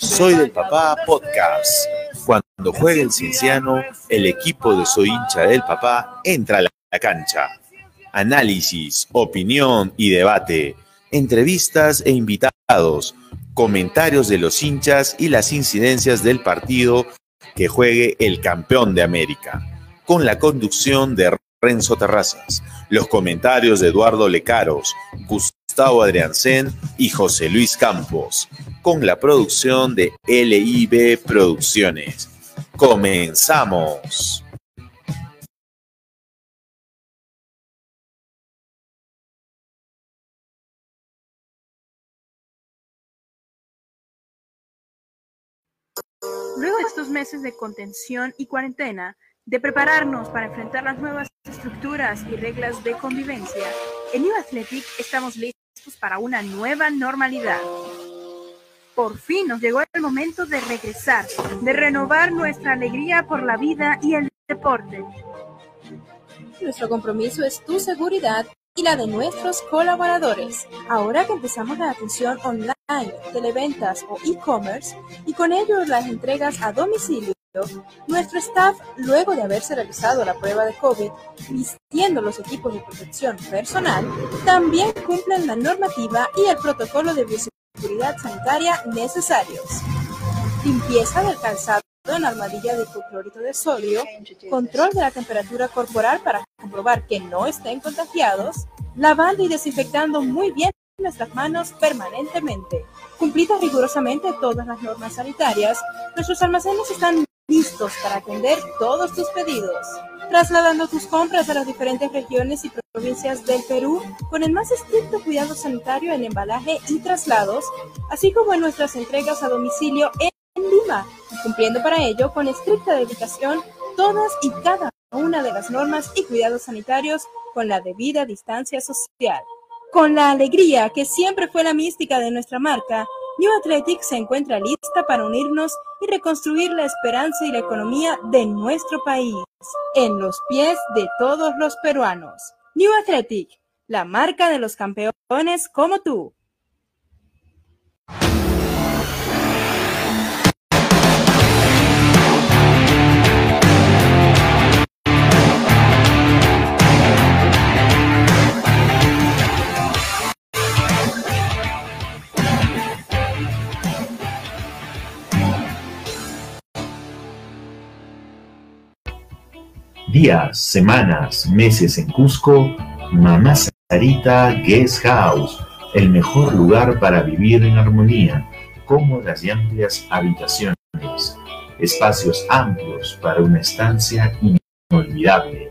Soy del Papá Podcast. Cuando juega el Cienciano, el equipo de Soy hincha del Papá entra a la cancha. Análisis, opinión y debate, entrevistas e invitados, comentarios de los hinchas y las incidencias del partido que juegue el campeón de América, con la conducción de Renzo Terrazas, los comentarios de Eduardo Lecaros, Gustavo Adriancén y José Luis Campos, con la producción de LIB Producciones. Comenzamos. Luego de estos meses de contención y cuarentena, de prepararnos para enfrentar las nuevas estructuras y reglas de convivencia, en New Athletic estamos listos para una nueva normalidad. Por fin nos llegó el momento de regresar, de renovar nuestra alegría por la vida y el deporte. Nuestro compromiso es tu seguridad y la de nuestros colaboradores. Ahora que empezamos la atención online, televentas o e-commerce y con ello las entregas a domicilio, nuestro staff, luego de haberse realizado la prueba de COVID, vistiendo los equipos de protección personal, también cumplen la normativa y el protocolo de bioseguridad sanitaria necesarios. Limpieza del calzado en armadilla de hipoclorito de sodio, control de la temperatura corporal para comprobar que no estén contagiados, lavando y desinfectando muy bien nuestras manos permanentemente. Cumplidas rigurosamente todas las normas sanitarias, nuestros almacenes están listos para atender todos tus pedidos, trasladando tus compras a las diferentes regiones y provincias del Perú con el más estricto cuidado sanitario en embalaje y traslados, así como en nuestras entregas a domicilio en Lima, cumpliendo para ello con estricta dedicación todas y cada una de las normas y cuidados sanitarios con la debida distancia social. Con la alegría que siempre fue la mística de nuestra marca, New Athletic se encuentra lista para unirnos y reconstruir la esperanza y la economía de nuestro país en los pies de todos los peruanos. New Athletic, la marca de los campeones como tú. Días, semanas, meses en Cusco, Mamá Sarita Guest House, el mejor lugar para vivir en armonía, cómodas y amplias habitaciones, espacios amplios para una estancia inolvidable.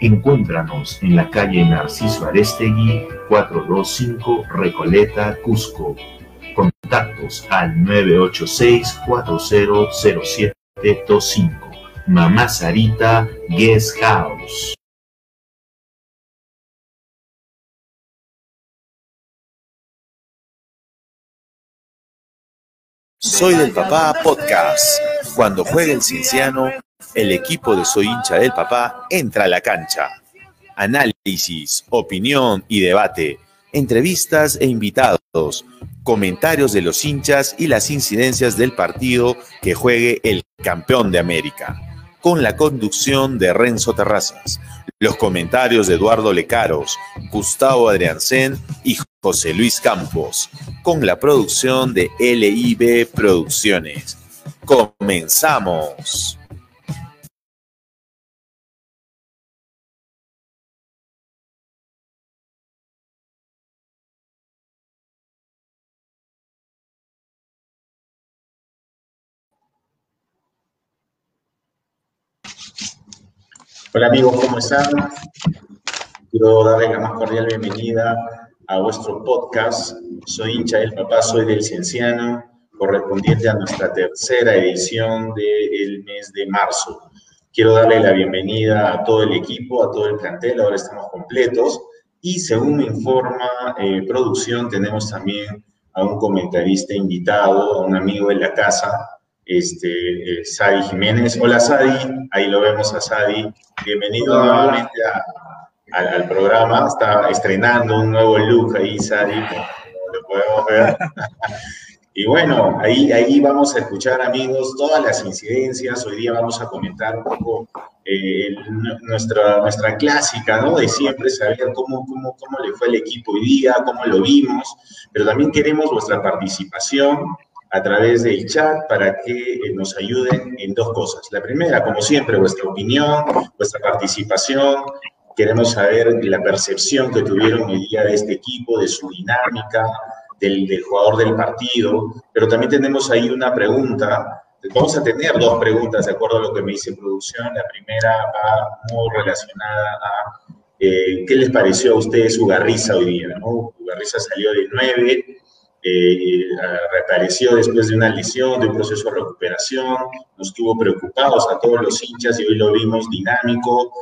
Encuéntranos en la calle Narciso Arestegui, 425 Recoleta, Cusco. Contactos al 986 400725. Mamá Sarita Guest House. Soy del Papá Podcast. Cuando juega el Cienciano, el equipo de Soy hincha del Papá entra a la cancha. Análisis, opinión y debate, entrevistas e invitados, comentarios de los hinchas y las incidencias del partido que juegue el campeón de América con la conducción de Renzo Terrazas, los comentarios de Eduardo Lecaros, Gustavo Adriancén y José Luis Campos, con la producción de LIB Producciones. Comenzamos. Hola amigos, ¿cómo están? Quiero darles la más cordial bienvenida a vuestro podcast. Soy hincha del papá, soy del Cienciano, correspondiente a nuestra tercera edición del mes de marzo. Quiero darle la bienvenida a todo el equipo, a todo el plantel, ahora estamos completos. Y según me informa eh, producción, tenemos también a un comentarista invitado, a un amigo de la casa, este, eh, Sadi Jiménez. Hola Sadi, ahí lo vemos a Sadi. Bienvenido nuevamente al programa. Está estrenando un nuevo look ahí, Sadi, lo podemos ver. Y bueno, ahí, ahí vamos a escuchar, amigos, todas las incidencias. Hoy día vamos a comentar un poco eh, nuestra, nuestra clásica, ¿no? De siempre saber cómo, cómo, cómo le fue al equipo hoy día, cómo lo vimos, pero también queremos vuestra participación a través del chat para que eh, nos ayuden en dos cosas. La primera, como siempre, vuestra opinión, vuestra participación. Queremos saber la percepción que tuvieron hoy día de este equipo, de su dinámica, del, jugador del partido, pero también tenemos ahí una pregunta. Vamos a tener dos preguntas de acuerdo a lo que me dice producción. La primera va muy relacionada a eh, qué les pareció a ustedes Ugarriza hoy día. ¿no? Ugarriza salió de 9, eh, reapareció después de una lesión, de un proceso de recuperación, nos tuvo preocupados a todos los hinchas y hoy lo vimos dinámico,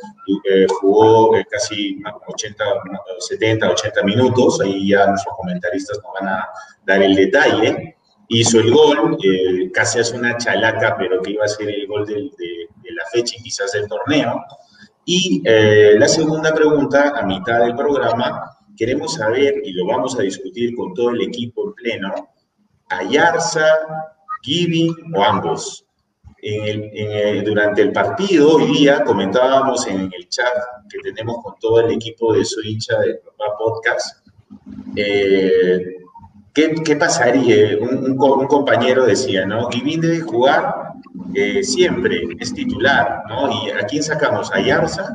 eh, jugó eh, casi 80, 70, 80 minutos, ahí ya nuestros comentaristas nos van a dar el detalle, hizo el gol, casi hace una chalaca, pero que iba a ser el gol de, de la fecha y quizás del torneo. Y la segunda pregunta, a mitad del programa, queremos saber, y lo vamos a discutir con todo el equipo en pleno, Ayarza, Giving o ambos. durante el partido hoy día comentábamos en el chat que tenemos con todo el equipo de su de Papá Podcast, eh, ¿qué, pasaría? Un, compañero decía, ¿no? Giving debe jugar eh, siempre, es titular, ¿no? ¿Y a quién sacamos? ¿A Yarza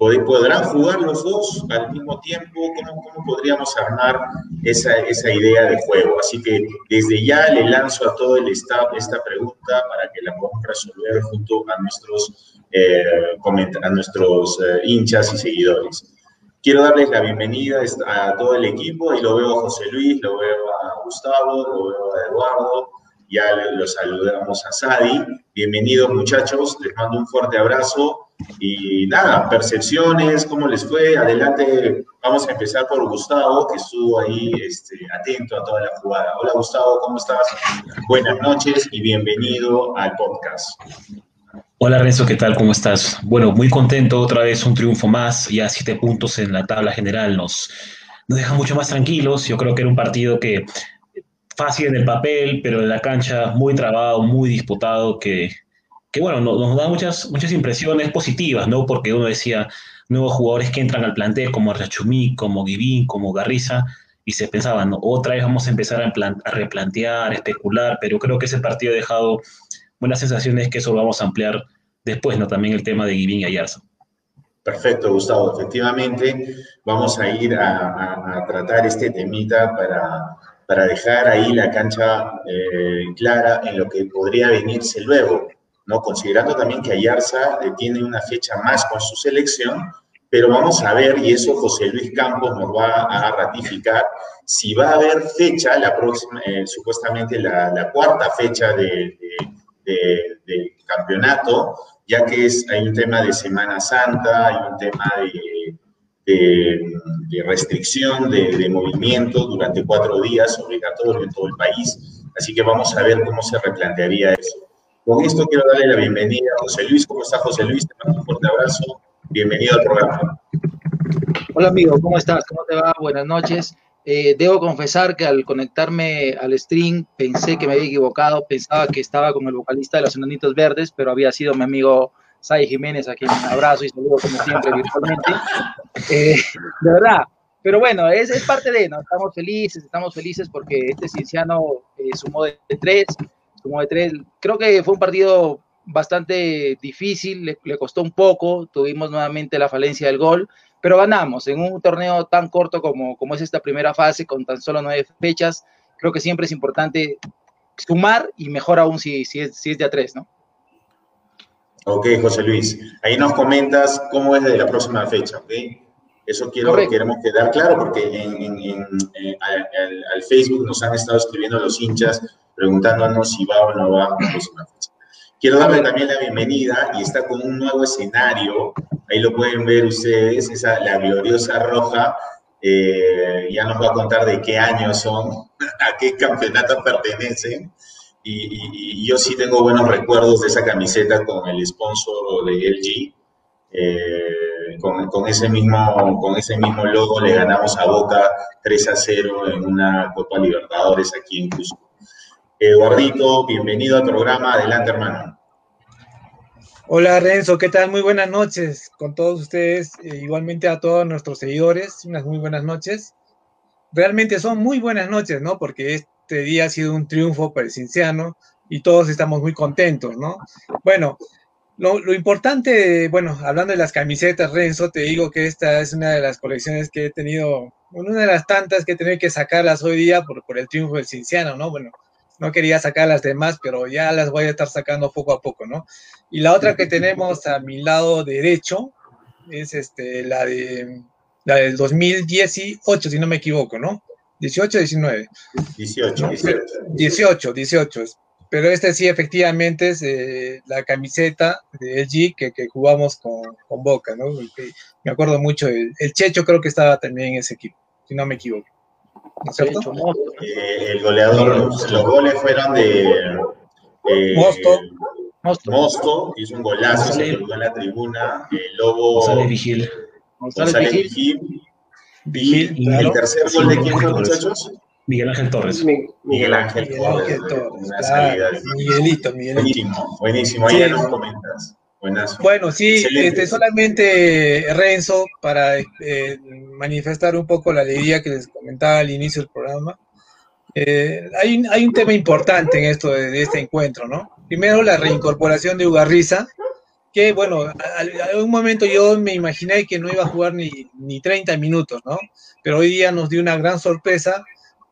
¿Podrán jugar los dos al mismo tiempo? ¿Cómo, podríamos armar esa, idea de juego? Así que desde ya le lanzo a todo el staff esta pregunta para que la podamos resolver junto a nuestros, eh, eh, hinchas y seguidores. Quiero darles la bienvenida a todo el equipo y lo veo a José Luis, lo veo a Gustavo, lo veo a Eduardo, ya los saludamos a Sadi. Bienvenidos muchachos, les mando un fuerte abrazo y nada, percepciones, cómo les fue. Adelante, vamos a empezar por Gustavo, que estuvo ahí este, atento a toda la jugada. Hola Gustavo, ¿cómo estás? Buenas noches y bienvenido al podcast. Hola Renzo, ¿qué tal? ¿Cómo estás? Bueno, muy contento, otra vez un triunfo más, ya siete puntos en la tabla general nos, nos deja mucho más tranquilos. Yo creo que era un partido que fácil en el papel, pero en la cancha muy trabado, muy disputado, que que bueno, nos, da muchas, muchas impresiones positivas, ¿no? Porque uno decía, nuevos jugadores que entran al plantel, como Rachumí, como Givín, como Garriza, y se pensaba, ¿no? Otra vez vamos a empezar a, replantear, a especular, pero creo que ese partido ha dejado buenas sensaciones que eso lo vamos a ampliar después, ¿no? También el tema de Givín y Ayarza. Perfecto, Gustavo. Efectivamente, vamos a ir a, tratar este temita para, para, dejar ahí la cancha eh, clara en lo que podría venirse luego. ¿No? Considerando también que Ayarza eh, tiene una fecha más con su selección, pero vamos a ver, y eso José Luis Campos nos va a ratificar, si va a haber fecha, la próxima, eh, supuestamente la, cuarta fecha del de, campeonato, ya que es, hay un tema de Semana Santa, hay un tema de restricción de, movimiento durante cuatro días obligatorio en todo el país. Así que vamos a ver cómo se replantearía eso. Con esto quiero darle la bienvenida a José Luis. ¿Cómo está José Luis? Te mando un fuerte abrazo. Bienvenido al programa. Hola amigo, ¿cómo estás? ¿Cómo te va? Buenas noches. Eh, debo confesar que al conectarme al stream pensé que me había equivocado, pensaba que estaba con el vocalista de los Enanitos Verdes, pero había sido mi amigo Sai Jiménez, a quien abrazo y saludo como siempre virtualmente. Eh, de verdad, pero bueno, es, es, parte de, ¿no? Estamos felices, estamos felices porque este Cienciano eh, sumó de tres, como de tres. Creo que fue un partido bastante difícil, le, costó un poco, tuvimos nuevamente la falencia del gol, pero ganamos en un torneo tan corto como, como es esta primera fase, con tan solo nueve fechas. Creo que siempre es importante sumar y mejor aún si, si, es, si es de a tres, ¿no? Ok, José Luis. Ahí nos comentas cómo es de la próxima fecha, ¿ok? Eso quiero, queremos quedar claro porque en, eh, al, Facebook nos han estado escribiendo los hinchas preguntándonos si va o no va a próxima fecha. Quiero darle también la bienvenida y está con un nuevo escenario. Ahí lo pueden ver ustedes, esa, la gloriosa roja. Eh, ya nos va a contar de qué años son, a qué campeonato pertenecen. Y, yo sí tengo buenos recuerdos de esa camiseta con el sponsor de LG. Eh, con, con, ese mismo, con ese mismo logo le ganamos a Boca 3 a 0 en una Copa Libertadores aquí en Cusco. Eduardito, bienvenido al programa. Adelante, hermano. Hola Renzo, ¿qué tal? Muy buenas noches con todos ustedes, eh, igualmente a todos nuestros seguidores, unas muy buenas noches. Realmente son muy buenas noches, ¿no? Porque este día ha sido un triunfo para el Cinciano y todos estamos muy contentos, ¿no? Bueno, lo, importante, bueno, hablando de las camisetas, Renzo, te digo que esta es una de las colecciones que he tenido, una de las tantas que he tenido que sacarlas hoy día por, por el triunfo del Cinciano, ¿no? Bueno, no quería sacar las demás, pero ya las voy a estar sacando poco a poco, ¿no? Y la otra que tenemos a mi lado derecho es este, la, de, la del 2018, si no me equivoco, ¿no? 18, 19. 18, 18. 18, 18. Pero este sí, efectivamente, es eh, la camiseta de LG que, que jugamos con, con, Boca, ¿no? me acuerdo mucho, el, el, Checho creo que estaba también en ese equipo, si no me equivoco. Eh, el goleador, los, goles fueron de eh, Mosto. Mosto. Mosto, hizo un golazo, se llegó a la tribuna. El Lobo. González Vigil. González Vigil. Vigil. ¿Y el tercer gol de quién fue, muchachos? Miguel Ángel Torres. Miguel Ángel Miguel Ángel Torres. Torres. Miguelito, Miguelito. Buenísimo, buenísimo. Ahí sí. nos comentas. Bueno, sí, este, solamente Renzo, para eh, manifestar un poco la alegría que les comentaba al inicio del programa. Eh, hay, un, hay un tema importante en esto de, de, este encuentro, ¿no? Primero, la reincorporación de Ugarriza, que bueno, en un momento yo me imaginé que no iba a jugar ni, ni 30 minutos, ¿no? Pero hoy día nos dio una gran sorpresa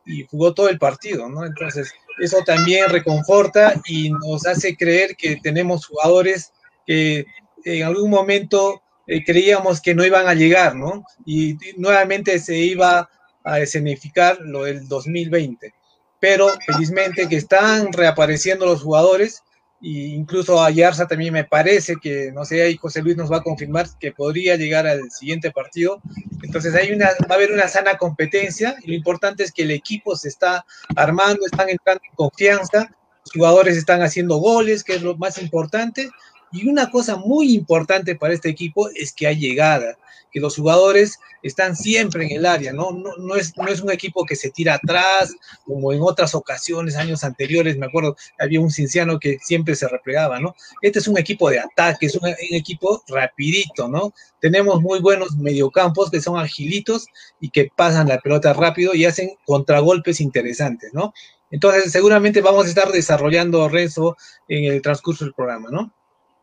y jugó todo el partido, ¿no? Entonces, eso también reconforta y nos hace creer que tenemos jugadores que en algún momento eh, creíamos que no iban a llegar, ¿no? Y, nuevamente se iba a escenificar lo del 2020. Pero felizmente que están reapareciendo los jugadores e incluso a Yarza también me parece que, no sé, ahí José Luis nos va a confirmar que podría llegar al siguiente partido. Entonces hay una, va a haber una sana competencia y lo importante es que el equipo se está armando, están entrando en confianza, los jugadores están haciendo goles, que es lo más importante. Y una cosa muy importante para este equipo es que hay llegada, que los jugadores están siempre en el área, ¿no? No, es, no es un equipo que se tira atrás, como en otras ocasiones, años anteriores, me acuerdo, había un cinciano que siempre se replegaba, ¿no? Este es un equipo de ataque, es un, un equipo rapidito, ¿no? Tenemos muy buenos mediocampos que son agilitos y que pasan la pelota rápido y hacen contragolpes interesantes, ¿no? Entonces, seguramente vamos a estar desarrollando Renzo en el transcurso del programa, ¿no?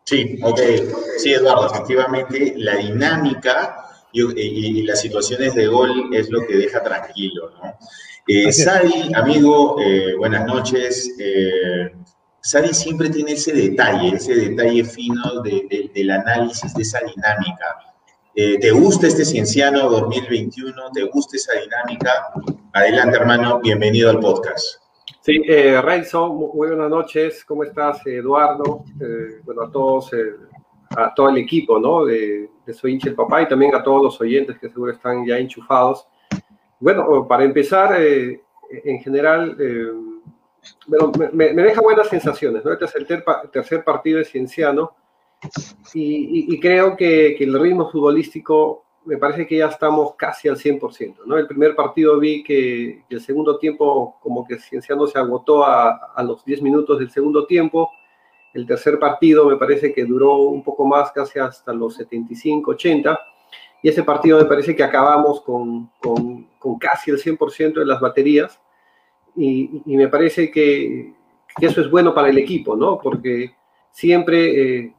Sí, ok. Sí, Eduardo, efectivamente, la dinámica y, y, y, las situaciones de gol es lo que deja tranquilo, ¿no? Eh, Sadi, amigo, eh, buenas noches. Eh, Sadi siempre tiene ese detalle, ese detalle fino de, de, del análisis de esa dinámica. Eh, ¿Te gusta este Cienciano 2021? ¿Te gusta esa dinámica? Adelante, hermano, bienvenido al podcast. Sí, eh, Renzo, muy buenas noches. ¿Cómo estás, Eduardo? Eh, bueno, a todos, eh, a todo el equipo, ¿no? De, de Soy hincha el papá y también a todos los oyentes que seguro están ya enchufados. Bueno, para empezar, eh, en general, eh, me, me, deja buenas sensaciones, ¿no? Este es el ter, tercer partido de Cienciano y, creo que el ritmo futbolístico me parece que ya estamos casi al 100%, ¿no? El primer partido vi que, el segundo tiempo como que Cienciano se agotó a, a, los 10 minutos del segundo tiempo. El tercer partido me parece que duró un poco más, casi hasta los 75, 80. Y ese partido me parece que acabamos con, con, con casi el 100% de las baterías. Y, me parece que, que, eso es bueno para el equipo, ¿no? Porque siempre... Eh,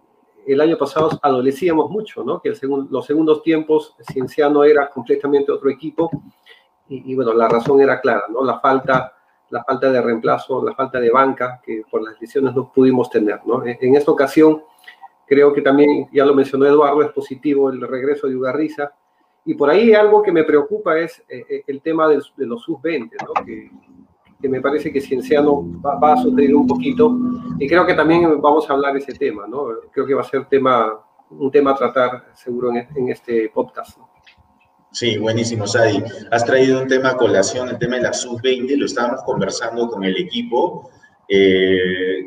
el año pasado adolecíamos mucho, ¿no? Que segun, los segundos tiempos Cienciano era completamente otro equipo y, y, bueno, la razón era clara, ¿no? La falta, la falta de reemplazo, la falta de banca que por las lesiones no pudimos tener, ¿no? En esta ocasión creo que también, ya lo mencionó Eduardo, es positivo el regreso de Ugarriza y por ahí algo que me preocupa es eh, el tema de, de los sub-20, ¿no? Que, que me parece que Cienciano va, va, a sufrir un poquito y creo que también vamos a hablar de ese tema, ¿no? Creo que va a ser tema, un tema a tratar seguro en, en este podcast. ¿no? Sí, buenísimo, Sadi. Has traído un tema a colación, el tema de la sub-20, lo estábamos conversando con el equipo. Eh,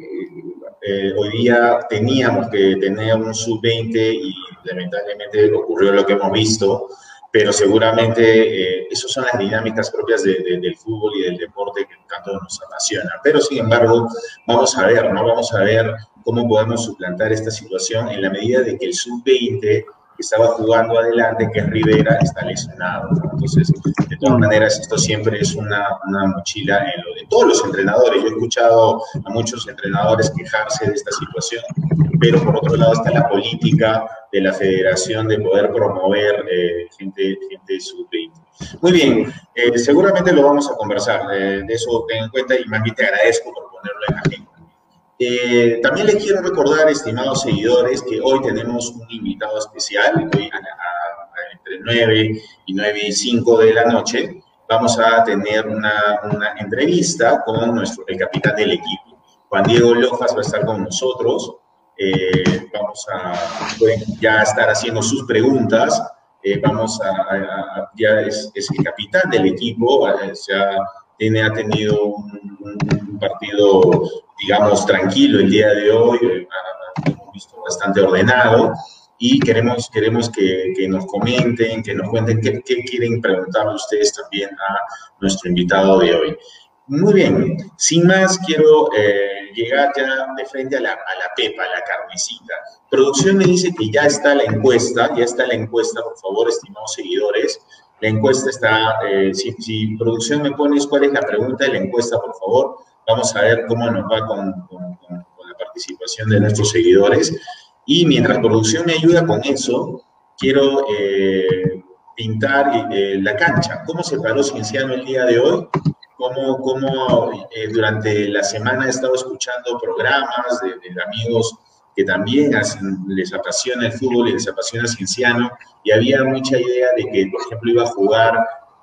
eh, hoy día teníamos que tener un sub-20 y lamentablemente ocurrió lo que hemos visto. Pero seguramente eh, esas son las dinámicas propias del fútbol y del deporte que tanto nos apasiona. Pero sin embargo, vamos a ver, ¿no? Vamos a ver cómo podemos suplantar esta situación en la medida de que el sub-20 estaba jugando adelante, que Rivera está lesionado. Entonces, de todas maneras, esto siempre es una, una, mochila en lo de todos los entrenadores. Yo he escuchado a muchos entrenadores quejarse de esta situación, pero por otro lado está la política de la federación de poder promover eh, gente, gente sub-20. Muy bien, eh, seguramente lo vamos a conversar, eh, de eso ten en cuenta y más bien te agradezco por ponerlo en la agenda. Eh, también les quiero recordar, estimados seguidores, que hoy tenemos un invitado especial, hoy entre 9 y 9 y 5 de la noche, vamos a tener una, una entrevista con nuestro, el capitán del equipo. Juan Diego Lojas va a estar con nosotros, eh, vamos a ya estar haciendo sus preguntas, eh, vamos a, ya es, el capitán del equipo, ya tiene, ha tenido un, partido digamos, tranquilo el día de hoy, eh, hemos visto bastante ordenado y queremos, queremos que, que nos comenten, que nos cuenten qué, qué, quieren preguntarle ustedes también a nuestro invitado de hoy. Muy bien, sin más, quiero eh, llegar ya de frente a la, a la pepa, a la carnecita. Producción me dice que ya está la encuesta, ya está la encuesta, por favor, estimados seguidores. La encuesta está, eh, si, producción me pones cuál es la pregunta de la encuesta, por favor. Vamos a ver cómo nos va con, la participación de nuestros seguidores. Y mientras producción me ayuda con eso, quiero eh, pintar eh, la cancha. ¿Cómo se paró Cienciano el día de hoy? ¿Cómo, cómo eh, durante la semana he estado escuchando programas de, de amigos que también les apasiona el fútbol y les apasiona Cienciano, y había mucha idea de que, por ejemplo, iba a jugar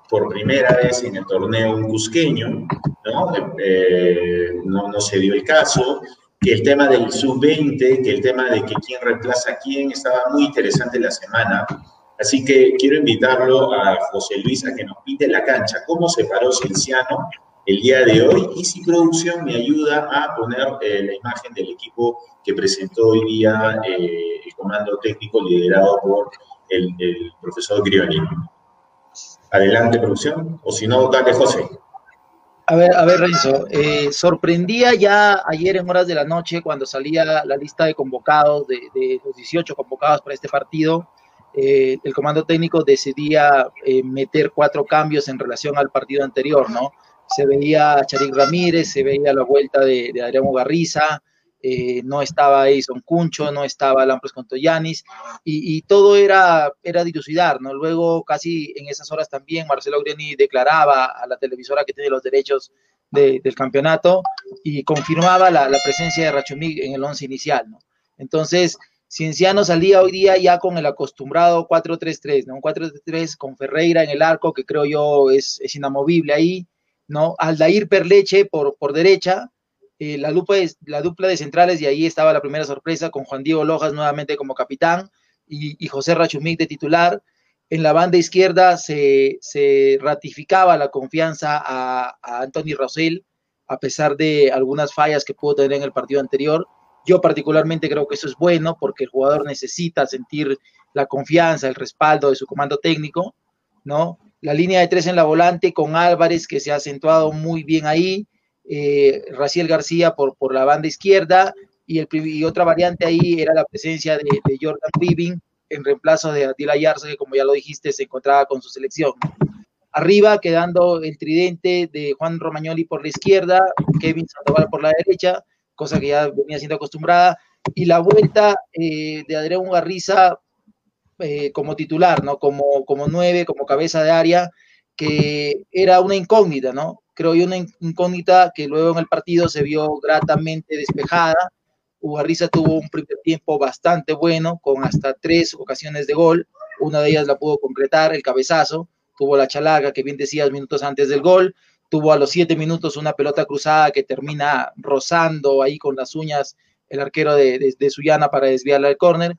por primera vez en el torneo un cusqueño, ¿no? Eh, no, no, se dio el caso, que el tema del sub-20, que el tema de que quién reemplaza a quién, estaba muy interesante la semana. Así que quiero invitarlo a José Luis a que nos pinte la cancha, cómo se paró Cienciano el día de hoy y si producción me ayuda a poner eh, la imagen del equipo que presentó hoy día eh, el comando técnico liderado por el, profesor Grioni. Adelante, producción. O si no, dale, José. A ver, a ver, Renzo, eh, sorprendía ya ayer en horas de la noche cuando salía la lista de convocados, de los 18 convocados para este partido, eh, el comando técnico decidía eh, meter cuatro cambios en relación al partido anterior, ¿no? Se veía a Charik Ramírez, se veía la vuelta de, de Adrián Garriza, eh, no estaba Edison Cuncho, no estaba Lampros Contoyanis, y, y, todo era, era dilucidar, ¿no? Luego, casi en esas horas también, Marcelo Aureni declaraba a la televisora que tiene los derechos de, del campeonato y confirmaba la, presencia de Rachomig en el once inicial, ¿no? Entonces, Cienciano salía hoy día ya con el acostumbrado 4-3-3, ¿no? Un 4-3 con Ferreira en el arco, que creo yo es, inamovible ahí, ¿no? Aldair Perleche por, por derecha, eh, la, lupa la, dupla de centrales, y ahí estaba la primera sorpresa con Juan Diego Lojas nuevamente como capitán y, y José Rachumic de titular. En la banda izquierda se, se ratificaba la confianza a, a Anthony Rosell, a pesar de algunas fallas que pudo tener en el partido anterior. Yo particularmente creo que eso es bueno porque el jugador necesita sentir la confianza, el respaldo de su comando técnico, ¿no? La línea de tres en la volante con Álvarez que se ha acentuado muy bien ahí, eh, Raciel García por, por la banda izquierda y, el, y otra variante ahí era la presencia de, de Jordan Riving en reemplazo de Atila Yarza, que como ya lo dijiste, se encontraba con su selección. Arriba quedando el tridente de Juan Romagnoli por la izquierda, Kevin Sandoval por la derecha, cosa que ya venía siendo acostumbrada, y la vuelta eh, de Adrián Garriza eh, como titular, ¿no? Como, como nueve, como cabeza de área, que era una incógnita, ¿no? creo yo, una incógnita que luego en el partido se vio gratamente despejada. Ugarriza tuvo un primer tiempo bastante bueno, con hasta tres ocasiones de gol. Una de ellas la pudo concretar, el cabezazo. Tuvo la chalaga, que bien decías, minutos antes del gol. Tuvo a los siete minutos una pelota cruzada que termina rozando ahí con las uñas el arquero de, de, de Suyana para desviarla al córner.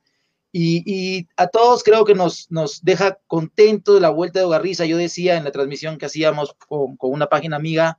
Y, a todos creo que nos, nos deja contentos la vuelta de Ogarriza. Yo decía en la transmisión que hacíamos con, con una página amiga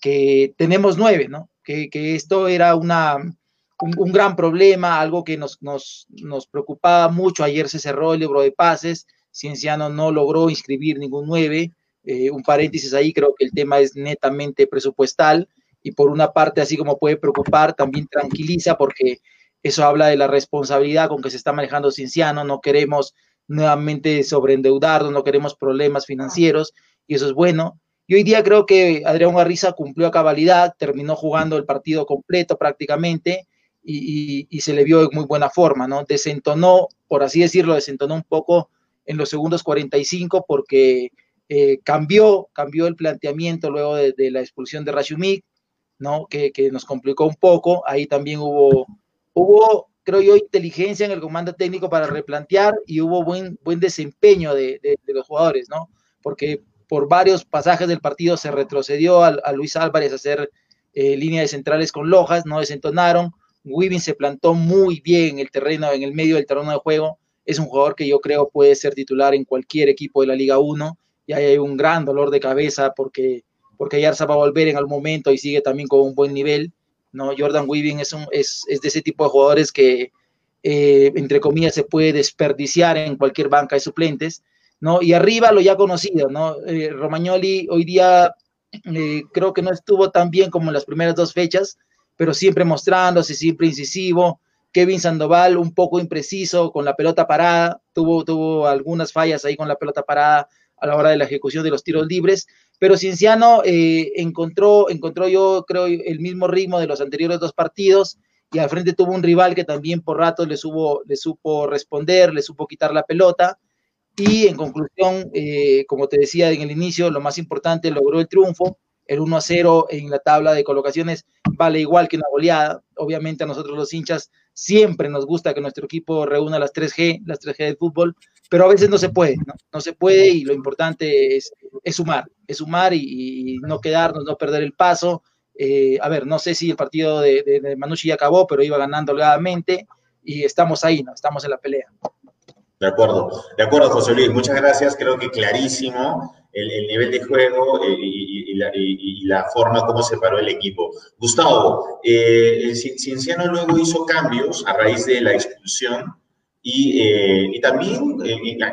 que tenemos nueve, ¿no? Que, que esto era una, un, un, gran problema, algo que nos, nos, nos preocupaba mucho. Ayer se cerró el libro de pases, Cienciano no logró inscribir ningún 9. Eh, un paréntesis ahí, creo que el tema es netamente presupuestal y por una parte, así como puede preocupar, también tranquiliza porque eso habla de la responsabilidad con que se está manejando Cienciano. No queremos nuevamente sobreendeudarnos, no queremos problemas financieros y eso es bueno. Y hoy día creo que Adrián Garriza cumplió a cabalidad, terminó jugando el partido completo prácticamente y, y, se le vio en muy buena forma, ¿no? Desentonó, por así decirlo, desentonó un poco en los segundos 45 porque eh, cambió, cambió el planteamiento luego de, la expulsión de Rashumik, ¿no? Que, que, nos complicó un poco. Ahí también hubo, hubo, creo yo, inteligencia en el comando técnico para replantear y hubo buen, buen desempeño de, de, los jugadores, ¿no? Porque por varios pasajes del partido se retrocedió a, Luis Álvarez a hacer eh, línea de centrales con Lojas, no desentonaron. Wibin se plantó muy bien en el terreno, en el medio del terreno de juego. Es un jugador que yo creo puede ser titular en cualquier equipo de la Liga 1. Y hay un gran dolor de cabeza porque, porque Yarza va a volver en algún momento y sigue también con un buen nivel. ¿no? Jordan Weaving es, un, es, es de ese tipo de jugadores que, eh, entre comillas, se puede desperdiciar en cualquier banca de suplentes ¿no? Y arriba lo ya conocido, ¿no? Eh, Romagnoli hoy día eh, creo que no estuvo tan bien como en las primeras dos fechas, pero siempre mostrándose, siempre incisivo. Kevin Sandoval un poco impreciso con la pelota parada, tuvo, tuvo algunas fallas ahí con la pelota parada a la hora de la ejecución de los tiros libres, pero Cienciano eh, encontró, encontró yo creo el mismo ritmo de los anteriores dos partidos y al frente tuvo un rival que también por rato le, le supo responder, le supo quitar la pelota y en conclusión, eh, como te decía en el inicio, lo más importante, logró el triunfo. El 1 a 0 en la tabla de colocaciones vale igual que una goleada. Obviamente a nosotros los hinchas siempre nos gusta que nuestro equipo reúna las 3G, las 3G del fútbol, pero a veces no se puede, ¿no? No se puede y lo importante es, sumar, es sumar y, no quedarnos, no perder el paso. Eh, a ver, no sé si el partido de, de, Manucci ya acabó, pero iba ganando holgadamente y estamos ahí, ¿no? Estamos en la pelea. De acuerdo, de acuerdo, José Luis, muchas gracias. Creo que clarísimo el, nivel de juego eh, y, la, forma como se paró el equipo. Gustavo, eh, Cienciano luego hizo cambios a raíz de la expulsión y, eh, también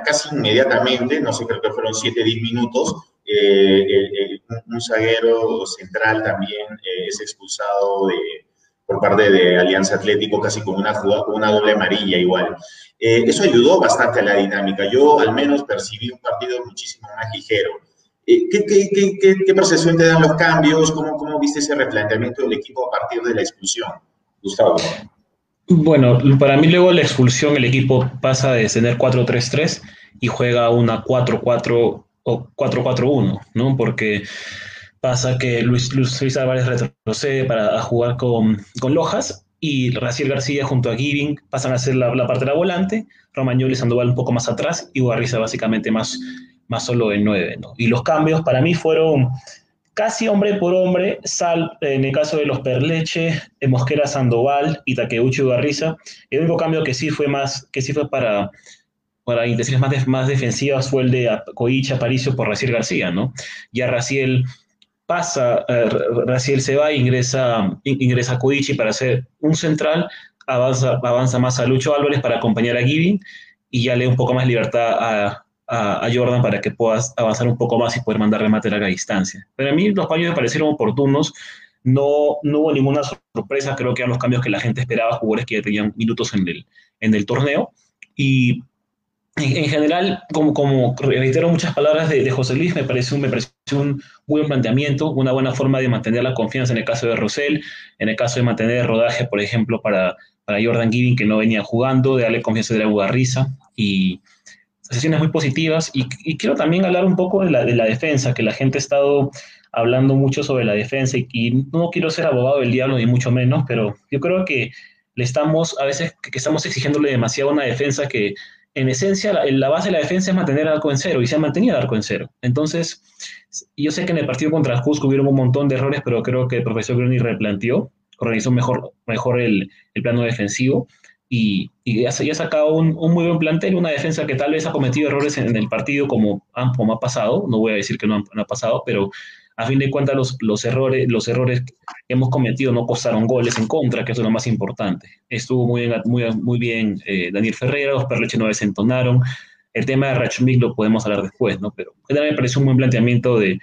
casi inmediatamente, no sé, creo que fueron 7, 10 minutos, un, un, zaguero central también es expulsado de por parte de Alianza Atlético, casi con una, con una doble amarilla igual. Eh, eso ayudó bastante a la dinámica. Yo al menos percibí un partido muchísimo más ligero. Eh, ¿qué, qué, qué, percepción te dan los cambios? ¿Cómo, ¿Cómo viste ese replanteamiento del equipo a partir de la expulsión? Gustavo. Bueno, para mí luego la expulsión el equipo pasa de tener 4-3-3 y juega una 4-4 o 4-4-1, ¿no? Porque pasa que Luis, Luis, Álvarez retrocede para jugar con, con, Lojas y Raciel García junto a Giving pasan a ser la, parte de la volante, Romagnoli y Sandoval un poco más atrás y Guarriza básicamente más, más solo en 9. ¿no? Y los cambios para mí fueron casi hombre por hombre, sal, en el caso de los Perleche, Mosquera Sandoval y Takeuchi Garriza. El único cambio que sí fue más, que sí fue para para intenciones más, más defensivas fue el de Coicha Aparicio por Raciel García, ¿no? Ya Raciel pasa, eh, Raciel se va, ingresa, ingresa Koichi para hacer un central, avanza, avanza más a Lucho Álvarez para acompañar a Giving y ya le da un poco más libertad a, Jordan para que puedas avanzar un poco más y poder mandar remate a larga distancia. Pero a mí los cambios me parecieron oportunos, no, no hubo ninguna sorpresa, creo que eran los cambios que la gente esperaba, jugadores que ya tenían minutos en el, en el torneo. Y en, general, como, como reitero muchas palabras de, José Luis, me pareció, me pareció un buen planteamiento, una buena forma de mantener la confianza en el caso de Rosell, en el caso de mantener el rodaje, por ejemplo, para, para Jordan Giving, que no venía jugando, de darle confianza de la risa y sesiones muy positivas. Y, quiero también hablar un poco de la, de la defensa, que la gente ha estado hablando mucho sobre la defensa y, no quiero ser abogado del diablo ni mucho menos, pero yo creo que le estamos, a veces, que estamos exigiéndole demasiado una defensa que en esencia, la, base de la defensa es mantener el arco en cero y se ha mantenido el arco en cero. Entonces, yo sé que en el partido contra el Cusco hubieron un montón de errores, pero creo que el profesor Gruni replanteó, organizó mejor, mejor el, plano defensivo y, y ha, sacado un, muy buen plantel, una defensa que tal vez ha cometido errores en, el partido como, como ha pasado, no voy a decir que no, no ha pasado, pero a fin de cuentas los, los, errores, los errores que hemos cometido no costaron goles en contra, que es lo más importante. Estuvo muy bien, muy, muy bien eh, Daniel Ferreira, los Perleche no desentonaron, El tema de Rachmik lo podemos hablar después, ¿no? Pero me parece un buen planteamiento de,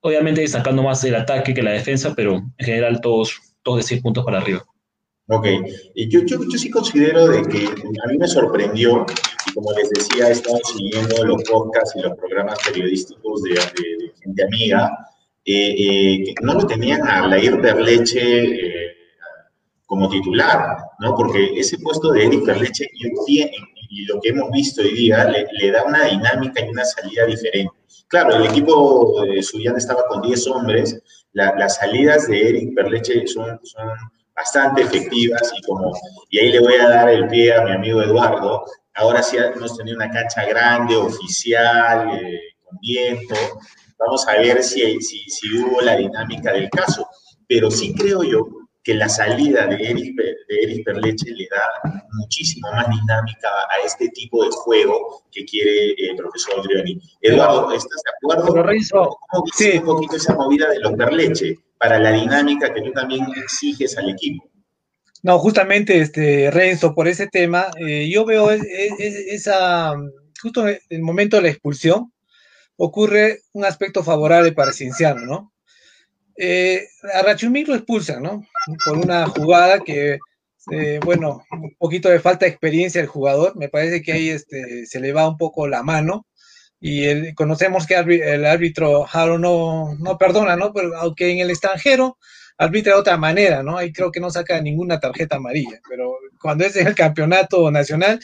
obviamente destacando más el ataque que la defensa, pero en general todos, todos de 6 puntos para arriba. Ok, y yo, yo, yo, sí considero de que a mí me sorprendió, y como les decía, he estado siguiendo los podcasts y los programas periodísticos de, de, gente amiga, eh, eh, que no lo tenían a Lair Berleche eh, como titular, ¿no? Porque ese puesto de Eric Berleche y, y lo que hemos visto hoy día le, le, da una dinámica y una salida diferente. Claro, el equipo de Suyán estaba con 10 hombres, la, las salidas de Eric Berleche son, son bastante efectivas y como, y ahí le voy a dar el pie a mi amigo Eduardo, ahora sí hemos tenido una cancha grande, oficial, eh, con viento, vamos a ver si, si, si, hubo la dinámica del caso, pero sí creo yo que la salida de Eric, de Eric Perleche le da muchísimo más dinámica a este tipo de juego que quiere el eh, profesor Grioni. Eduardo, ¿estás de acuerdo? Renzo, ¿Cómo sí. un poquito esa movida de los Perleche? para la dinámica que tú también exiges al equipo. No, justamente, este, Renzo, por ese tema, eh, yo veo es, es, esa, justo en el momento de la expulsión, ocurre un aspecto favorable para Cienciano, ¿no? Eh, a Rachumí lo expulsan, ¿no? Por una jugada que, eh, bueno, un poquito de falta de experiencia del jugador, me parece que ahí este, se le va un poco la mano, y el, conocemos que el árbitro Jaro no, no perdona, ¿no? Pero aunque en el extranjero arbitra de otra manera, ¿no? Ahí creo que no saca ninguna tarjeta amarilla, pero cuando es en el campeonato nacional,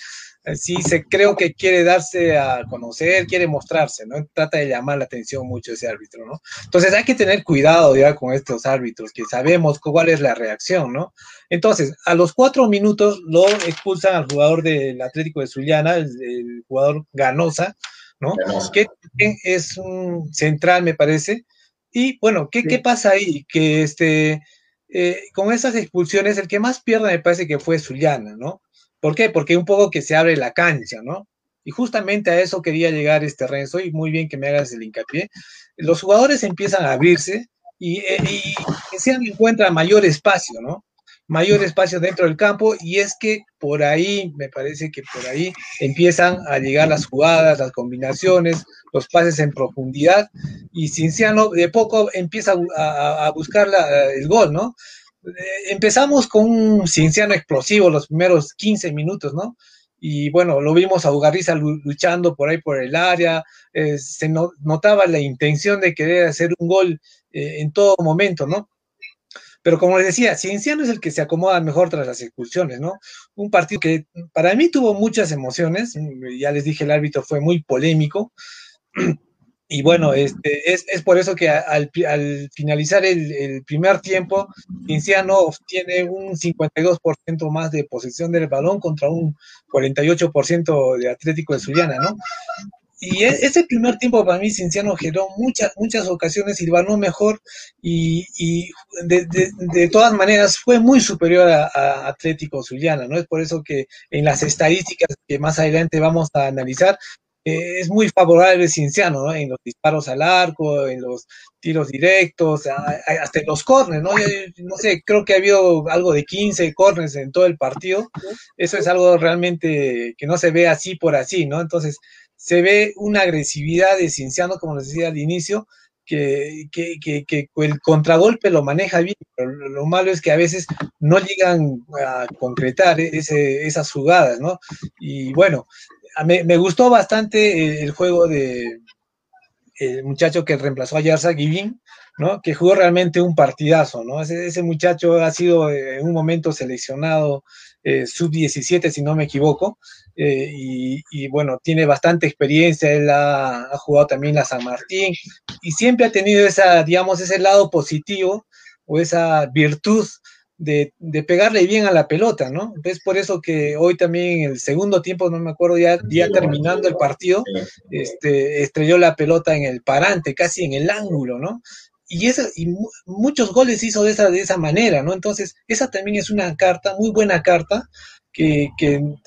sí se creo que quiere darse a conocer, quiere mostrarse, ¿no? Trata de llamar la atención mucho ese árbitro, ¿no? Entonces hay que tener cuidado ya con estos árbitros, que sabemos cuál es la reacción, ¿no? Entonces, a los cuatro minutos lo expulsan al jugador del Atlético de Zuliana, el, el jugador Ganosa, ¿no? Que es un central, me parece. Y bueno, ¿qué, sí. ¿qué pasa ahí? Que este, eh, con esas expulsiones, el que más pierde me parece que fue Zuliana, ¿no? ¿Por qué? Porque un poco que se abre la cancha, ¿no? Y justamente a eso quería llegar este Renzo, y muy bien que me hagas el hincapié. Los jugadores empiezan a abrirse y, eh, y, encuentra mayor espacio, ¿no? mayor espacio dentro del campo y es que por ahí, me parece que por ahí empiezan a llegar las jugadas, las combinaciones, los pases en profundidad y Cinciano de poco empieza a, buscar el gol, ¿no? Eh, empezamos con un Cinciano explosivo los primeros 15 minutos, ¿no? Y bueno, lo vimos a Ugarriza luchando por ahí por el área, eh, se no, notaba la intención de querer hacer un gol eh, en todo momento, ¿no? Pero como les decía, Cienciano es el que se acomoda mejor tras las expulsiones, ¿no? Un partido que para mí tuvo muchas emociones, ya les dije, el árbitro fue muy polémico. Y bueno, este, es, es por eso que al, al finalizar el, el, primer tiempo, Cienciano obtiene un 52% más de posesión del balón contra un 48% de Atlético de Zuliana, ¿no? Y ese primer tiempo para mí, Cinciano generó muchas, muchas ocasiones, Silvano mejor y, y de, de, de, todas maneras fue muy superior a, a, Atlético Zuliana, ¿no? Es por eso que en las estadísticas que más adelante vamos a analizar, eh, es muy favorable Cinciano, ¿no? En los disparos al arco, en los tiros directos, hasta en los corners, ¿no? No sé, creo que ha habido algo de 15 corners en todo el partido. Eso es algo realmente que no se ve así por así, ¿no? Entonces, se ve una agresividad de Cinciano, como les decía al inicio, que, que, que, que, el contragolpe lo maneja bien, pero lo malo es que a veces no llegan a concretar ese, esas jugadas, ¿no? Y bueno, me, me gustó bastante el juego de el muchacho que reemplazó a Yarza Givin, ¿no? Que jugó realmente un partidazo, ¿no? Ese, muchacho ha sido en un momento seleccionado eh, sub-17, si no me equivoco, eh, y, bueno, tiene bastante experiencia, él ha, ha, jugado también la San Martín, y siempre ha tenido esa, digamos, ese lado positivo o esa virtud de, de, pegarle bien a la pelota, ¿no? Es por eso que hoy también en el segundo tiempo, no me acuerdo ya, ya terminando el partido, este, estrelló la pelota en el parante, casi en el ángulo, ¿no? y, esa, y muchos goles hizo de esa, de esa manera, ¿no? Entonces, esa también es una carta, muy buena carta, que,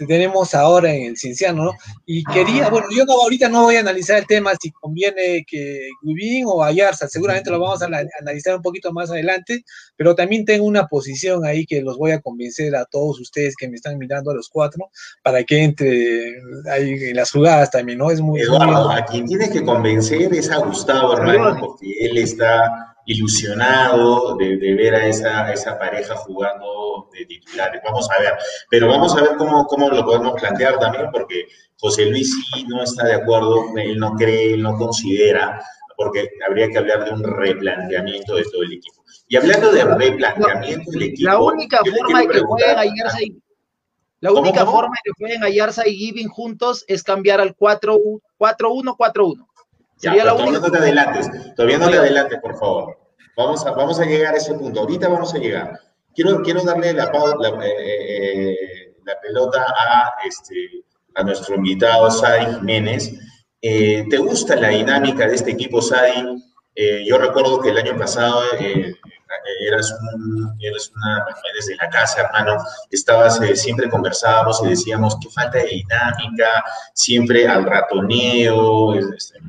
tenemos ahora en el Cienciano, ¿no? Y quería, bueno, yo ahorita no voy a analizar el tema si conviene que Gubín o Ayarza, seguramente lo vamos a analizar un poquito más adelante, pero también tengo una posición ahí que los voy a convencer a todos ustedes que me están mirando a los cuatro para que entre ahí en las jugadas también, ¿no? Es muy... Eduardo, a quien tienes que convencer es a Gustavo, hermano, porque él está ilusionado de, ver a esa, esa, pareja jugando de titulares. Vamos a ver, pero vamos a ver cómo, cómo lo podemos plantear también, porque José Luis sí no está de acuerdo, él no cree, él no considera, porque habría que hablar de un replanteamiento de todo el equipo. Y hablando de replanteamiento del equipo... La única forma de que jueguen Ayarza y... La única forma de que jueguen Ayarza y Giving juntos es cambiar al 4-1-4-1. Todavía no te adelantes, todavía no te adelantes, por favor. Vamos a, vamos a llegar a ese punto. Ahorita vamos a llegar. Quiero, quiero darle la, la, eh, eh, la pelota a, este, a nuestro invitado, Sadi Jiménez. Eh, ¿Te gusta la dinámica de este equipo, Sadi? yo recuerdo que el año pasado eras, un, eras una, desde la casa, hermano, estabas, siempre conversábamos y decíamos, qué falta de dinámica, siempre al ratoneo, este,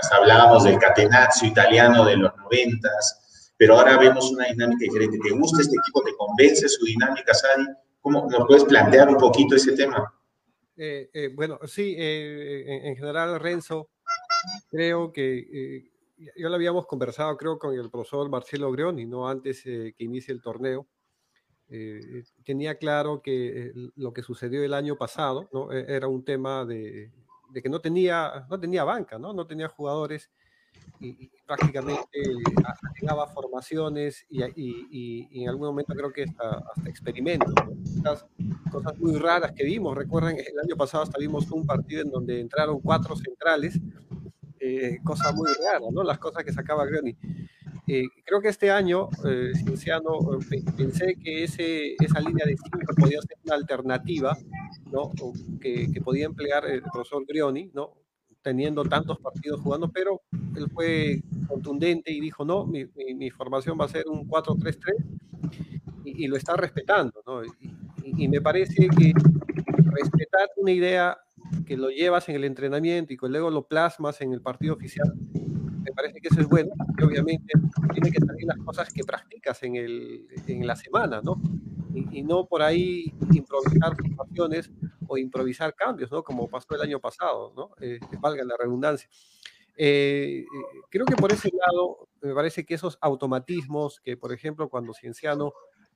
hasta hablábamos del catenazzo italiano de los noventas, pero ahora vemos una dinámica diferente. ¿Te gusta este equipo? ¿Te convence su dinámica, Sadi? ¿Cómo nos puedes plantear un poquito ese tema? Eh, eh, bueno, sí, eh, en, general, Renzo, creo que ya lo habíamos conversado, creo, con el profesor Marcelo Grioni, ¿no? Antes que inicie el torneo. tenía claro que lo que sucedió el año pasado, ¿no? E, era un tema de, de que no tenía, no tenía banca, ¿no? No tenía jugadores y, prácticamente llegaba formaciones y, y, en algún momento creo que hasta, hasta cosas muy raras que vimos. Recuerden, el año pasado hasta vimos un partido en donde entraron cuatro centrales, eh, cosas muy raras, ¿no? Las cosas que sacaba Grioni. Eh, creo que este año, eh, eh, pensé que ese, esa línea de cinco podía ser una alternativa ¿no? que, que podía emplear el profesor Grioni, ¿no? teniendo tantos partidos jugando, pero él fue contundente y dijo, no, mi, mi, formación va a ser un 4-3-3 y, y, lo está respetando. ¿no? Y, y, me parece que respetar una idea que lo llevas en el entrenamiento y que luego lo plasmas en el partido oficial, me parece que eso es bueno, y obviamente tiene que salir las cosas que practicas en, el, en la semana, ¿no? Y, no por ahí improvisar formaciones o improvisar cambios, ¿no? Como pasó el año pasado, ¿no? Eh, valga la redundancia. Eh, creo que por ese lado, me parece que esos automatismos que, por ejemplo, cuando Cienciano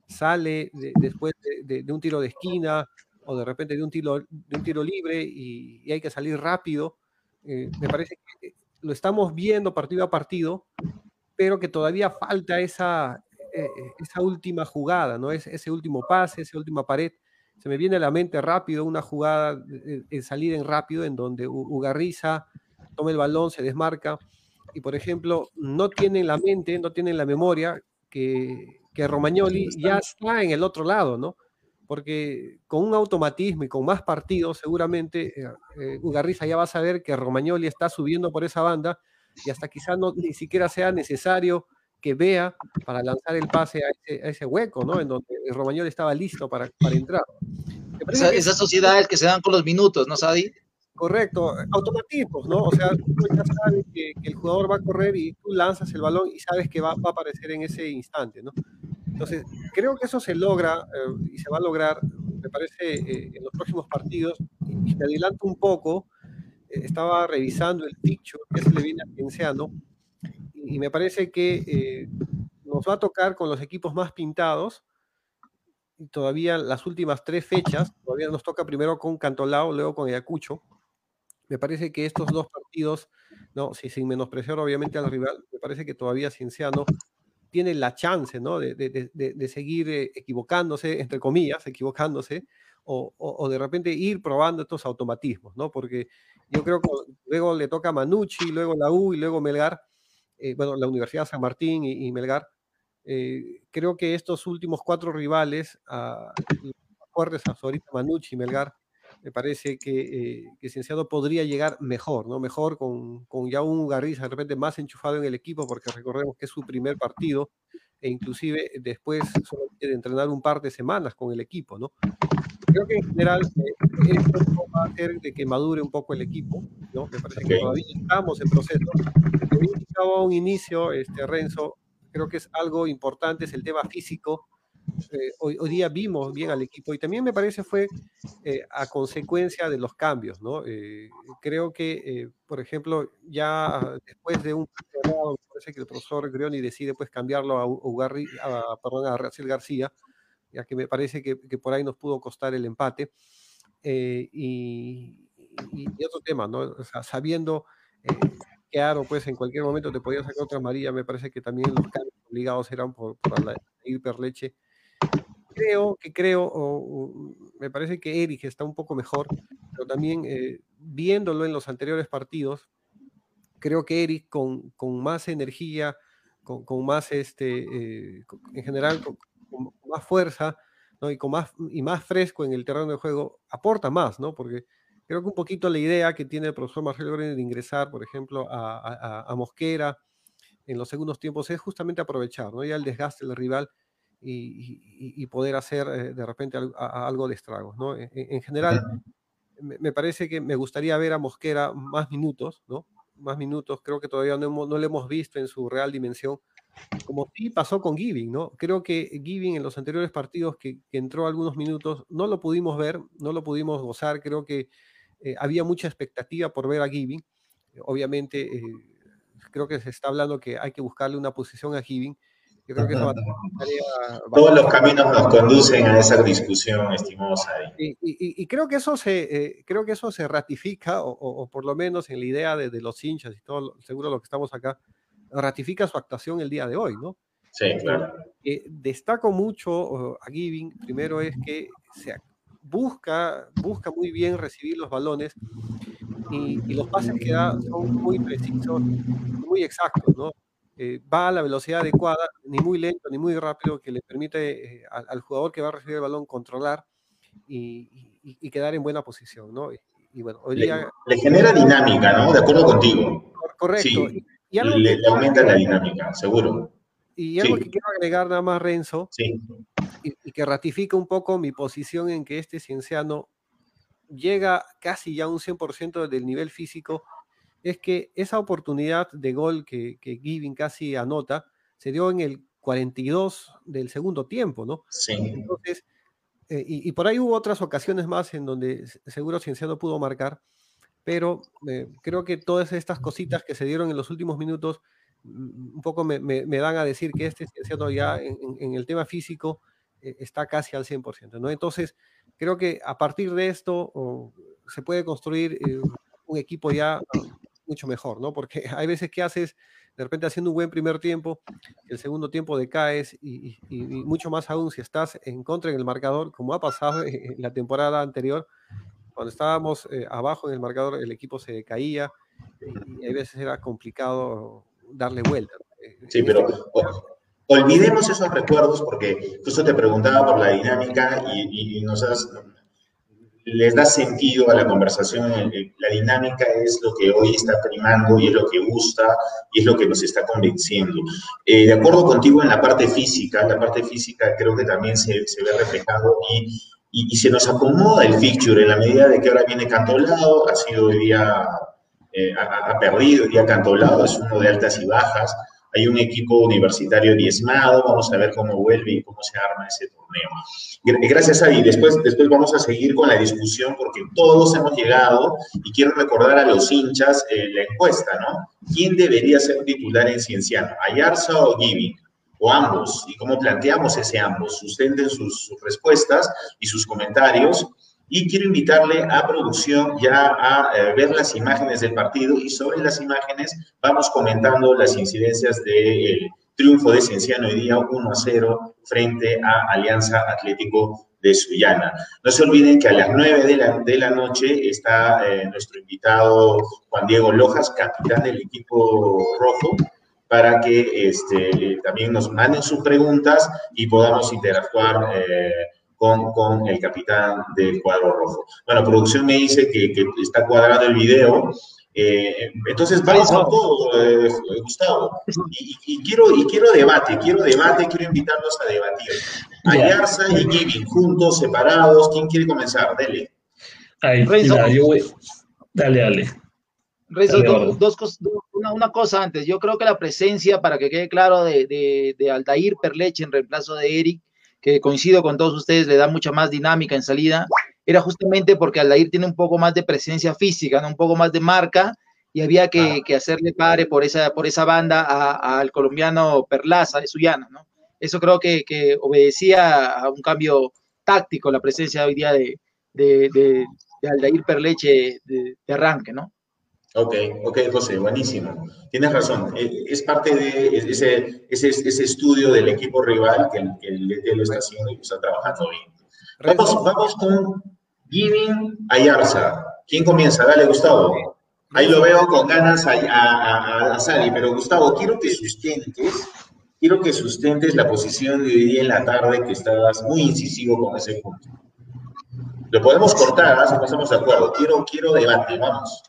sale después de, un tiro de esquina o de repente de un tiro, de un tiro libre y, hay que salir rápido, eh, me parece que lo estamos viendo partido a partido, pero que todavía falta esa, eh, eh, esa última jugada, ¿no? Ese, ese último pase, esa última pared. Se me viene a la mente rápido una jugada en salida en rápido en donde Ugarriza toma el balón, se desmarca y, por ejemplo, no tiene en la mente, no tiene en la memoria que, que Romagnoli ya está en el otro lado, ¿no? Porque con un automatismo y con más partidos, seguramente eh, eh, Ugarriza ya va a saber que Romagnoli está subiendo por esa banda y hasta quizá no ni siquiera sea necesario que vea para lanzar el pase a ese, hueco, ¿no? En donde Romagnoli estaba listo para, para entrar. esas sociedades que se dan con los minutos, ¿no, Sadi? Correcto, automatismos, ¿no? O sea, tú ya sabes que, el jugador va a correr y tú lanzas el balón y sabes que va, va a aparecer en ese instante, ¿no? Entonces, creo que eso se logra eh, y se va a lograr, me parece, eh, en los próximos partidos. Y me adelanto un poco, eh, estaba revisando el picture que se le viene a Cienciano y, me parece que nos va a tocar con los equipos más pintados y todavía las últimas tres fechas, todavía nos toca primero con Cantolao, luego con Ayacucho. Me parece que estos dos partidos, no, si sin menospreciar obviamente al rival, me parece que todavía Cienciano tiene la chance, ¿no? De, de, de, seguir eh, equivocándose, entre comillas, equivocándose, o, o, de repente ir probando estos automatismos, ¿no? Porque yo creo que luego le toca a Manucci, luego la U y luego Melgar, eh, bueno, la Universidad San Martín y, Melgar. Eh, creo que estos últimos cuatro rivales, a, fuertes a Manucci y Melgar, me parece que, eh, que Cienciano podría llegar mejor, ¿no? Mejor con, con ya un Garriza de repente más enchufado en el equipo, porque recordemos que es su primer partido e inclusive después de entrenar un par de semanas con el equipo, ¿no? Creo que en general eh, esto va a hacer de que madure un poco el equipo, ¿no? Me parece que todavía estamos en proceso. Como indicaba un inicio, este, Renzo, creo que es algo importante, es el tema físico, eh, hoy, día vimos bien al equipo y también me parece fue eh, a consecuencia de los cambios, ¿no? Eh, creo que, por ejemplo, ya después de un me parece que el profesor Grioni decide pues cambiarlo a, Ugarri, a, perdón, a Raciel García, ya que me parece que, que, por ahí nos pudo costar el empate. Y, y, otro tema, ¿no? O sea, sabiendo que Aro, pues en cualquier momento te podía sacar otra María, me parece que también los cambios obligados eran por, por la, ir Perleche creo que creo, o, me parece que Eric está un poco mejor, pero también eh, viéndolo en los anteriores partidos, creo que Eric con, con más energía, con, con más, este, eh, en general, con, más fuerza, ¿no? y, con más, y más fresco en el terreno de juego, aporta más, ¿no? Porque creo que un poquito la idea que tiene el profesor Marcelo Grener de ingresar, por ejemplo, a, a, a, Mosquera en los segundos tiempos es justamente aprovechar, ¿no? Ya el desgaste del rival y, poder hacer eh, de repente algo, de estragos. ¿no? E, e, en, general, me, parece que me gustaría ver a Mosquera más minutos, ¿no? Más minutos, creo que todavía no, no lo hemos visto en su real dimensión, como sí pasó con Giving, ¿no? Creo que Giving en los anteriores partidos que, entró algunos minutos, no lo pudimos ver, no lo pudimos gozar, creo que eh, había mucha expectativa por ver a Giving, obviamente eh, creo que se está hablando que hay que buscarle una posición a Giving, todos los caminos nos conducen a esa discusión, estimosa. Y, creo, que eso se, eh, creo que eso se ratifica, o, por lo menos en la idea de, los hinchas y todo, seguro lo que estamos acá, ratifica su actuación el día de hoy, ¿no? Sí, eh, claro. Eh, destaco mucho a Giving, primero es que se busca, busca muy bien recibir los balones y, y los pases que da son muy precisos, muy exactos, ¿no? Eh, va a la velocidad adecuada, ni muy lento ni muy rápido, que le permite eh, al, jugador que va a recibir el balón controlar y, quedar en buena posición, ¿no? Y, bueno, hoy día... Le, genera dinámica, ¿no? De acuerdo contigo. Correcto. Sí, y, le, aumenta la dinámica, seguro. Y algo que quiero agregar nada más, Renzo, y, que ratifica un poco mi posición en que este cienciano llega casi ya a un 100% del nivel físico es que esa oportunidad de gol que, que Giving casi anota se dio en el 42 del segundo tiempo, ¿no? Sí. Entonces, eh, y, por ahí hubo otras ocasiones más en donde seguro Cienciano pudo marcar, pero eh, creo que todas estas cositas que se dieron en los últimos minutos mm, un poco me, dan a decir que este Cienciano ya en, el tema físico eh, está casi al 100%, ¿no? Entonces, creo que a partir de esto se puede construir un equipo ya mucho mejor, ¿no? Porque hay veces que haces, de repente haciendo un buen primer tiempo, el segundo tiempo decaes y, mucho más aún si estás en contra en el marcador, como ha pasado en la temporada anterior, cuando estábamos eh, abajo en el marcador el equipo se caía y, hay veces era complicado darle vuelta. Eh, sí, pero olvidemos esos recuerdos porque justo te preguntaba por la dinámica y, y nos has les da sentido a la conversación, la dinámica es lo que hoy está primando y es lo que gusta y es lo que nos está convenciendo. Eh, de acuerdo contigo en la parte física, la parte física creo que también se, ve reflejado y, y, se nos acomoda el fixture en la medida de que ahora viene Cantolado, ha sido día, eh, ha, perdido hoy día Cantolado, es uno de altas y bajas, hay un equipo universitario diezmado, vamos a ver cómo vuelve y cómo se arma ese torneo. Gracias, Adi. Después, después vamos a seguir con la discusión porque todos hemos llegado y quiero recordar a los hinchas eh, la encuesta, ¿no? ¿Quién debería ser titular en Cienciano? ¿Ayarza o Giving? o ambos, y cómo planteamos ese ambos. Sustenten sus, respuestas y sus comentarios. Y quiero invitarle a producción ya a eh, ver las imágenes del partido y sobre las imágenes vamos comentando las incidencias del triunfo de Cienciano hoy día 1 a 0 frente a Alianza Atlético de Sullana. No se olviden que a las 9 de la, de la noche está eh, nuestro invitado Juan Diego Lojas, capitán del equipo rojo, para que este, también nos manden sus preguntas y podamos interactuar. Eh, con, con el capitán del cuadro rojo. Bueno, producción me dice que, que está cuadrado el video. Eh, entonces vamos con todo, eh, Gustavo. Y, y, quiero, y quiero debate, quiero debate, quiero invitarlos a debatir. Ayarza y Giving, juntos, separados. ¿Quién quiere comenzar? Dele. Ahí, yo voy. Dale, dale. Renzo, dos, dos, una, una, cosa antes. Yo creo que la presencia, para que quede claro, de, de, de Aldair Perleche en reemplazo de Eric, que coincido con todos ustedes, le da mucha más dinámica en salida, era justamente porque Aldair tiene un poco más de presencia física, ¿no? un poco más de marca, y había que, que hacerle pare por esa, por esa banda al colombiano Perlaza de Suyana. ¿no? Eso creo que, que, obedecía a un cambio táctico la presencia hoy día de, de, de, de Aldair Perleche de, de arranque, ¿no? Ok, ok, José, buenísimo. Tienes razón. E, es parte de ese, ese, ese estudio del equipo rival que, que el DT lo está haciendo y está trabajando bien. Vamos, vamos con Giving Ayarza. ¿Quién comienza? Dale, Gustavo. Ahí lo veo con ganas a, a, a, Sally, pero Gustavo, quiero que sustentes, quiero que sustentes la posición de hoy día en la tarde que estás muy incisivo con ese punto. Lo podemos cortar, ¿no? si no estamos de acuerdo. Quiero, quiero debate, vamos.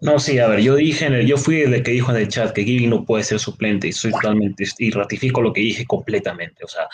No, sí, a ver, yo dije, yo fui el que dijo en el chat que Giving no puede ser suplente y soy totalmente, y ratifico lo que dije completamente. O sea,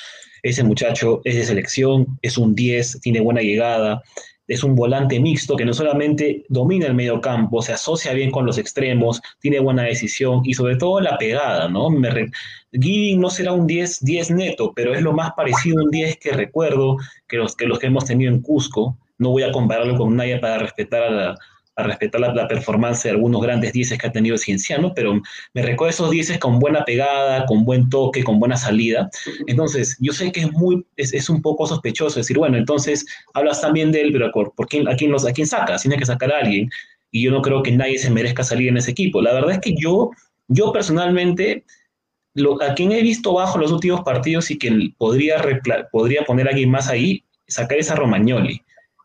ese muchacho es de selección, es un 10, tiene buena llegada, es un volante mixto que no solamente domina el medio campo, se asocia bien con los extremos, tiene buena decisión y sobre todo la pegada, ¿no? Me. Giving no será un 10, 10 neto, pero es lo más parecido a un 10 que recuerdo que los, que los que hemos tenido en Cusco. No voy a compararlo con nadie para respetar a la, respetar la, performance de algunos grandes dices que ha tenido Cienciano, pero me recuerdo esos dices con buena pegada, con buen toque, con buena salida. Entonces, yo sé que es muy, es, es un poco sospechoso decir, bueno, entonces hablas también de él, pero ¿por quién, a, quién los, ¿a quién sacas? Tiene que sacar a alguien. Y yo no creo que nadie se merezca salir en ese equipo. La verdad es que yo, yo personalmente, a quien he visto bajo los últimos partidos y que podría, podría poner a alguien más ahí, sacar es a Romagnoli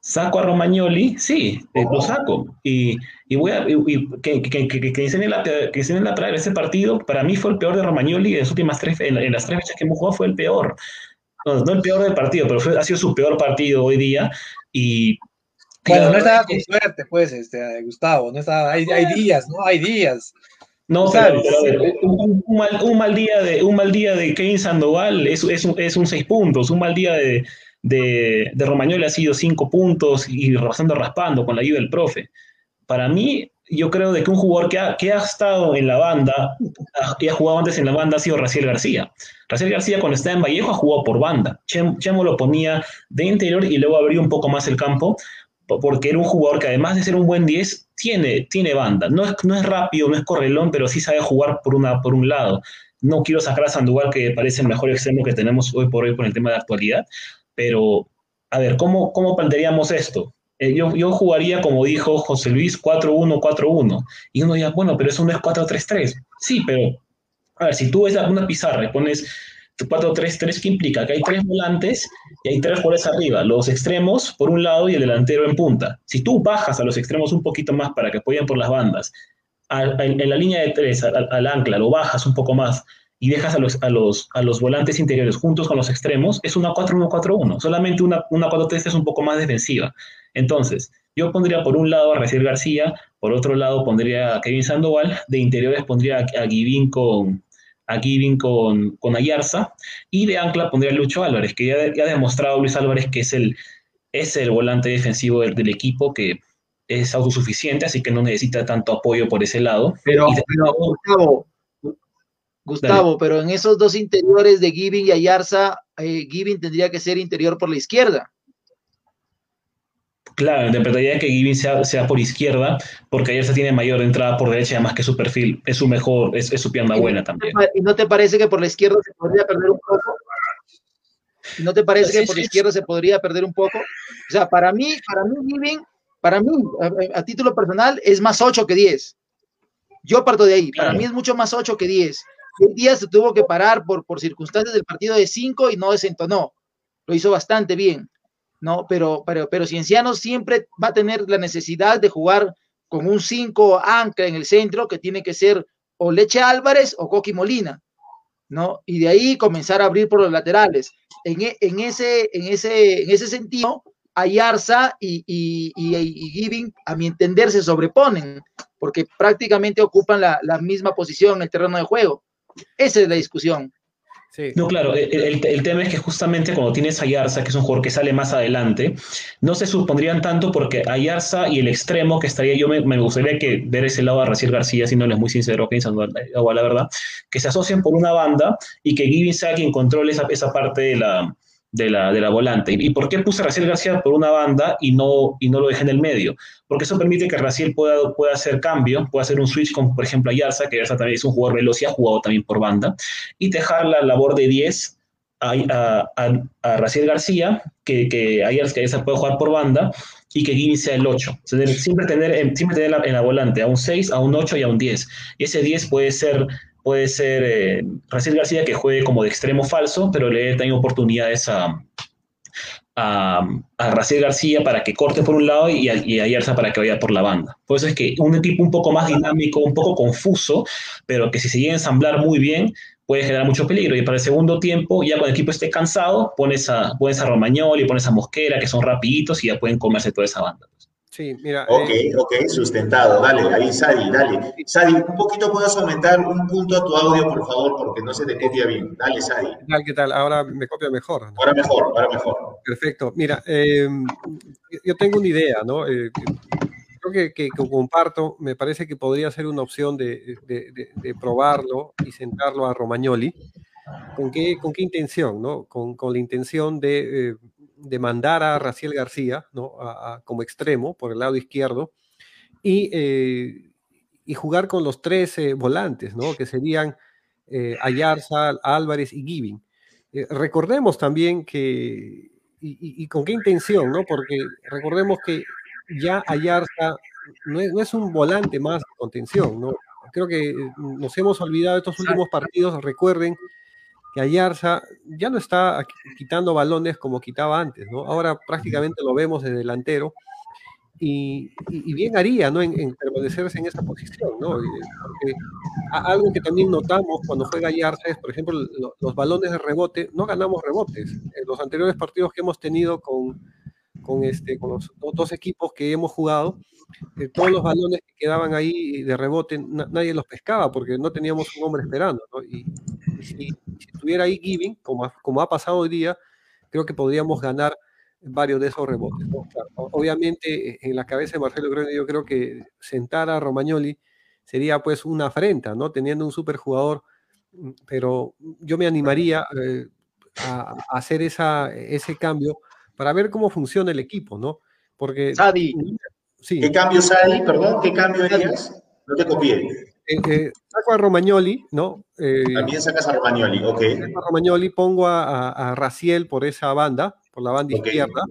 saco a Romagnoli, sí, eh, lo saco. Y, y voy a, y, que, que, que, que, dicen la, que dicen la traer ese partido, para mí fue el peor de Romagnoli en las últimas tres, en, en las tres fechas que hemos jugado fue el peor. No, no el peor del partido, pero fue, ha sido su peor partido hoy día. Y bueno, no estaba con suerte, pues, este, Gustavo, no estaba, hay, hay días, ¿no? Hay días. No, pero, pero un, un, mal, un, mal, día de un mal día de Kevin Sandoval es, es, un, es un seis puntos, un mal día de, de, de Romagnoli ha sido cinco puntos y bastante raspando con la ayuda del profe. Para mí, yo creo de que un jugador que ha, que ha estado en la banda y ha jugado antes en la banda ha sido Raciel García. Raciel García cuando estaba en Vallejo ha jugado por banda. Chemo lo ponía de interior y luego abrió un poco más el campo porque era un jugador que además de ser un buen 10, tiene, tiene banda. No es, no es rápido, no es correlón, pero sí sabe jugar por, una, por un lado. No quiero sacar a Sandoval, que parece el mejor extremo que tenemos hoy por hoy con el tema de actualidad, pero, a ver, ¿cómo, cómo plantearíamos esto? Eh, yo, yo, jugaría, como dijo José Luis, 4-1-4-1. Y uno diría, bueno, pero eso no es 4-3-3. Sí, pero, a ver, si tú ves una pizarra y pones 4-3-3, ¿qué implica? Que hay tres volantes y hay tres jugadores arriba, los extremos por un lado y el delantero en punta. Si tú bajas a los extremos un poquito más para que apoyen por las bandas, a, a, en la línea de tres, al ancla, lo bajas un poco más y dejas a los, a los, a los volantes interiores juntos con los extremos, es una 4-1-4-1. Solamente una, una 4-3 es un poco más defensiva. Entonces, yo pondría por un lado a Raciel García, por otro lado pondría a Kevin Sandoval, de interiores pondría a, a Givín con, a Givín con, con Ayarza, y de ancla pondría a Lucho Álvarez, que ya, ya ha demostrado Luis Álvarez que es el, es el volante defensivo del, del equipo que es autosuficiente, así que no necesita tanto apoyo por ese lado. Pero, pero Gustavo, Gustavo, Dale. pero en esos dos interiores de Giving y Ayarza, eh, Giving tendría que ser interior por la izquierda. Claro, interpretaría que Giving sea, sea, por izquierda, porque Ayarza tiene mayor entrada por derecha, además que su perfil es su mejor, es, es su pierna ¿Y buena no también. ¿Y no te parece que por la izquierda se podría perder un poco? ¿Y no te parece sí, que por sí, la izquierda sí. se podría perder un poco? O sea, para mí, para mí Giving, para mí, a, a título personal, es más 8 que 10. Yo parto de ahí. Claro. Para mí es mucho más 8 que 10. Un día se tuvo que parar por, por circunstancias del partido de 5 y no desentonó. Lo hizo bastante bien, ¿no? Pero, pero, pero Cienciano siempre va a tener la necesidad de jugar con un 5 ancla en el centro que tiene que ser o Leche Álvarez o Coqui Molina, ¿no? Y de ahí comenzar a abrir por los laterales. En, en, ese, en, ese, en ese sentido, Ayarza y, y, y, y Giving, a mi entender, se sobreponen, porque prácticamente ocupan la misma posición en el terreno de juego. Esa es la discusión. No, claro, el, el, tema es que justamente cuando tienes a Ayarza, que es un jugador que sale más adelante, no se supondrían tanto porque Ayarza y el extremo que estaría, yo me, me gustaría que ver ese lado a Raciel García, si no les muy sincero, pensando la verdad, que se asocien por una banda y que Gibbs sea quien controle esa, esa parte de la, de la, de la volante. ¿Y por qué puse a Raciel García por una banda y no, y no lo dejé en el medio? Porque eso permite que Raciel pueda, pueda hacer cambio, pueda hacer un switch con, por ejemplo, Ayarza, que Ayarza también es un jugador veloz y ha jugado también por banda, y dejar la labor de 10 a, a, a, Raciel García, que, que Ayarza, que Ayarza puede jugar por banda, y que Gibbs sea el 8. Siempre tener, siempre tener en la volante a un 6, a un 8 y a un 10. Y ese 10 puede ser puede ser eh, García que juegue como de extremo falso, pero le dé también oportunidades a, a, García para que corte por un lado y a, y para que vaya por la banda. Por eso es que un equipo un poco más dinámico, un poco confuso, pero que si se llega a ensamblar muy bien, puede generar mucho peligro. Y para el segundo tiempo, ya cuando el equipo esté cansado, pones a, pones a Romagnoli, pones a Mosquera, que son rapiditos y ya pueden comerse toda esa banda. Sí, mira. Ok, eh, ok, sustentado. Dale, ahí, Sadi, dale. Sadi, un poquito puedes aumentar un punto a tu audio, por favor, porque no se te copia bien. Dale, Sadi. ¿Qué tal? ¿Qué tal? Ahora me copia mejor. ¿no? Ahora mejor, ahora mejor. Perfecto. Mira, eh, yo tengo una idea, ¿no? Eh, creo que, que, que, comparto, me parece que podría ser una opción de, de, de, de probarlo y sentarlo a Romagnoli. ¿Con qué, con qué intención? ¿no? Con, con la intención de, eh, de, mandar a Raciel García ¿no? a, a, como extremo por el lado izquierdo y, eh, y jugar con los tres eh, volantes, ¿no? que serían eh, Ayarza, Álvarez y Giving. Recordemos también que, y, y, y, con qué intención, ¿no? porque recordemos que ya Ayarza no es, no es un volante más de contención, ¿no? creo que nos hemos olvidado de estos últimos partidos, recuerden que Ayarza ya no está quitando balones como quitaba antes, ¿no? Ahora prácticamente lo vemos de delantero y, bien haría, ¿no? En, permanecerse en esa posición, ¿no? Porque algo que también notamos cuando juega Ayarza es, por ejemplo, lo, los balones de rebote, no ganamos rebotes. En los anteriores partidos que hemos tenido con, con, este, con los dos equipos que hemos jugado, eh, todos los balones que quedaban ahí de rebote, na, nadie los pescaba porque no teníamos un hombre esperando, ¿no? Y, y si, estuviera ahí Giving, como, como ha pasado hoy día, creo que podríamos ganar varios de esos rebotes. ¿no? Claro, obviamente, en la cabeza de Marcelo Grande, yo creo que sentar a Romagnoli sería pues una afrenta, ¿no? Teniendo un superjugador, pero yo me animaría eh, a, a, hacer esa, ese cambio para ver cómo funciona el equipo, ¿no? Porque... Sadi, sí. ¿qué cambio, Sadi? Perdón, ¿qué cambio harías? No te copié. Eh, eh, saco a Romagnoli, ¿no? Eh, También sacas a Romagnoli, ok. A Romagnoli pongo a, a, a, Raciel por esa banda, por la banda okay. izquierda.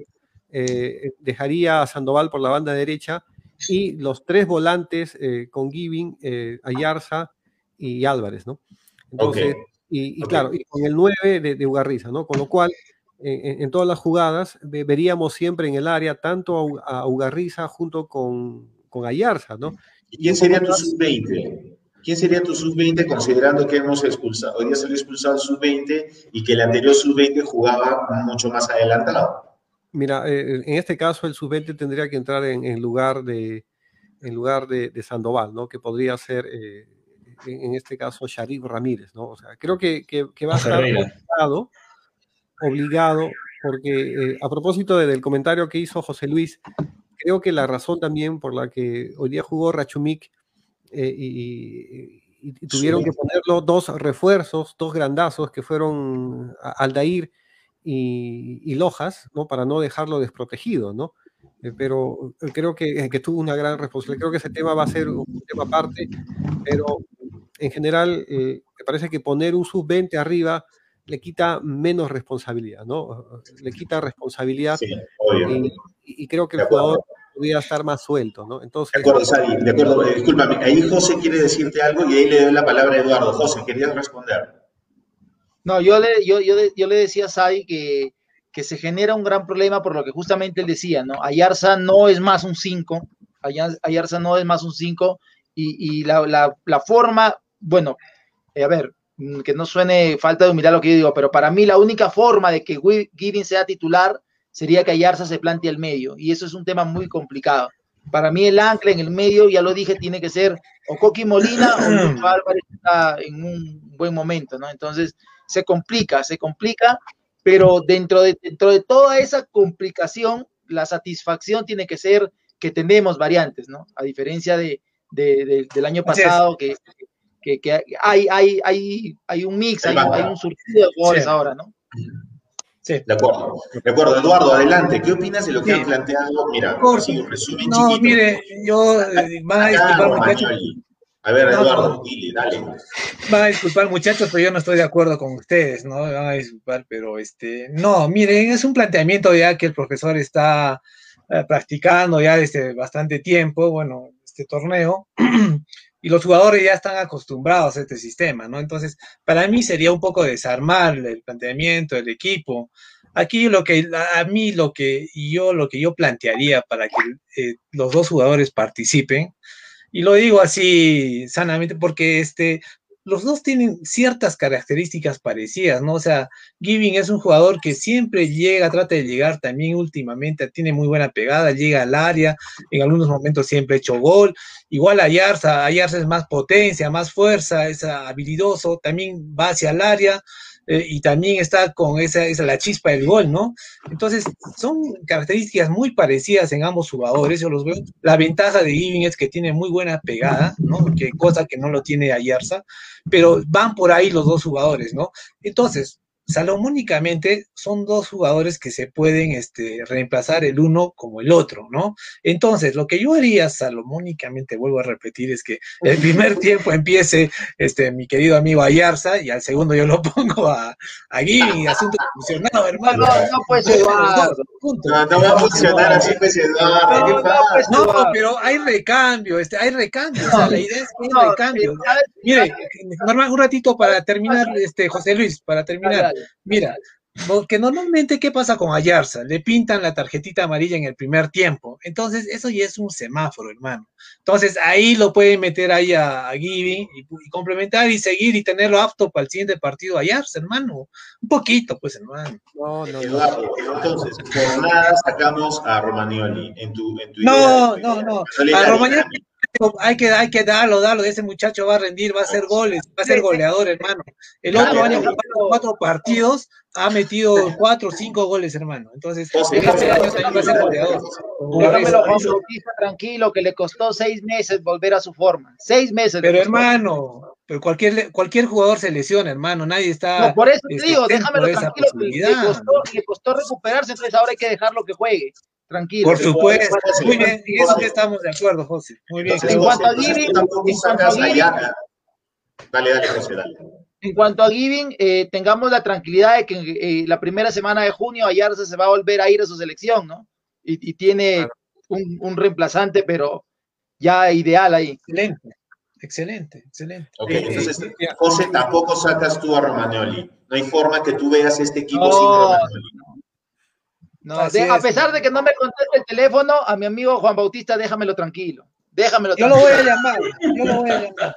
Eh, dejaría a Sandoval por la banda derecha y los tres volantes con Giving, Ayarza y Álvarez, ¿no? Entonces, okay. y, y okay. claro, y con el 9 de, de Ugarriza, ¿no? Con lo cual, en, en, todas las jugadas, veríamos siempre en el área tanto a, a Ugarriza junto con, con Ayarza, ¿no? ¿Quién sería tu sub-20? ¿Quién sería tu sub-20 considerando que hemos expulsado, hoy día le expulsado el sub-20 y que el anterior sub-20 jugaba mucho más adelantado? Mira, eh, en este caso el sub-20 tendría que entrar en, en, lugar de en lugar de, de, Sandoval, ¿no? Que podría ser eh, en este caso Sharif Ramírez, ¿no? O sea, creo que, que, que va a estar obligado, obligado, porque eh, a propósito de, del comentario que hizo José Luis, creo que la razón también por la que hoy día jugó Rachumik eh, y, y, y, tuvieron sí. que ponerlo dos refuerzos, dos grandazos que fueron Aldair y, y, Lojas, ¿no? Para no dejarlo desprotegido, ¿no? Eh, pero creo que, que, tuvo una gran responsabilidad. Creo que ese tema va a ser un tema aparte, pero en general eh, me parece que poner un sub-20 arriba le quita menos responsabilidad, ¿no? Le quita responsabilidad sí, y, y, creo que el jugador podría estar más suelto, ¿no? Entonces, de acuerdo, Sari, de acuerdo, discúlpame, ahí José quiere decirte algo y ahí le doy la palabra a Eduardo. José, ¿querías responder? No, yo le, yo, yo, yo le decía a Sadi que, que se genera un gran problema por lo que justamente él decía, ¿no? Ayarza no es más un 5, Ayarza no es más un 5 y, y la, la, la, forma, bueno, eh, a ver, que no suene falta de humildad lo que yo digo, pero para mí la única forma de que Giving sea titular sería que Ayarza se plantee al medio, y eso es un tema muy complicado. Para mí el ancla en el medio, ya lo dije, tiene que ser o Coqui Molina o Lucho Álvarez está en un buen momento, ¿no? Entonces se complica, se complica, pero dentro de, dentro de toda esa complicación, la satisfacción tiene que ser que tenemos variantes, ¿no? A diferencia de, de- de- del año es. pasado, que, que, que hay, hay, hay, hay un mix, hay, hay un surtido de jugadores Sí. ahora, ¿no? Sí. De acuerdo. De acuerdo, Eduardo, adelante. ¿Qué opinas de lo que Sí. han planteado? Mira, así un resumen No, chiquito. mire, yo eh, van a disculpar muchachos. A ver, No, Eduardo, dile, dale. van a disculpar muchachos, pero yo no estoy de acuerdo con ustedes, ¿no? Van a disculpar, pero este, no, miren, es un planteamiento ya que el profesor está eh, practicando ya desde bastante tiempo, bueno, este torneo, y los jugadores ya están acostumbrados a este sistema, ¿no? Entonces, para mí sería un poco desarmar el planteamiento del equipo. Aquí lo que a mí lo que yo lo que yo plantearía para que eh, los dos jugadores participen y lo digo así sanamente porque este los dos tienen ciertas características parecidas, ¿no? O sea, Giving es un jugador que siempre llega, trata de llegar también últimamente, tiene muy buena pegada, llega al área, en algunos momentos siempre ha hecho gol. Igual Ayarza, Ayarza es más potencia, más fuerza, es habilidoso, también va hacia el área eh, y también está con esa, esa la chispa del gol, ¿no? Entonces, son características muy parecidas en ambos jugadores, yo los veo. La ventaja de Giving es que tiene muy buena pegada, ¿no? Que cosa que no lo tiene Ayarza, pero van por ahí los dos jugadores, ¿no? Entonces, salomónicamente son dos jugadores que se pueden este, reemplazar el uno como el otro, ¿no? Entonces, lo que yo haría salomónicamente, vuelvo a repetir, es que el primer tiempo empiece este, mi querido amigo Ayarza y al segundo yo lo pongo a, a Giving, asunto funcionado, hermano. No, no, Eduardo. Punto. No, no va a funcionar así, pues, Eduardo. ¿Qué No, no, pues, No, pero hay recambio, este, hay recambio, o sea, la idea es que hay No, recambio. Mire, normal, un ratito para terminar, este, José Luis, para terminar. Mira, porque normalmente, ¿qué pasa con Ayarza? Le pintan la tarjetita amarilla en el primer tiempo. Entonces, eso ya es un semáforo, hermano. Entonces, ahí lo pueden meter ahí a, a Giving y, y complementar y seguir y tenerlo apto para el siguiente partido Ayarza, hermano. Un poquito, pues, hermano. No, no, no. Eduardo, entonces, por nada sacamos a Romagnoli en tu, en tu No, idea. no, no. A Romagnoli. Hay que, hay que darlo, darlo. Ese muchacho va a rendir, va a hacer goles, va a ser goleador, hermano. El otro año, jugando cuatro partidos, ha metido cuatro o cinco goles, hermano. Entonces, José, este año también va a ser goleador. Déjamelo, tranquilo, que le costó seis meses volver a su forma. Seis meses. Pero hermano, pero cualquier, cualquier jugador se lesiona, hermano. Nadie está. No, por eso te este, digo, déjamelo tranquilo, le costó, le costó recuperarse, entonces ahora hay que dejarlo que juegue. Tranquilo. Por supuesto. Muy bien, en eso que estamos de acuerdo, José. Muy bien. Entonces, En cuanto a Giving, en cuanto a Giving-. Dale, dale, José, dale. En cuanto a Giving, eh, tengamos la tranquilidad de que eh, la primera semana de junio Ayarza se va a volver a ir a su selección, ¿no? Y, y tiene un, un reemplazante, pero ya ideal ahí. Excelente, excelente, excelente. Ok, Eh, entonces, eh, José, tampoco sacas tú a Romagnoli. No hay forma que tú veas este equipo sin No, Romagnoli. No, de- a es. pesar de que no me conteste el teléfono, a mi amigo Juan Bautista, déjamelo tranquilo. Déjamelo Yo lo tranquilo. voy a llamar, yo lo voy a llamar.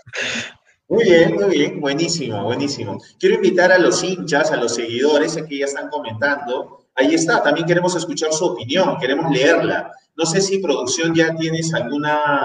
Muy bien, muy bien, buenísimo, buenísimo. Quiero invitar a los hinchas, a los seguidores, a que ya están comentando. Ahí está, también queremos escuchar su opinión, queremos leerla. No sé si producción ya tienes alguna,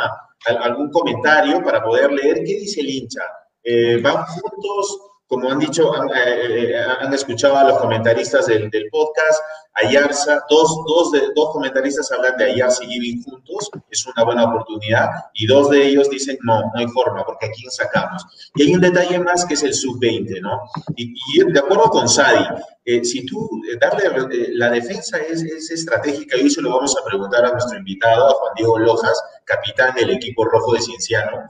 al- algún comentario para poder leer. ¿Qué dice el hincha? Eh, ¿Van juntos? Como han dicho, han, eh, eh, han escuchado a los comentaristas del, del podcast, Ayarza, dos, dos, de, dos comentaristas hablan de Ayarza y Giving juntos, es una buena oportunidad, y dos de ellos dicen, no, no hay forma, porque ¿a quién sacamos? Y hay un detalle más que es el sub-20, ¿no? Y, y de acuerdo con Sadi, eh, si tú, eh, darle, eh, la defensa es, es estratégica, y se lo vamos a preguntar a nuestro invitado, a Juan Diego Lojas, capitán del equipo rojo de Cienciano,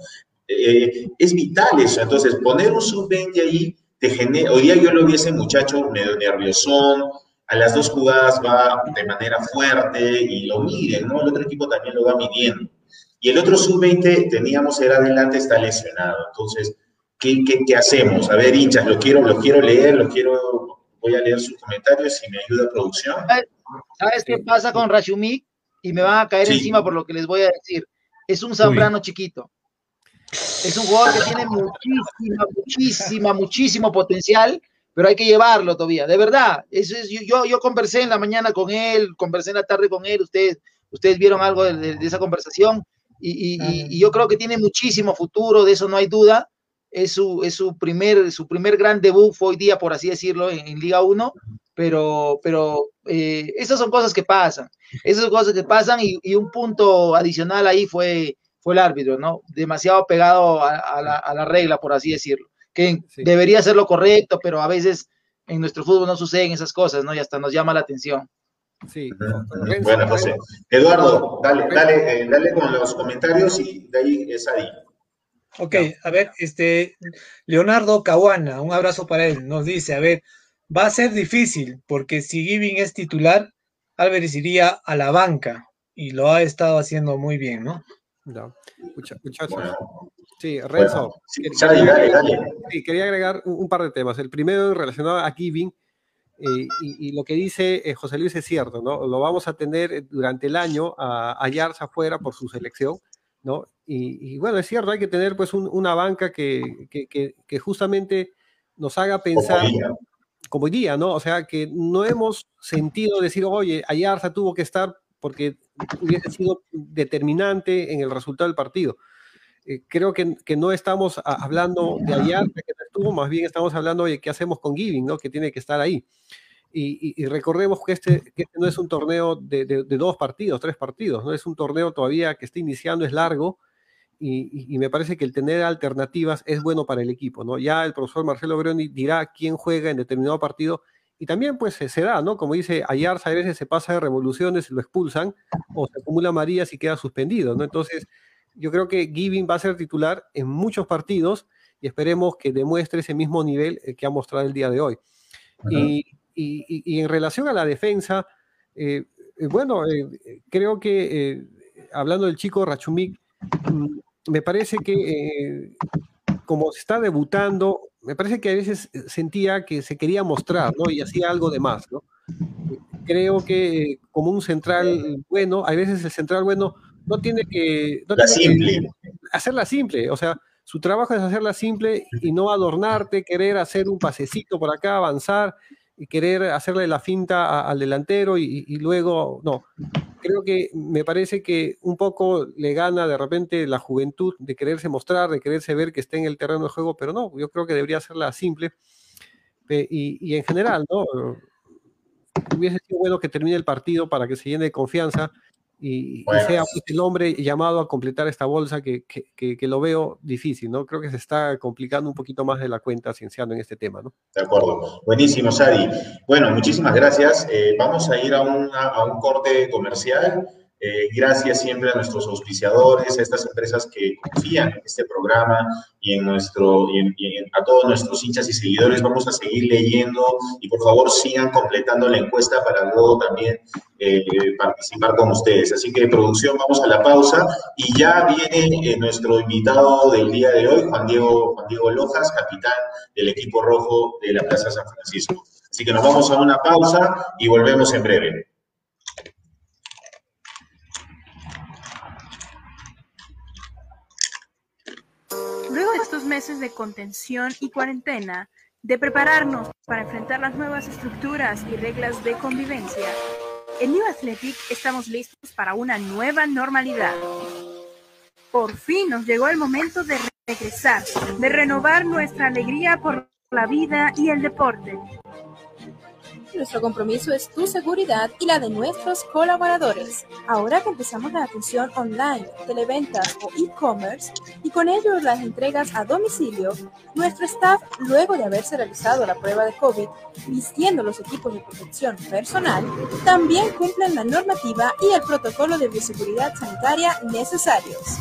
eh, es vital eso. Entonces, poner un sub-20 ahí te genera. Hoy día yo lo vi a ese muchacho medio nerviosón. A las dos jugadas va de manera fuerte y lo miden, ¿no? El otro equipo también lo va midiendo. Y el otro sub-20 teníamos era adelante, está lesionado. Entonces, ¿qué, qué, qué hacemos? A ver, hinchas, lo quiero, lo quiero leer, lo quiero. Voy a leer sus comentarios si me ayuda producción. ¿Sabes qué pasa con Rashumik? Y me van a caer Sí. encima por lo que les voy a decir. Es un Zambrano chiquito. Es un jugador que tiene muchísima, muchísima, muchísimo potencial, pero hay que llevarlo todavía. De verdad, eso es, yo, yo, conversé en la mañana con él, conversé en la tarde con él, ustedes, Ustedes vieron algo de, esa conversación y, yo creo que tiene muchísimo futuro, de eso no hay duda. Es su, es su, primer, su primer gran debut hoy día, por así decirlo, en, Liga 1, pero, pero eh, esas son cosas que pasan, esas son cosas que pasan y, un punto adicional ahí fue, fue el árbitro, ¿no? Demasiado pegado a, la, regla, por así decirlo, que debería ser lo correcto, pero a veces en nuestro fútbol no suceden esas cosas, ¿no? Y hasta nos llama la atención. Sí. Bueno, José. Eduardo, dale, dale, eh, dale con los comentarios y de ahí es ahí. Ok, a ver, este, Leonardo Caguana, un abrazo para él, nos dice, a ver, va a ser difícil porque si Giving es titular, Álvarez iría a la banca y lo ha estado haciendo muy bien, ¿no? No. Muchachos. Sí, Renzo. sí, quería agregar un, par de temas. El primero relacionado a Giving. Eh, y, lo que dice eh, José Luis es cierto, ¿no? Lo vamos a tener eh, durante el año a, hallarse afuera por su selección, ¿no? Y, bueno, es cierto, hay que tener pues una banca que, que, justamente nos haga pensar como hoy día, ¿no? O sea, que no hemos sentido decir, oye, Ayarza tuvo que estar porque hubiese sido determinante en el resultado del partido. Eh, creo que, que, no estamos hablando de Ayarza que no estuvo, más bien estamos hablando de qué hacemos con Giving, ¿no? Que tiene que estar ahí. Y, y, recordemos que este, que este, no es un torneo de, de, dos partidos, tres partidos, no es un torneo todavía que está iniciando, es largo, y, y, me parece que el tener alternativas es bueno para el equipo, ¿no? Ya el profesor Marcelo Broni dirá quién juega en determinado partido y también pues se da, ¿no? Como dice Ayarza, a veces se pasa de revoluciones y lo expulsan o se acumula Marías y queda suspendido, ¿no? Entonces yo creo que Giving va a ser titular en muchos partidos y esperemos que demuestre ese mismo nivel eh, que ha mostrado el día de hoy. y, y, en relación a la defensa, eh, eh, bueno, creo que hablando del chico Rachumik, mm, me parece que como se está debutando, me parece que a veces eh, sentía que se quería mostrar, ¿no? Y hacía algo de más, ¿no? Creo que como un central bueno, a veces el central bueno no tiene que... No hacerla simple, o sea, su trabajo es hacerla simple y no adornarte, querer hacer un pasecito por acá, avanzar y querer hacerle la finta al delantero y, luego, no, creo que me parece que un poco le gana de repente la juventud de quererse mostrar, de quererse ver que está en el terreno de juego, pero no, yo creo que debería hacerla simple y, y en general, ¿no? Hubiese sido bueno que termine el partido para que se llene de confianza y, sea pues, el hombre llamado a completar esta bolsa que, que, que, lo veo difícil, ¿no? Creo que se está complicando un poquito más de la cuenta cienciando en este tema, ¿no? De acuerdo. Buenísimo, Sari. Bueno, muchísimas gracias. Eh, vamos a ir a, a un corte comercial. Eh, gracias siempre a nuestros auspiciadores, a estas empresas que confían en este programa y en nuestro y, a todos nuestros hinchas y seguidores. Vamos a seguir leyendo y por favor sigan completando la encuesta para luego también eh, participar con ustedes. Así que producción, vamos a la pausa y ya viene eh, nuestro invitado del día de hoy, Juan Diego, Juan Diego Lojas, capitán del equipo rojo de la Plaza San Francisco. Así que nos vamos a una pausa y volvemos en breve. Meses de contención y cuarentena, de prepararnos para enfrentar las nuevas estructuras y reglas de convivencia, en New Athletic estamos listos para una nueva normalidad. Por fin nos llegó el momento de regresar, de renovar nuestra alegría por la vida y el deporte. Nuestro compromiso es tu seguridad y la de nuestros colaboradores. Ahora que empezamos la atención online, televentas o e-commerce y con ello las entregas a domicilio, nuestro staff, luego de haberse realizado la prueba de COVID, vistiendo los equipos de protección personal, también cumplen la normativa y el protocolo de bioseguridad sanitaria necesarios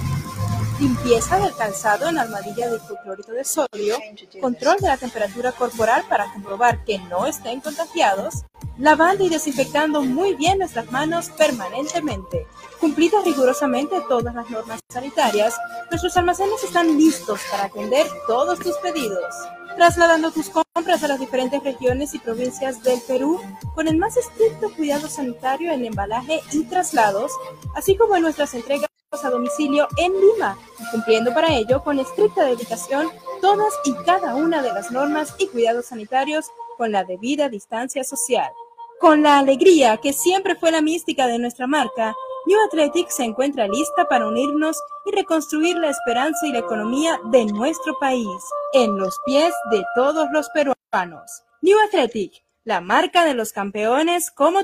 limpieza del calzado en armadilla de hipoclorito de sodio, control de la temperatura corporal para comprobar que no estén contagiados, lavando y desinfectando muy bien nuestras manos permanentemente. Cumplidas rigurosamente todas las normas sanitarias, nuestros almacenes están listos para atender todos tus pedidos, trasladando tus compras a las diferentes regiones y provincias del Perú con el más estricto cuidado sanitario en embalaje y traslados, así como en nuestras entregas a domicilio en Lima, cumpliendo para ello con estricta dedicación todas y cada una de las normas y cuidados sanitarios con la debida distancia social. Con la alegría que siempre fue la mística de nuestra marca, New Athletic se encuentra lista para unirnos y reconstruir la esperanza y la economía de nuestro país en los pies de todos los peruanos. New Athletic, la marca de los campeones como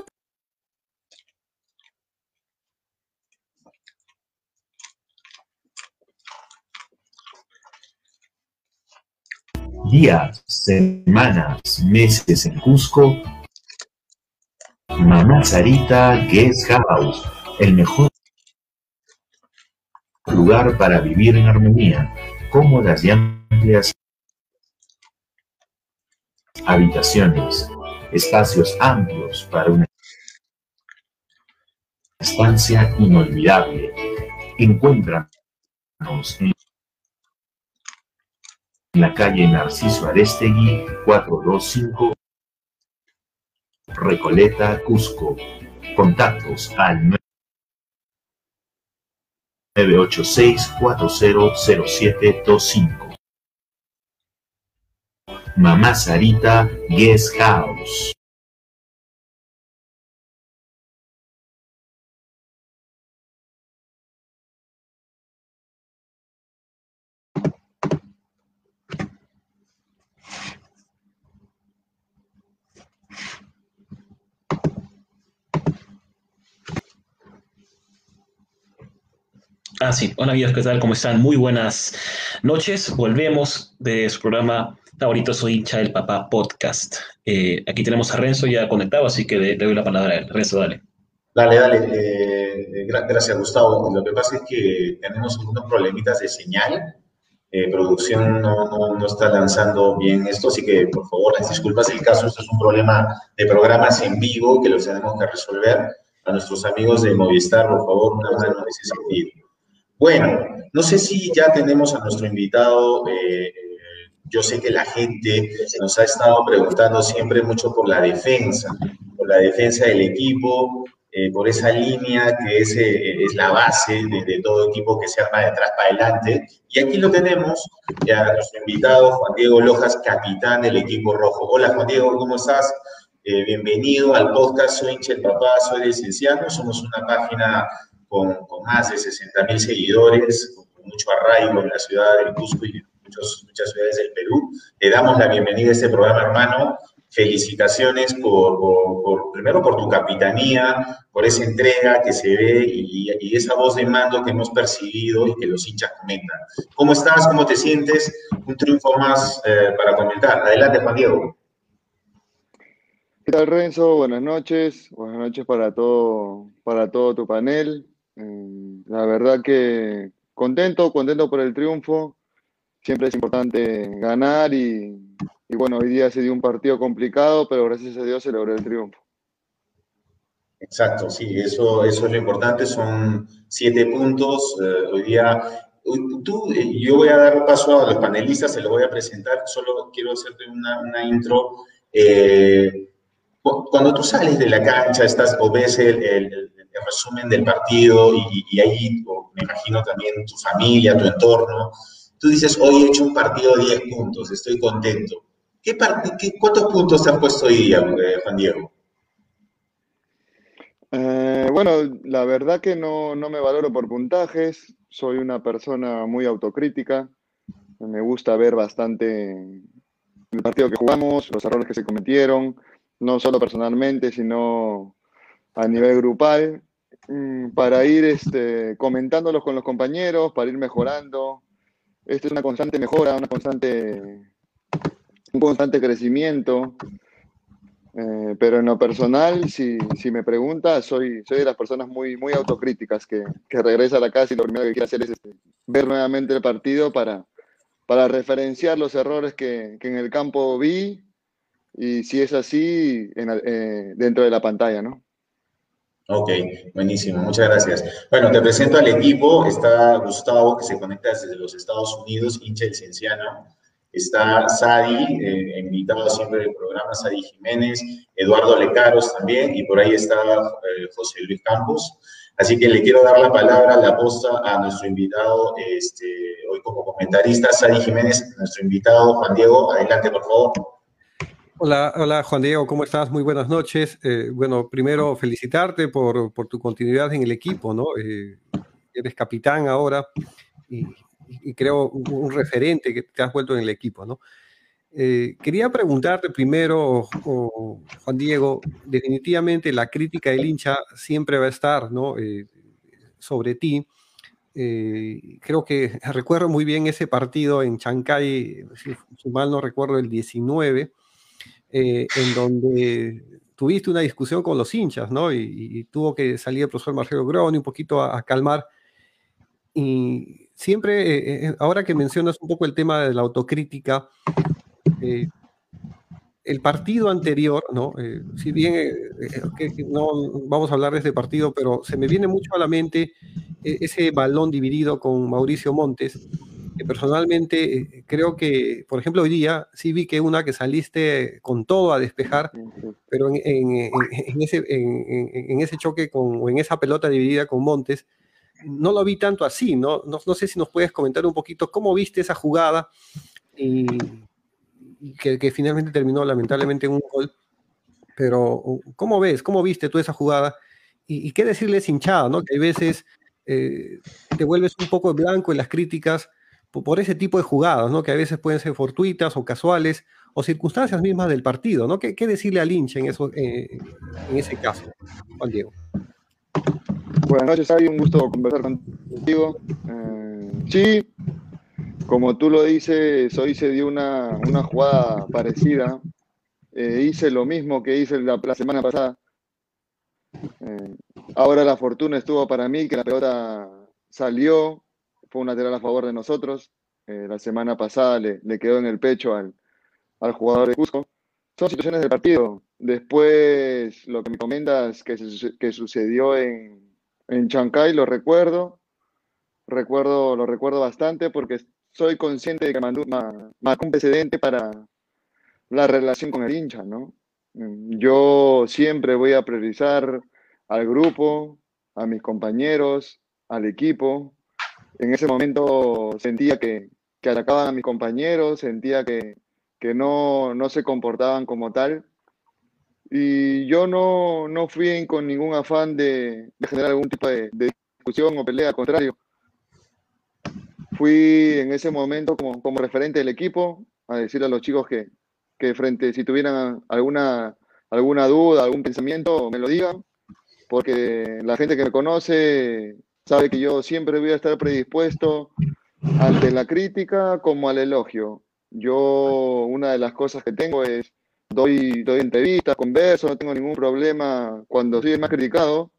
días, semanas, meses en Cusco, Mamá Sarita Guest House, el mejor lugar para vivir en armonía, cómodas y amplias habitaciones, espacios amplios para una estancia inolvidable. Encuéntranos en la calle Narciso Arestegui 425 Recoleta, Cusco. Contactos al 986-400725. Mamá Sarita Guest House. Ah, sí. Hola amigos, ¿qué tal? ¿Cómo están? Muy buenas noches. Volvemos de su programa favorito, Soy hincha del papá podcast. Eh, aquí tenemos a Renzo ya conectado, así que le, doy la palabra a él. Renzo, dale. Dale, dale. Eh, gracias, Gustavo. Lo que pasa es que tenemos algunos problemitas de señal. Eh, producción no, no, no, está lanzando bien esto, así que por favor, las disculpas el caso. Esto es un problema de programas en vivo que los tenemos que resolver. A nuestros amigos de Movistar, por favor, una mano en ese sentido. Bueno, no sé si ya tenemos a nuestro invitado. Eh, yo sé que la gente nos ha estado preguntando siempre mucho por la defensa, por la defensa del equipo, eh, por esa línea que es, eh, la base de, todo equipo que se arma de atrás para adelante. Y aquí lo tenemos, ya nuestro invitado, Juan Diego Lojas, capitán del equipo rojo. Hola Juan Diego, ¿cómo estás? bienvenido al podcast Soy hincha el papá, soy licenciado. Somos una página con, con más de 60 mil seguidores, con, mucho arraigo en la ciudad del Cusco y en muchos, muchas ciudades del Perú. Le damos la bienvenida a este programa, hermano. Felicitaciones por, por, por primero por tu capitanía, por esa entrega que se ve y, y, esa voz de mando que hemos percibido y que los hinchas comentan. ¿Cómo estás? ¿Cómo te sientes? Un triunfo más eh, para comentar. Adelante, Juan Diego. ¿Qué tal, Renzo? Buenas noches. Buenas noches para todo, para todo tu panel. Eh, la verdad que contento, contento por el triunfo. Siempre es importante ganar y, bueno, hoy día se dio un partido complicado, pero gracias a Dios se logró el triunfo. Exacto, sí, eso, eso es lo importante, son siete puntos. Eh, hoy día, tú, eh, yo voy a dar paso a los panelistas, se lo voy a presentar, solo quiero hacerte una, intro. Eh, cuando tú sales de la cancha, estás o el, el resumen del partido y, ahí me imagino también tu familia, tu entorno. Tú dices, hoy he hecho un partido de 10 puntos, estoy contento. ¿Qué ¿Cuántos puntos te han puesto hoy eh, Juan Diego? Eh, bueno, la verdad que no, no, me valoro por puntajes, soy una persona muy autocrítica, me gusta ver bastante el partido que jugamos, los errores que se cometieron, no solo personalmente, sino a nivel grupal, mm, para ir este, comentándolos con los compañeros, para ir mejorando. Esto es una constante mejora, una constante, un constante crecimiento. Eh, pero en lo personal, si, si me preguntas, soy, soy de las personas muy, muy autocríticas que, que regresa a la casa y lo primero que quiere hacer es este, ver nuevamente el partido para, para referenciar los errores que, que en el campo vi y si es así, en, eh, dentro de la pantalla, ¿no? Ok, buenísimo, muchas gracias. Bueno, te presento al equipo. Está Gustavo, que se conecta desde los Estados Unidos, hincha del Cienciano. Está Sadi, eh, invitado siempre del programa, Sadi Jiménez, Eduardo Lecaros también, y por ahí está eh, José Luis Campos. Así que le quiero dar la palabra, la posta a nuestro invitado, este, hoy como comentarista, Sadi Jiménez, nuestro invitado, Juan Diego. Adelante, por favor. Hola, hola Juan Diego, ¿cómo estás? Muy buenas noches. Eh, bueno, primero felicitarte por, tu continuidad en el equipo, ¿no? Eh, eres capitán ahora y, creo un referente que te has vuelto en el equipo, ¿no? Eh, quería preguntarte primero, Juan Diego, definitivamente la crítica del hincha siempre va a estar, ¿no? Sobre ti. Creo que recuerdo muy bien ese partido en Chancay, si mal no recuerdo, el 19, eh, en donde tuviste una discusión con los hinchas, ¿no? Y, y tuvo que salir el profesor Marcelo Groni un poquito a, a calmar. Y siempre, eh, eh, ahora que mencionas un poco el tema de la autocrítica, eh, el partido anterior, ¿no? si bien no vamos a hablar de este partido, pero se me viene mucho a la mente ese balón dividido con Mauricio Montes, que personalmente creo que, por ejemplo, hoy día sí vi que una que saliste con todo a despejar, pero en, en, en ese, en, ese choque con, o en esa pelota dividida con Montes, no lo vi tanto así, ¿no? ¿no? No, sé si nos puedes comentar un poquito cómo viste esa jugada y, y que, que, finalmente terminó lamentablemente en un gol, pero ¿cómo ves? ¿Cómo viste tú esa jugada? Y, y qué decirles hinchada, ¿no? Que hay veces eh, te vuelves un poco blanco en las críticas por ese tipo de jugadas, ¿no? Que a veces pueden ser fortuitas o casuales o circunstancias mismas del partido, ¿no? ¿Qué, decirle al hincha en, eso, eh, en ese caso, Juan Diego? Buenas noches, hay un gusto conversar contigo. Eh, sí, como tú lo dices, hoy se dio una, una jugada parecida. Eh, hice lo mismo que hice la, semana pasada. Ahora la fortuna estuvo para mí, que la pelota salió, fue un lateral a favor de nosotros. Eh, la semana pasada le, quedó en el pecho al, al jugador de Cusco. Son situaciones del partido. Después, lo que me comentas que, que sucedió en, en Chancay, lo recuerdo. Recuerdo, lo recuerdo bastante porque soy consciente de que marcó un precedente para la relación con el hincha, ¿no? Yo siempre voy a priorizar al grupo, a mis compañeros, al equipo, en ese momento sentía que, atacaban a mis compañeros, sentía que, no, se comportaban como tal. Y yo no, no fui con ningún afán de, de generar algún tipo de, discusión o pelea, al contrario. Fui en ese momento como, referente del equipo a decirle a los chicos que, que frente, si tuvieran alguna duda, algún pensamiento, me lo digan, porque la gente que me conoce sabe que yo siempre voy a estar predispuesto ante la crítica como al elogio. Yo, una de las cosas que tengo es, doy, doy entrevistas, converso, no tengo ningún problema cuando soy el más criticado.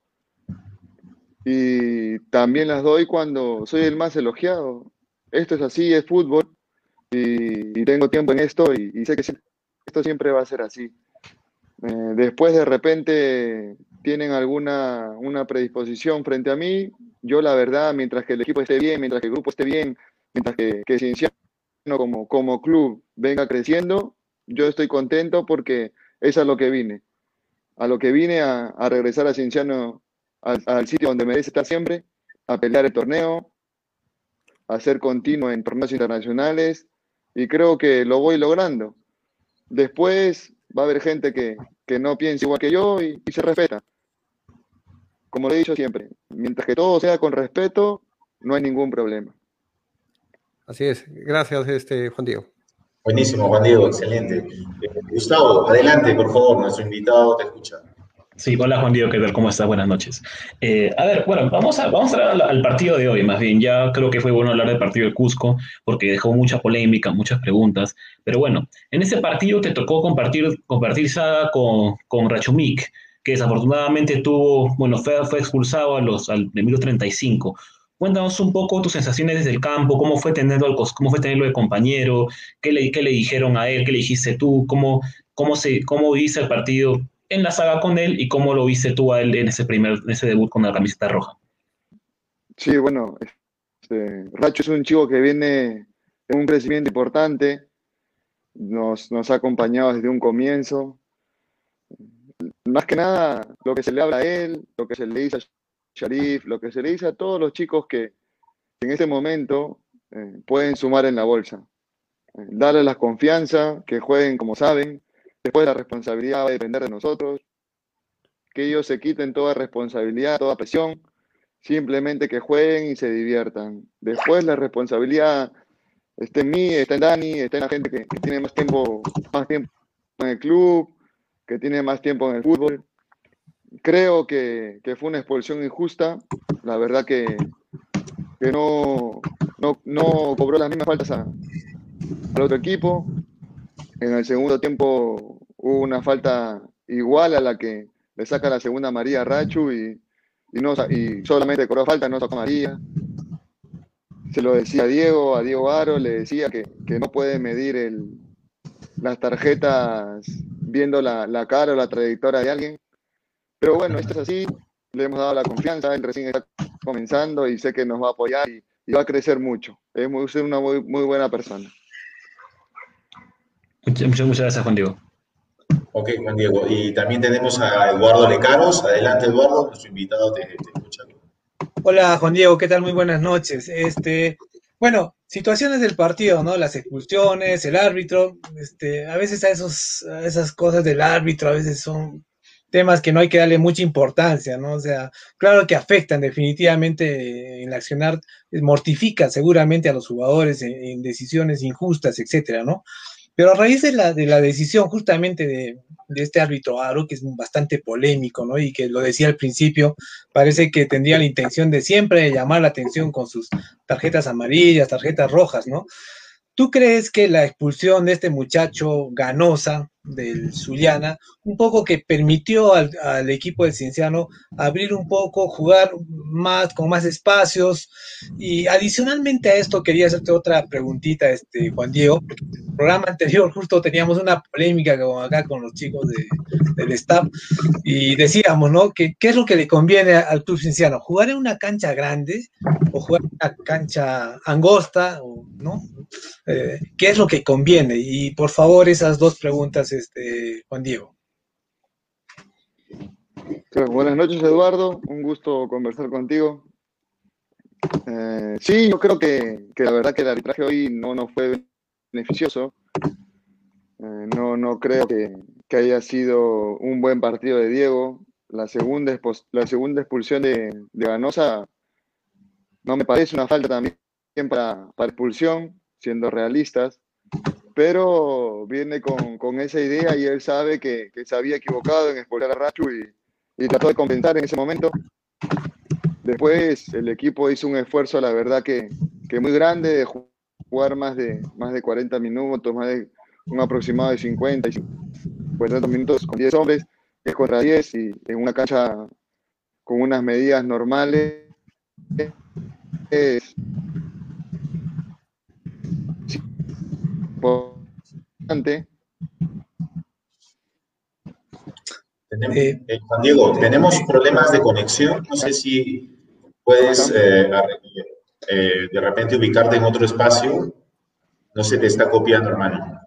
Y también las doy cuando soy el más elogiado. Esto es así, es fútbol. Y, tengo tiempo en esto y, y sé que esto siempre va a ser así. Eh, después de repente tienen alguna una predisposición frente a mí, yo la verdad, mientras que el equipo esté bien, mientras que el grupo esté bien, mientras que, que Cienciano como, como club venga creciendo, yo estoy contento porque es lo que vine. A lo que vine a, a regresar a Cienciano al, al, sitio donde merece estar siempre, a pelear el torneo, a ser continuo en torneos internacionales y creo que lo voy logrando. Después va a haber gente que, que no piensa igual que yo y, y se respeta como le he dicho siempre, mientras que todo sea con respeto, no hay ningún problema. Así es. Gracias, este, Juan Diego. Buenísimo, Juan Diego, excelente. Eh, Gustavo, adelante, por favor, nuestro invitado te escucha. Sí, hola Juan Diego, ¿qué tal? ¿Cómo estás? Buenas noches. Eh, a ver, bueno, vamos a, vamos a hablar al, partido de hoy, más bien. Ya creo que fue bueno hablar del partido del Cusco, porque dejó mucha polémica, muchas preguntas. Pero bueno, en ese partido te tocó compartir, compartir saga con, con Rachumik que desafortunadamente tuvo, bueno, fue, fue expulsado a los, al de 35. Cuéntanos un poco tus sensaciones desde el campo, cómo fue tenerlo, al, cómo fue tenerlo de compañero, qué le, qué le dijeron a él, qué le dijiste tú, cómo, cómo, se, cómo viste el partido en la saga con él y cómo lo viste tú a él en ese primer, en ese debut con la camiseta roja. Sí, bueno, este, Racho es un chico que viene en un crecimiento importante, nos, nos ha acompañado desde un comienzo, más que nada lo que se le habla a él, lo que se le dice a Sharif, lo que se le dice a todos los chicos que en este momento eh, pueden sumar en la bolsa. Eh, darles la confianza, que jueguen como saben, después la responsabilidad va a depender de nosotros, que ellos se quiten toda responsabilidad, toda presión, simplemente que jueguen y se diviertan. Después la responsabilidad está en mí, está en Dani, está en la gente que, tiene más tiempo, más tiempo en el club, que tiene más tiempo en el fútbol. Creo que, fue una expulsión injusta. La verdad que, que no, no, no cobró las mismas faltas al otro equipo. En el segundo tiempo hubo una falta igual a la que le saca la segunda María Rachu y, y, no, y solamente cobró falta, no sacó María. Se lo decía a Diego, a Diego Aro, le decía que, no puede medir las tarjetas viendo la, la cara o la trayectoria de alguien. Pero bueno, esto es así, le hemos dado la confianza, él recién está comenzando y sé que nos va a apoyar y, y va a crecer mucho. Es muy, ser una muy, muy buena persona. Muchas, gracias, Juan Diego. Ok, Juan Diego. Y también tenemos a Eduardo Lecaros. Adelante, Eduardo, nuestro invitado te, te escucha. Hola Juan Diego, ¿qué tal? Muy buenas noches. Este, bueno, situaciones del partido, ¿no? Las expulsiones, el árbitro, este, a veces a esos, a esas cosas del árbitro, a veces son temas que no hay que darle mucha importancia, ¿no? O sea, claro que afectan definitivamente en el accionar, mortifica seguramente a los jugadores en, en decisiones injustas, etcétera, ¿no? Pero a raíz de la, de la decisión justamente de, de este árbitro Aro, que es bastante polémico, ¿no? Y que lo decía al principio, parece que tendría la intención de siempre llamar la atención con sus tarjetas amarillas, tarjetas rojas, ¿no? ¿Tú crees que la expulsión de este muchacho Ganosa del Zuliana, un poco que permitió al, equipo del Cienciano abrir un poco, jugar más, con más espacios? Y adicionalmente a esto quería hacerte otra preguntita, este, Juan Diego, en el programa anterior justo teníamos una polémica como acá con los chicos de, del staff y decíamos, ¿no? Que, ¿Qué es lo que le conviene al club Cienciano? ¿Jugar en una cancha grande o jugar en una cancha angosta? ¿no? Eh, ¿Qué es lo que conviene? Y por favor, esas dos preguntas, este, Juan Diego. Buenas noches, Eduardo. Un gusto conversar contigo. Eh, sí, yo creo que, que, la verdad que el arbitraje hoy no nos fue beneficioso. Eh, no, no creo que, que, haya sido un buen partido de Diego. La segunda, la segunda expulsión de, de Ganosa no me parece una falta también para, para expulsión, siendo realistas, pero viene con, con, esa idea y él sabe que, que, se había equivocado en expulsar a Rachu y, y trató de compensar en ese momento. Después el equipo hizo un esfuerzo, la verdad que, que muy grande, de jugar más de, más de 40 minutos, más de un aproximado de 50 y 50 minutos con 10 hombres, es contra 10 y en una cancha con unas medidas normales. Es importante. Tenemos, eh, Juan Diego, tenemos problemas de conexión. No sé si puedes eh, eh, de repente ubicarte en otro espacio. No se te está copiando, hermano.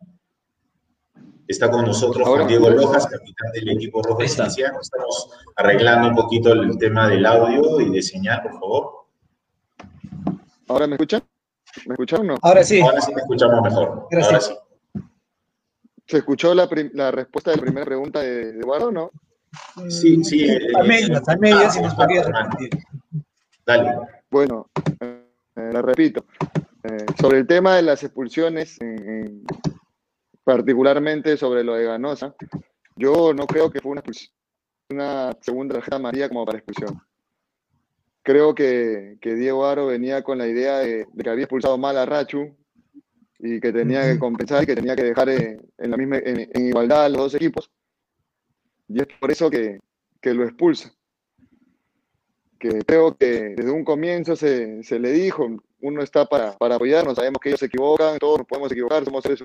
Está con nosotros Juan Diego Lojas, capitán del equipo rojo Cienciano. Estamos arreglando un poquito el tema del audio y de señal, por favor. ¿Ahora me escuchan? ¿Me escucharon o no? Ahora sí. Ahora sí me escuchamos mejor. Gracias. Ahora sí. ¿Se escuchó la, la, respuesta de la primera pregunta de, de Eduardo o no? Sí, sí. A medias, a medias, si nos podía repetir. Dale. Bueno, eh, la repito. Eh, sobre el tema de las expulsiones, en, en, particularmente sobre lo de Ganosa, yo no creo que fue una, una segunda tarjeta amarilla como para expulsión. Creo que, que, Diego Aro venía con la idea de, de, que había expulsado mal a Rachu y que tenía que compensar y que tenía que dejar en, en la misma, en, en, igualdad a los dos equipos. Y es por eso que, que lo expulsa. Que creo que desde un comienzo se, se le dijo, uno está para, para apoyarnos, sabemos que ellos se equivocan, todos nos podemos equivocar, somos seres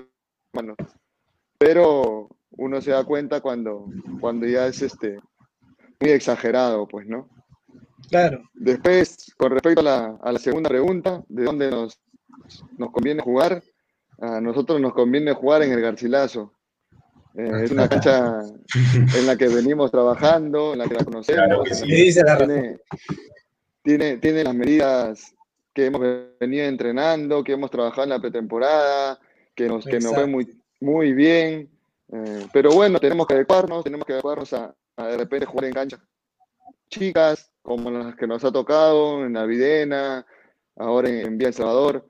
humanos. Pero uno se da cuenta cuando, cuando ya es este, muy exagerado, pues, ¿no? Claro. Después, con respecto a la, a la segunda pregunta, ¿de dónde nos, nos conviene jugar? A nosotros nos conviene jugar en el Garcilaso. Eh, es una cancha en la que venimos trabajando, en la que la conocemos. Claro que sí. tiene, tiene, tiene, las medidas que hemos venido entrenando, que hemos trabajado en la pretemporada, que nos, que nos fue muy, muy bien. Eh, pero bueno, tenemos que adecuarnos, tenemos que adecuarnos a, de repente jugar en canchas chicas, como las que nos ha tocado en Navidena, ahora en, Vía El Salvador.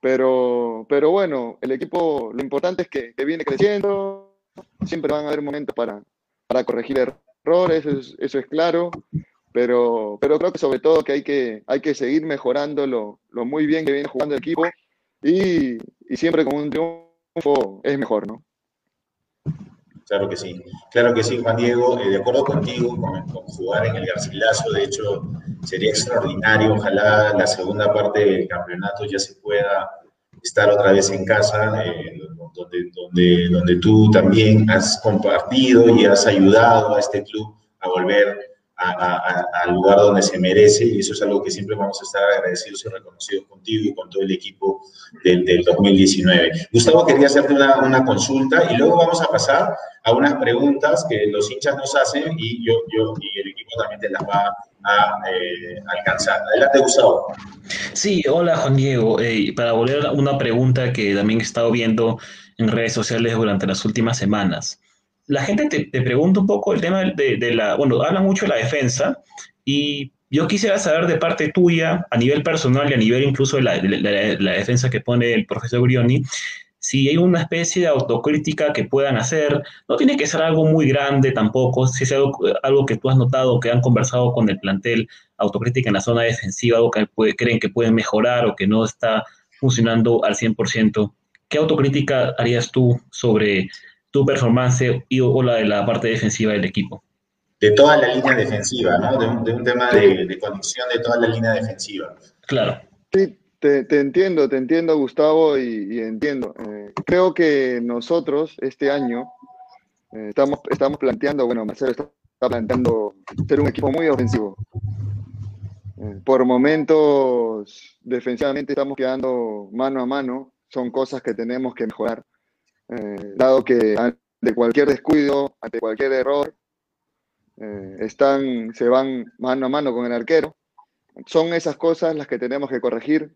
Pero, pero bueno, el equipo, lo importante es que, que viene creciendo, siempre van a haber momentos para, para corregir errores, eso es, eso es claro, pero, pero creo que sobre todo que hay que, hay que seguir mejorando lo, lo muy bien que viene jugando el equipo y, y siempre con un triunfo es mejor, ¿no? Claro que sí, claro que sí, Juan Diego, eh, de acuerdo contigo, con, jugar en el Garcilaso, de hecho, sería extraordinario, ojalá la segunda parte del campeonato ya se pueda estar otra vez en casa, eh, donde, donde, donde tú también has compartido y has ayudado a este club a volver al lugar donde se merece y eso es algo que siempre vamos a estar agradecidos y reconocidos contigo y con todo el equipo del, del 2019. Gustavo, quería hacerte una, una, consulta y luego vamos a pasar a unas preguntas que los hinchas nos hacen y yo, yo y el equipo también te las va a eh, alcanzar. Adelante, Gustavo. Sí, hola Juan Diego. Eh, para volver a una pregunta que también he estado viendo en redes sociales durante las últimas semanas la gente te, pregunta un poco el tema de, la, bueno, habla mucho de la defensa y yo quisiera saber de parte tuya, a nivel personal y a nivel incluso de la, de la, la defensa que pone el profesor Brioni, si hay una especie de autocrítica que puedan hacer, no tiene que ser algo muy grande tampoco, si es algo, algo que tú has notado, que han conversado con el plantel, autocrítica en la zona defensiva, algo que puede, creen que pueden mejorar o que no está funcionando al 100%, ¿qué autocrítica harías tú sobre tu performance y, o la de la parte defensiva del equipo. De toda la línea defensiva, ¿no? De un, de un tema de, de, conexión de toda la línea defensiva. Claro. Sí, te, te entiendo, te entiendo, Gustavo, y, y entiendo. Eh, creo que nosotros este año eh, estamos, estamos planteando, bueno, Marcelo está planteando ser un equipo muy ofensivo. Eh, por momentos, defensivamente estamos quedando mano a mano, son cosas que tenemos que mejorar. Eh, dado que ante cualquier descuido, ante cualquier error, eh, están, se van mano a mano con el arquero. Son esas cosas las que tenemos que corregir,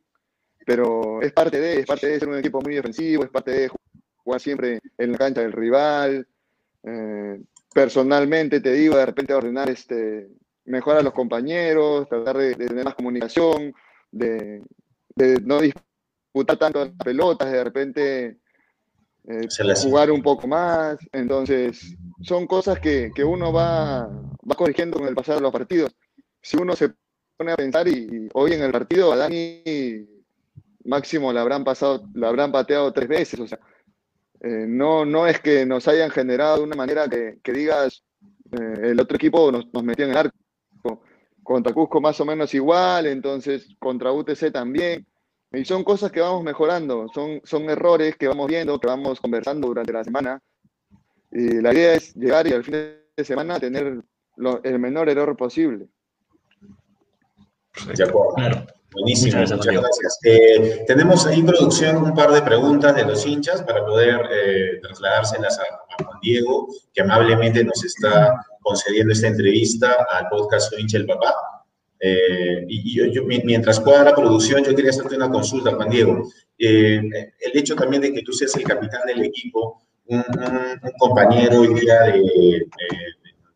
pero es parte de, es parte de ser un equipo muy defensivo, es parte de jugar siempre en la cancha del rival. Eh, personalmente te digo, de repente ordenar este, mejor a los compañeros, tratar de, tener más comunicación, de, de, no disputar tanto las pelotas, de repente eh, jugar un poco más. Entonces, son cosas que, que uno va, va, corrigiendo con el pasar de los partidos. Si uno se pone a pensar y, y hoy en el partido a Dani máximo la habrán pasado, la habrán pateado tres veces, o sea, eh, no, no es que nos hayan generado de una manera que, que digas eh, el otro equipo nos, nos, metió en el arco. Contra Cusco más o menos igual, entonces contra UTC también. Y son cosas que vamos mejorando, son, son errores que vamos viendo, que vamos conversando durante la semana. Y la idea es llegar y al fin de semana tener lo, el menor error posible. De acuerdo. Claro. Buenísimo, muchas gracias. Muchas gracias. Eh, tenemos ahí en producción un par de preguntas de los hinchas para poder eh, trasladárselas a, a, Juan Diego, que amablemente nos está concediendo esta entrevista al podcast Soy hincha el papá. Eh, y yo, yo, mientras cuadra la producción, yo quería hacerte una consulta, Juan Diego. Eh, el hecho también de que tú seas el capitán del equipo, un, un, un compañero hoy día de,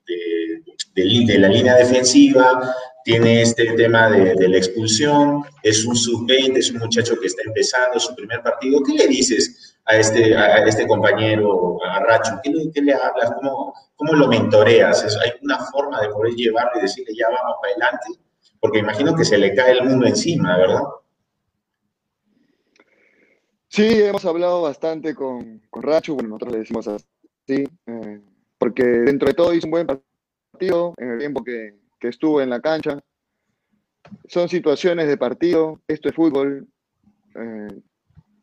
de, de, de, la línea defensiva, tiene este tema de, la expulsión, es un sub-20, es un muchacho que está empezando su primer partido. ¿Qué le dices a este, a este compañero, a Racho? ¿Qué le, qué le hablas? ¿Cómo, ¿Cómo lo mentoreas? ¿Hay una forma de poder llevarlo y decirle ya vamos para adelante? Porque imagino que se le cae el mundo encima, ¿verdad? Sí, hemos hablado bastante con, con Racho, bueno, nosotros le decimos así, eh, porque dentro de todo hizo un buen partido en el tiempo que, que estuvo en la cancha. Son situaciones de partido, esto es fútbol, eh,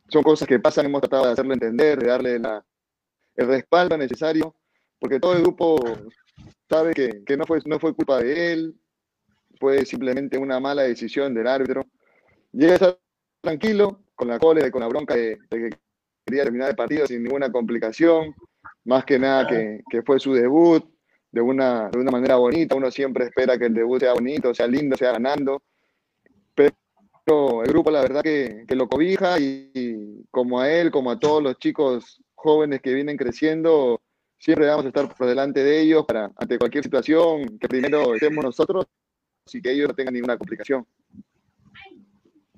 son cosas que pasan, hemos tratado de hacerle entender, de darle la, el respaldo necesario, porque todo el grupo sabe que, que no, fue, no fue culpa de él, fue simplemente una mala decisión del árbitro. Llega a estar tranquilo, con la cólera y con la bronca de, de, que quería terminar el partido sin ninguna complicación, más que nada que, que fue su debut de una, de una manera bonita. Uno siempre espera que el debut sea bonito, sea lindo, sea ganando. Pero el grupo, la verdad, que, que lo cobija y, y como a él, como a todos los chicos jóvenes que vienen creciendo, siempre vamos a estar por delante de ellos para, ante cualquier situación, que primero estemos nosotros y que ellos no tengan ninguna complicación.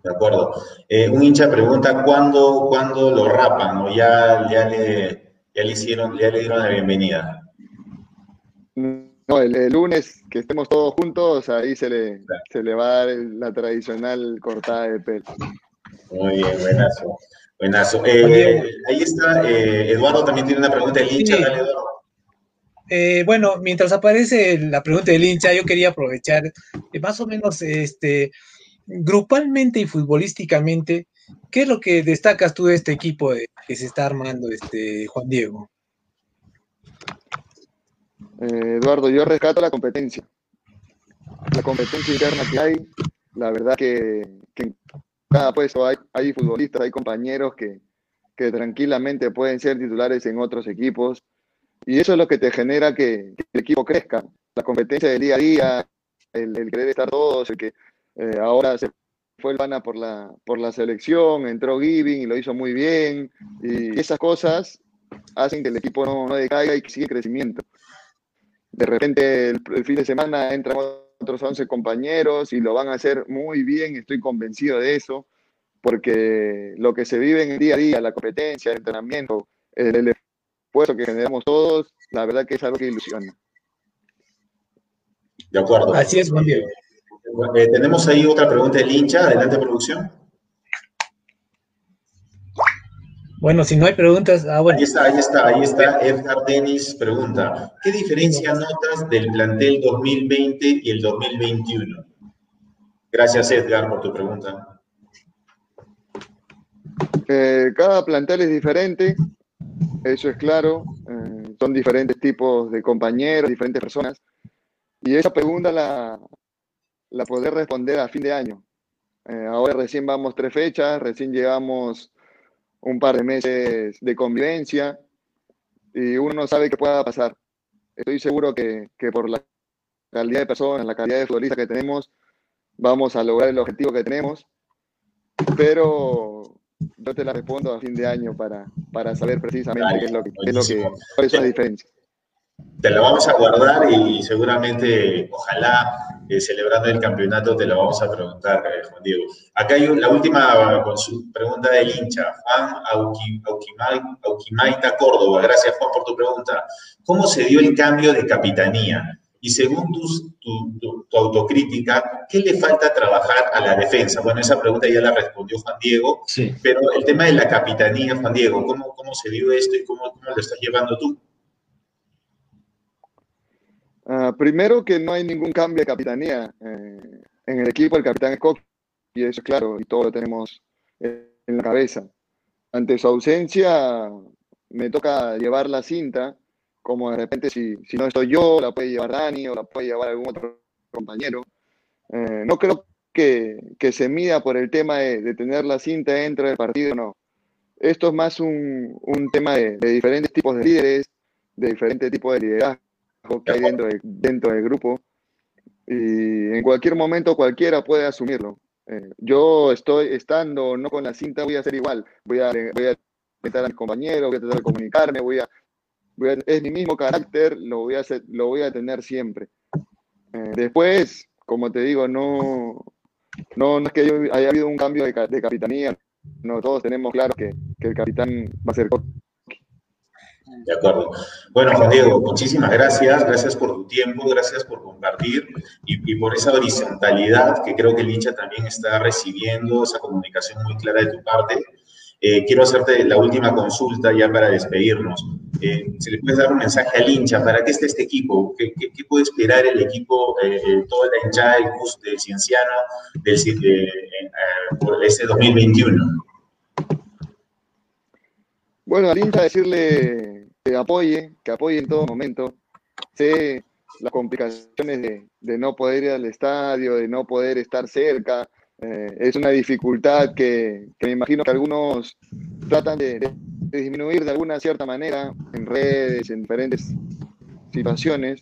De acuerdo. Eh, un hincha pregunta cuándo, cuándo lo rapan o ya, ya, le, ya le hicieron, ya le dieron la bienvenida. No, el, lunes que estemos todos juntos, ahí se le, se le va a dar la tradicional cortada de pelo. Muy bien, buenazo. Buenazo. Eh, ahí está, eh, Eduardo también tiene una pregunta del hincha. Dale, Eduardo. Eh, bueno, mientras aparece la pregunta del hincha, yo quería aprovechar más o menos este grupalmente y futbolísticamente, ¿qué es lo que destacas tú de este equipo que se está armando, este Juan Diego? Eh, Eduardo, yo rescato la competencia. La competencia interna que hay, la verdad que, en cada puesto hay, hay futbolistas, hay compañeros que, tranquilamente pueden ser titulares en otros equipos. Y eso es lo que te genera que, el equipo crezca. La competencia del día a día, el, querer estar todos, el que eh, ahora se fue el Pana por la, por la selección, entró Giving y lo hizo muy bien. Y esas cosas hacen que el equipo no, decaiga y siga crecimiento de repente el, fin de semana entran otros 11 compañeros y lo van a hacer muy bien, estoy convencido de eso, porque lo que se vive en el día a día, la competencia, el entrenamiento, el, esfuerzo que generamos todos, la verdad que es algo que ilusiona. De acuerdo. Así es, Juan Diego. Eh, tenemos ahí otra pregunta del hincha. Adelante, producción. Bueno, si no hay preguntas, ah, bueno. Ahí está, ahí está, ahí está. Edgar Denis pregunta, ¿qué diferencia notas del plantel 2020 y el 2021? Gracias, Edgar, por tu pregunta. Eh, cada plantel es diferente, eso es claro. Eh, son diferentes tipos de compañeros, diferentes personas. Y esa pregunta la, la poder responder a fin de año. Eh, ahora recién vamos tres fechas, recién llegamos un par de meses de convivencia y uno no sabe qué pueda pasar. Estoy seguro que, por la calidad de personas, la calidad de futbolistas que tenemos, vamos a lograr el objetivo que tenemos, pero yo te la respondo a fin de año para, para saber precisamente qué es lo que, qué es lo que cuáles son las diferencias te la vamos a guardar y seguramente, ojalá, eh, celebrando el campeonato, te la vamos a preguntar, eh, Juan Diego. Acá hay la última pregunta del hincha, Juan Auquimaita Córdoba. Gracias, Juan, por tu pregunta. ¿Cómo se dio el cambio de capitanía? Y según tu, autocrítica, ¿qué le falta trabajar a la defensa? Bueno, esa pregunta ya la respondió Juan Diego, sí. pero el tema de la capitanía, Juan Diego, ¿cómo, cómo se dio esto y cómo, cómo lo estás llevando tú? Ah, primero que no hay ningún cambio de capitanía eh, en el equipo, el capitán es y eso es claro, y todo lo tenemos en la cabeza. Ante su ausencia, me toca llevar la cinta, como de repente si, si no estoy yo, la puede llevar Dani o la puede llevar algún otro compañero. Eh, no creo que, que, se mida por el tema de, tener la cinta dentro del partido, no. Esto es más un, un tema de, de diferentes tipos de líderes, de diferentes tipos de liderazgo que hay dentro, dentro del grupo y en cualquier momento cualquiera puede asumirlo. Eh, yo estoy estando no con la cinta, voy a hacer igual, voy a, voy a a mis compañeros, voy a tratar de comunicarme, voy a, es mi mismo carácter, lo voy a, hacer, lo voy a tener siempre. Eh, después, como te digo, no, no, es que haya habido un cambio de, de capitanía, no, todos tenemos claro que, que el capitán va a ser de acuerdo. Bueno, Juan Diego, muchísimas gracias. Gracias por tu tiempo, gracias por compartir y, por esa horizontalidad que creo que el hincha también está recibiendo, esa comunicación muy clara de tu parte. Eh, quiero hacerte la última consulta ya para despedirnos. Eh, si le puedes dar un mensaje al hincha, ¿para qué está este equipo? ¿Qué, puede esperar el equipo, eh, toda la hinchada del, del Cienciano del, por este 2021? Bueno, al hincha decirle que apoye, que apoye en todo momento. Sé las complicaciones de, no poder ir al estadio, de no poder estar cerca. Eh, es una dificultad que, me imagino que algunos tratan de, disminuir de alguna cierta manera en redes, en diferentes situaciones,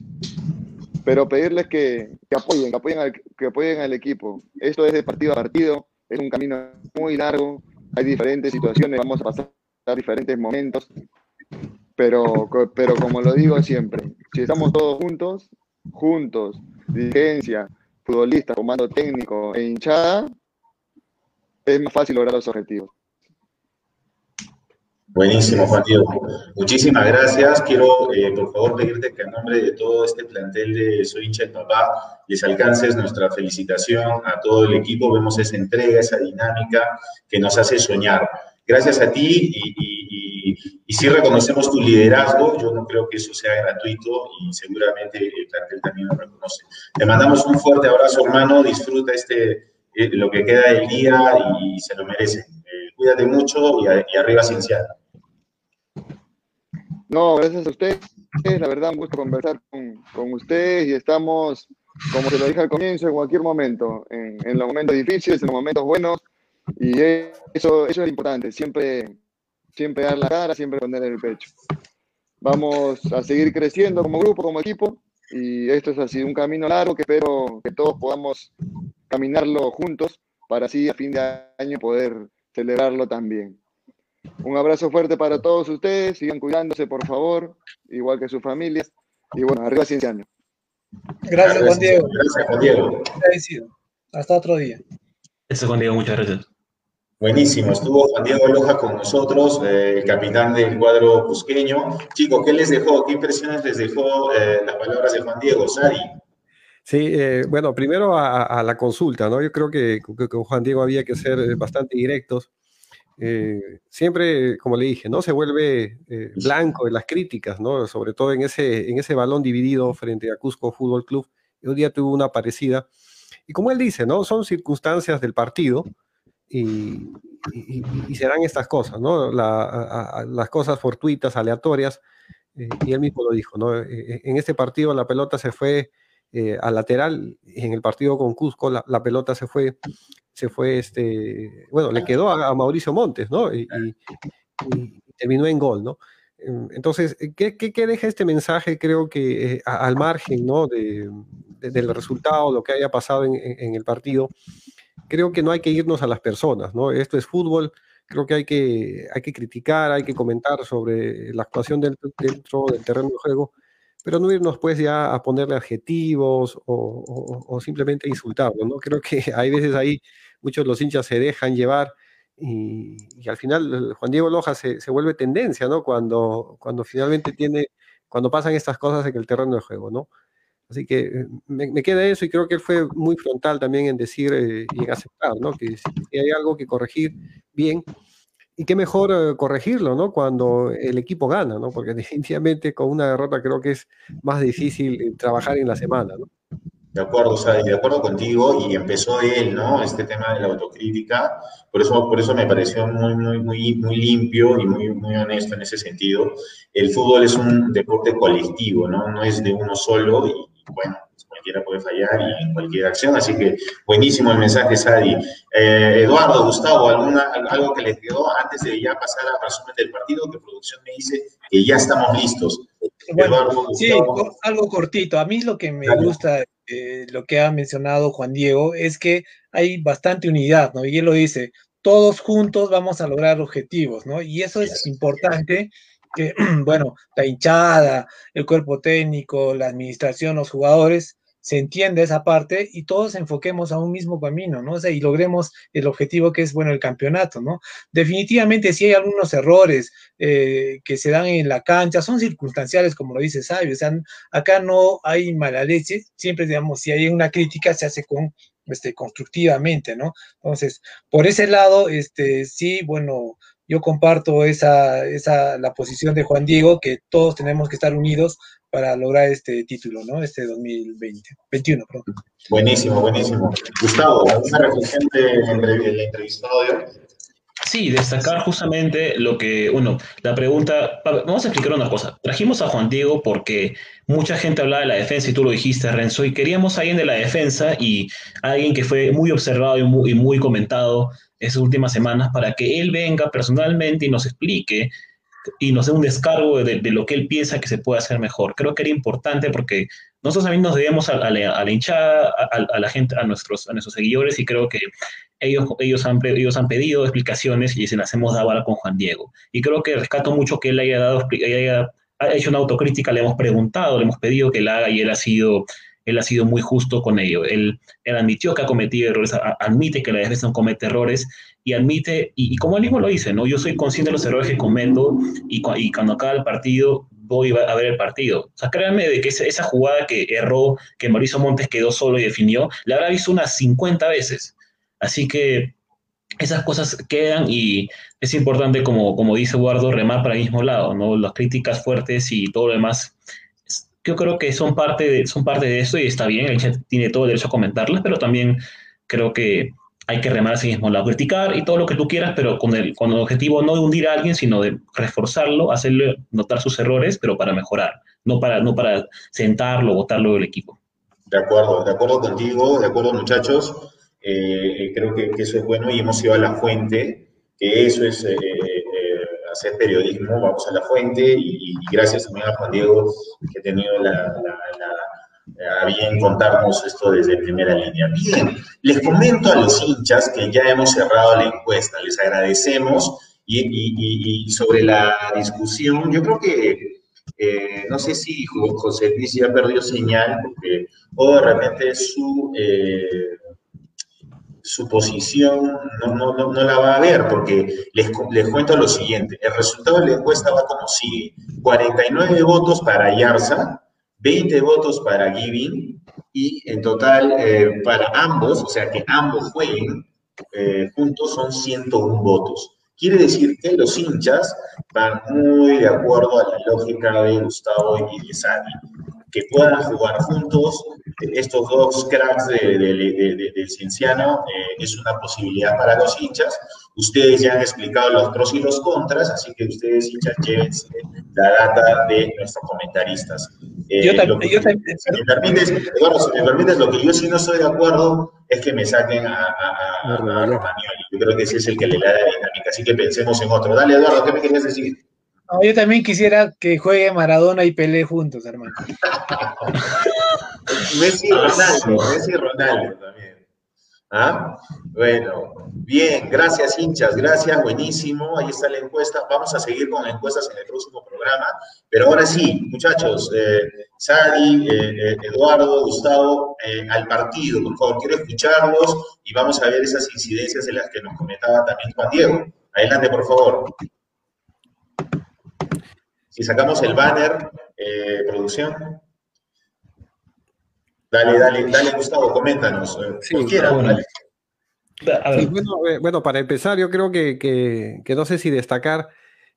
pero pedirles que, apoyen, que apoyen, al, que apoyen al equipo. Esto es de partido a partido, es un camino muy largo, hay diferentes situaciones, vamos a pasar diferentes momentos pero, pero como lo digo siempre, si estamos todos juntos, juntos, dirigencia, futbolista, comando técnico e hinchada, es más fácil lograr los objetivos. Buenísimo, Juan Diego. Muchísimas gracias. Quiero, eh, por favor, pedirte que en nombre de todo este plantel de Soy hincha del papá, les alcances nuestra felicitación a todo el equipo. Vemos esa entrega, esa dinámica que nos hace soñar. Gracias a ti y, y, sí reconocemos tu liderazgo. Yo no creo que eso sea gratuito y seguramente el plantel también lo reconoce. Te mandamos un fuerte abrazo, hermano. Disfruta este, eh, lo que queda del día y se lo merece. Eh, cuídate mucho y, y arriba Cienciano. No, gracias a ustedes. La verdad, un gusto conversar con, con ustedes y estamos, como se lo dije al comienzo, en cualquier momento, en, en, los momentos difíciles, en los momentos buenos. Y eso, eso es importante, siempre, siempre dar la cara, siempre poner el pecho. Vamos a seguir creciendo como grupo, como equipo. Y esto es así, un camino largo que espero que todos podamos caminarlo juntos para así a fin de año poder celebrarlo también. Un abrazo fuerte para todos ustedes, sigan cuidándose por favor, igual que sus familias. Y bueno, arriba Cienciano. Gracias, Juan Diego. Gracias, Juan Diego. Hasta otro día. Eso, Juan Diego, muchas gracias. Buenísimo, estuvo Juan Diego Loja con nosotros, eh, el capitán del cuadro cusqueño. Chicos, ¿qué les dejó? ¿Qué impresiones les dejó eh, las palabras de Juan Diego? Sari. Sí, eh, bueno, primero a, la consulta, ¿no? Yo creo que, con Juan Diego había que ser bastante directos. Siempre, como le dije, ¿no? Se vuelve blanco en las críticas, ¿no? Sobre todo en ese, en ese balón dividido frente a Cusco Fútbol Club. Un día tuvo una parecida. Y como él dice, ¿no? Son circunstancias del partido y, y, y serán estas cosas, ¿no? La, a, a, las cosas fortuitas, aleatorias. Eh, y él mismo lo dijo, ¿no? en este partido la pelota se fue eh, al lateral, en el partido con Cusco la, la, pelota se fue, se fue, este, bueno, le quedó a, a Mauricio Montes, ¿no? Y, terminó en gol, ¿no? Em, entonces, ¿qué, qué, qué deja este mensaje? Creo que eh, al margen, ¿no? De, de, del resultado, lo que haya pasado en, en, el partido, creo que no hay que irnos a las personas, ¿no? Esto es fútbol, creo que hay que, hay que criticar, hay que comentar sobre la actuación del, dentro del terreno de juego, pero no irnos pues ya a ponerle adjetivos o, o, o simplemente insultarlo, ¿no? Creo que hay veces ahí muchos los hinchas se dejan llevar y, y al final Juan Diego Loja se, se, vuelve tendencia, ¿no? Cuando, cuando finalmente tiene, cuando pasan estas cosas en el terreno de juego, ¿no? Así que eh, me, me queda eso y creo que él fue muy frontal también en decir eh, y en aceptar, ¿no? Que si, si hay algo que corregir, bien, y qué mejor eh, corregirlo, ¿no? Cuando el equipo gana, ¿no? Porque definitivamente con una derrota creo que es más difícil trabajar en la semana, ¿no? De acuerdo, o sea, de acuerdo contigo, y empezó él, ¿no? Este tema de la autocrítica, por eso, por eso me pareció muy, muy, muy, muy limpio y muy, muy honesto en ese sentido. El fútbol es un deporte colectivo, ¿no? No es de uno solo y, bueno, cualquiera puede fallar y cualquier acción, así que buenísimo el mensaje, Sadi. Eh, Eduardo, Gustavo, ¿alguna, ¿algo que les quedó antes de ya pasar al resumen del partido? Que producción me dice que ya estamos listos. Bueno, Eduardo, sí, algo cortito. A mí lo que me Dale. gusta, eh, lo que ha mencionado Juan Diego, es que hay bastante unidad, ¿no? Y él lo dice, todos juntos vamos a lograr objetivos, ¿no? Y eso es importante que, bueno, la hinchada, el cuerpo técnico, la administración, los jugadores, se entiende esa parte y todos enfoquemos a un mismo camino, ¿no? O sea, y logremos el objetivo que es, bueno, el campeonato, ¿no? Definitivamente, si hay algunos errores eh, que se dan en la cancha, son circunstanciales, como lo dice Sabio, o sea, acá no hay mala leche, siempre, digamos, si hay una crítica, se hace con, este, constructivamente, ¿no? Entonces, por ese lado, este, sí, bueno, yo comparto esa, esa, la posición de Juan Diego, que todos tenemos que estar unidos para lograr este título, ¿no? Este 2020, 21, perdón. Buenísimo, buenísimo. Gustavo, ¿alguna reflexión del entrevistado de hoy? Sí, destacar justamente lo que, uno, la pregunta, vamos a explicar una cosa. Trajimos a Juan Diego porque mucha gente hablaba de la defensa y tú lo dijiste, Renzo, y queríamos a alguien de la defensa y alguien que fue muy observado y muy, y muy comentado esas últimas semanas para que él venga personalmente y nos explique y nos dé un descargo de, de, lo que él piensa que se puede hacer mejor. Creo que era importante porque nosotros también nos debemos a, a, la, a la, hinchada, a, la gente, a nuestros, a nuestros seguidores y creo que ellos, ellos, han, ellos han pedido explicaciones y se las hemos dado ahora con Juan Diego. Y creo que rescato mucho que él haya, dado, haya ha hecho una autocrítica, le hemos preguntado, le hemos pedido que la haga y él ha sido él ha sido muy justo con ello. Él, él admitió que ha cometido errores, admite que la defensa comete errores y admite, y, como él mismo lo dice, ¿no? yo soy consciente de los errores que cometo y, y cuando acaba el partido voy a ver el partido. O sea, créanme de que esa, esa, jugada que erró, que Mauricio Montes quedó solo y definió, la habrá visto unas 50 veces. Así que esas cosas quedan y es importante, como, como dice Eduardo, remar para el mismo lado, ¿no? Las críticas fuertes y todo lo demás yo creo que son parte de, son parte de eso y está bien, el chat tiene todo el derecho a comentarlas, pero también creo que hay que remar a sí mismo, la criticar y todo lo que tú quieras, pero con el, con el objetivo no de hundir a alguien, sino de reforzarlo, hacerle notar sus errores, pero para mejorar, no para, no para sentarlo, botarlo del equipo. De acuerdo, de acuerdo contigo, de acuerdo muchachos, eh, creo que, que, eso es bueno y hemos ido a la fuente, que eso es eh, hacer periodismo, vamos a la fuente y, gracias también a Juan Diego que ha tenido la, bien contarnos esto desde primera línea. Bien, les comento a los hinchas que ya hemos cerrado la encuesta, les agradecemos y sobre la discusión, yo creo que eh, no sé si José Luis ya perdió señal porque o de repente su... Eh, su posición no, no, no, no, la va a ver, porque les, les cuento lo siguiente, el resultado de la encuesta va como sigue, 49 votos para Yarza, 20 votos para Giving, y en total eh, para ambos, o sea que ambos jueguen eh, juntos son 101 votos. Quiere decir que los hinchas van muy de acuerdo a la lógica de Gustavo y de Sadi que puedan jugar juntos. Estos dos cracks de, de, de, del Cienciano eh, es una posibilidad para los hinchas. Ustedes ya han explicado los pros y los contras, así que ustedes, hinchas, llévense la data de nuestros comentaristas. Eh, yo también, yo también. Si me permites, Eduardo, si me permites, lo que yo sí no estoy de acuerdo es que me saquen a, a, a, a Romagnoli. Yo creo que ese es el que le da la dinámica, así que pensemos en otro. Dale, Eduardo, ¿qué me querías decir? No, yo también quisiera que juegue Maradona y Pelé juntos, hermano. Messi y Ronaldo, Messi y Ronaldo también. ¿Ah? Bueno, bien, gracias hinchas, gracias, buenísimo, ahí está la encuesta, vamos a seguir con encuestas en el próximo programa, pero ahora sí, muchachos, eh, Sadi, eh, Eduardo, Gustavo, eh, al partido, por favor, quiero escucharlos y vamos a ver esas incidencias de las que nos comentaba también Juan Diego. Adelante, por favor. Si sacamos el banner, eh, producción. Dale, dale, dale, Gustavo, coméntanos. Eh, sí, cualquiera, bueno. Sí, bueno, eh, bueno, para empezar, yo creo que, que, que, no sé si destacar.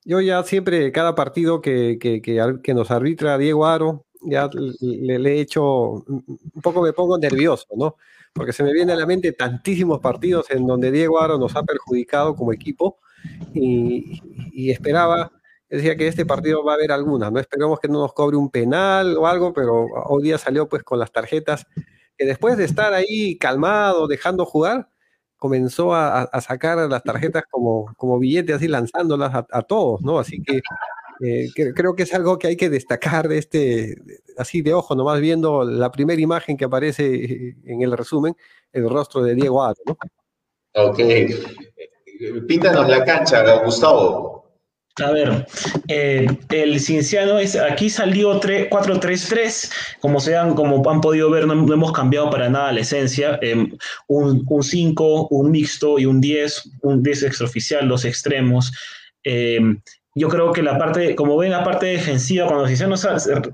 Yo ya siempre, cada partido que, que nos arbitra Diego Aro, ya le, le, he hecho, un poco me pongo nervioso, ¿no? Porque se me viene a la mente tantísimos partidos en donde Diego Aro nos ha perjudicado como equipo y, y esperaba decía que este partido va a haber algunas, no esperemos que no nos cobre un penal o algo, pero hoy día salió pues con las tarjetas, que después de estar ahí calmado, dejando jugar, comenzó a, sacar las tarjetas como, como billetes, así lanzándolas a, todos, ¿no? Así que, eh, que, creo que es algo que hay que destacar de este, así de ojo, nomás viendo la primera imagen que aparece en el resumen, el rostro de Diego Aro, ¿no? Ok. Píntanos la cancha, Gustavo. A ver, eh, el Cienciano es, aquí salió 4-3-3, como, sean, como han podido ver, no, no, hemos cambiado para nada la esencia, eh, un, un 5, un mixto y un 10, un 10 extraoficial, dos extremos. Eh, yo creo que la parte, como ven, la parte defensiva, cuando el Cienciano,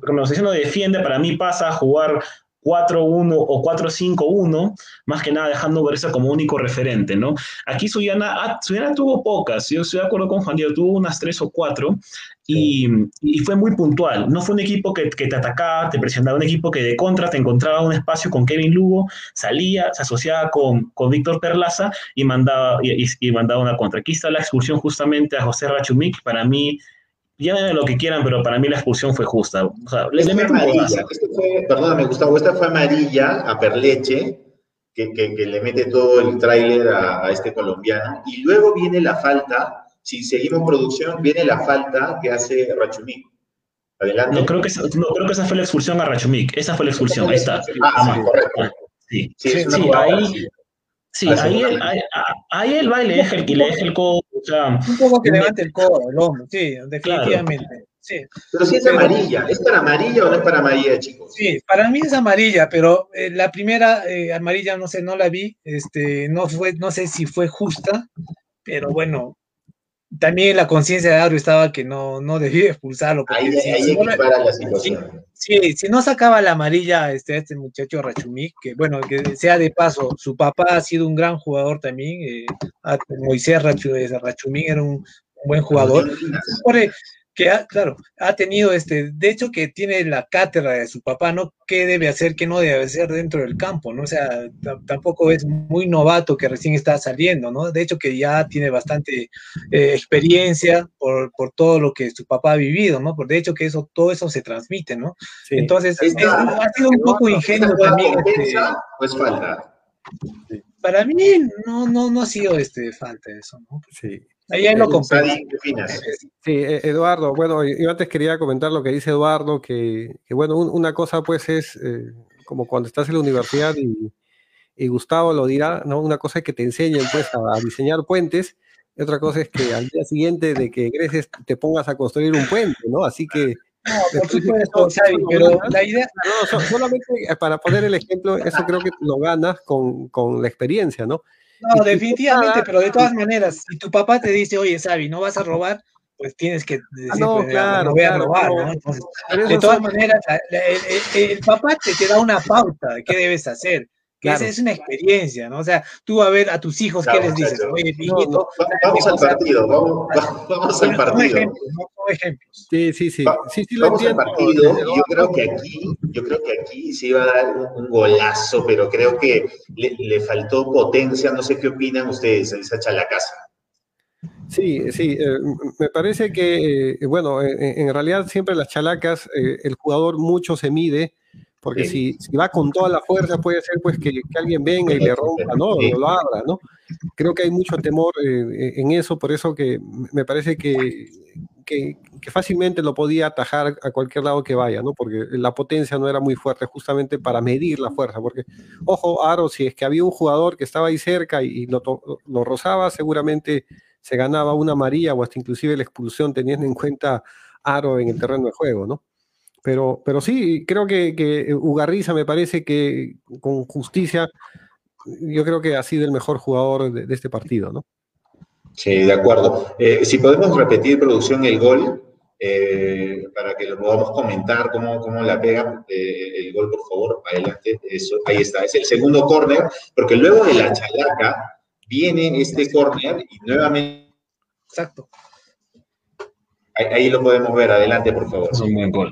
cuando el Cienciano defiende, para mí pasa a jugar 4-1 o 4-5-1, más que nada dejando Berza como único referente, ¿no? Aquí Suyana, ah, tuvo pocas, yo estoy de acuerdo con Juan Diego, tuvo unas 3 o 4 y, y, fue muy puntual. No fue un equipo que, que, te atacaba, te presionaba, un equipo que de contra te encontraba un espacio con Kevin Lugo, salía, se asociaba con, con Víctor Perlaza y mandaba, y, mandaba una contra. Aquí está la expulsión justamente a José Rachumic, para mí llamen lo que quieran, pero para mí la expulsión fue justa. O sea, le, este fue amarilla. Este fue, perdóname, Gustavo, esta fue amarilla a Perleche, que, que, que le mete todo el tráiler a, a, este colombiano, y luego viene la falta Si seguimos producción, viene la falta que hace Rachumí. Adelante. No creo, que esa, no, creo que esa fue la expulsión a Rachumik. Esa fue la expulsión, ahí está. Ah, sí, correcto. Sí, Sí, sí, es una jugada ahí, sí, Hace ahí, él, ahí, ahí él va y le deja el, y le deja el codo. O sea, Un poco que levante el codo, el hombro, sí, definitivamente. Sí. Pero si es Pero- amarilla, ¿es para amarilla o no es para amarilla, chicos? Sí, para mí es amarilla, pero eh, la primera eh, amarilla no sé, no la vi, este, no fue, no sé si fue justa, pero bueno, también la conciencia de Aro estaba que no, no debía expulsarlo. porque Ahí, si- ahí si no la- equipara la situación. Sí, si no sacaba la amarilla este, este muchacho Rachumik, que bueno, que sea de paso, su papá ha sido un gran jugador también, eh, Moisés eh, Rachumik era un, un buen jugador, que ha, claro, ha tenido este, de hecho que tiene la cátedra de su papá, ¿no? ¿Qué debe hacer, qué no debe hacer dentro del campo, ¿no? O sea, tampoco es muy novato que recién está saliendo, ¿no? De hecho que ya tiene bastante eh, experiencia por, por todo lo que su papá ha vivido, ¿no? Por de hecho que eso, todo eso se transmite, ¿no? Sí. Entonces, es- ha sido un poco ingenuo ¿Esta jugada también. este, compensa o es falta? para mí no, no, no ha sido este, falta eso, ¿no? Sí. Ahí ahí lo Eh, ¿qué opinas? Sí, eh, Eduardo, bueno, yo antes quería comentar lo que dice Eduardo, que, que, bueno, un- una cosa pues es eh, como cuando estás en la universidad y, y Gustavo lo dirá, ¿no? Una cosa es que te enseñen pues a, a diseñar puentes, y otra cosa es que al día siguiente de que egreses te pongas a construir un puente, ¿no? Así que... No, por supuesto, pero la idea, No, so- solamente eh, para poner el ejemplo, eso creo que lo ganas con, con la experiencia, ¿no? No, definitivamente, pero de todas maneras, si tu papá te dice, oye, Xavi, no vas a robar, pues tienes que decir, Ah, no, pues, claro, no voy a robar, de todas maneras, el- el papá te, te da una pauta de qué debes hacer. Que Claro. esa es una experiencia, ¿no? O sea, tú a ver a tus hijos, ¿qué Claro, les dices? Oye, no. Vamos al partido, vamos, va- vamos al son partido. ejemplos, ¿no? Son ejemplos. Sí, sí, sí. Va- Sí, sí lo Vamos al entiendo. partido desde y yo creo que aquí, yo creo que aquí se iba a dar un, golazo, pero creo que le, le faltó potencia. No sé qué opinan ustedes en esa chalacaza. Sí, sí, eh, me parece que, eh, bueno, en, en realidad siempre las chalacas, eh, el jugador mucho se mide, porque Sí. si, si va con toda la fuerza puede ser pues que, que alguien venga y le rompa, ¿no? O lo abra, ¿no? Creo que hay mucho temor eh, en eso, por eso que me parece que, que, que fácilmente lo podía atajar a cualquier lado que vaya, ¿no? Porque la potencia no era muy fuerte justamente para medir la fuerza, porque, ojo, Aro, si es que había un jugador que estaba ahí cerca y, y lo, lo rozaba, seguramente se ganaba una amarilla o hasta inclusive la expulsión teniendo en cuenta Aro en el terreno de juego, ¿no? Pero, pero sí, creo que, que Ugarriza me parece que con justicia, yo creo que ha sido el mejor jugador de, de este partido, ¿no? Sí, de acuerdo. Eh, si podemos repetir, producción, el gol, eh, para que lo podamos comentar cómo, cómo la pega eh, el gol, por favor, adelante. Eso, ahí está, es el segundo córner, porque luego de la chalaca viene este córner y nuevamente Exacto. ahí, ahí lo podemos ver. Adelante, por favor. Es un buen gol.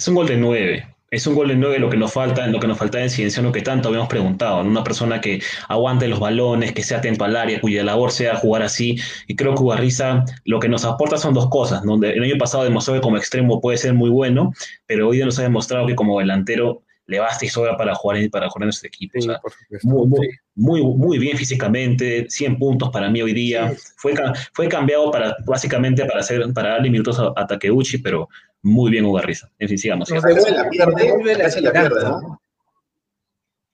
Es un gol de nueve. Es un gol de nueve lo que nos falta, lo que nos falta en Cienciano que tanto habíamos preguntado. Una persona que aguante los balones, que sea atento al área, cuya labor sea jugar así. Y creo que Ugarriza lo que nos aporta son dos cosas. ¿no? El año pasado demostró que como extremo puede ser muy bueno, pero hoy día nos ha demostrado que como delantero le basta y sobra para jugar para jugar en nuestro equipo. O Sí, sea, muy, muy, Sí. muy, muy bien físicamente, 100 puntos para mí hoy día. Fue, ca- fue cambiado para, básicamente para, hacer, para darle minutos a, a Takeuchi, pero muy bien Ugarriza. En fin, sigamos. Nos se la pierde, acá se la. ¿no?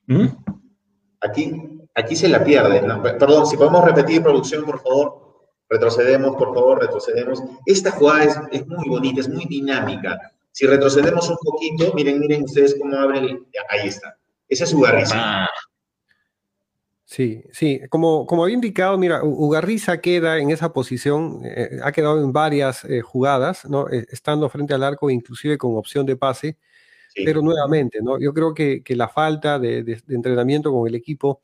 ¿Mm? Aquí, aquí se la pierde. ¿no? Perdón, si podemos repetir, producción, por favor. Retrocedemos, por favor, retrocedemos. Esta jugada es, es muy bonita, es muy dinámica. Si retrocedemos un poquito, miren, miren ustedes cómo abre el... Ahí está. Ese es Ugarriza. Ah, Sí, sí, como, como había indicado, mira, Ugarriza queda en esa posición, eh, ha quedado en varias eh, jugadas, ¿no? Eh, estando frente al arco, inclusive con opción de pase, Sí. pero nuevamente, ¿no? Yo creo que, que la falta de, de- de entrenamiento con el equipo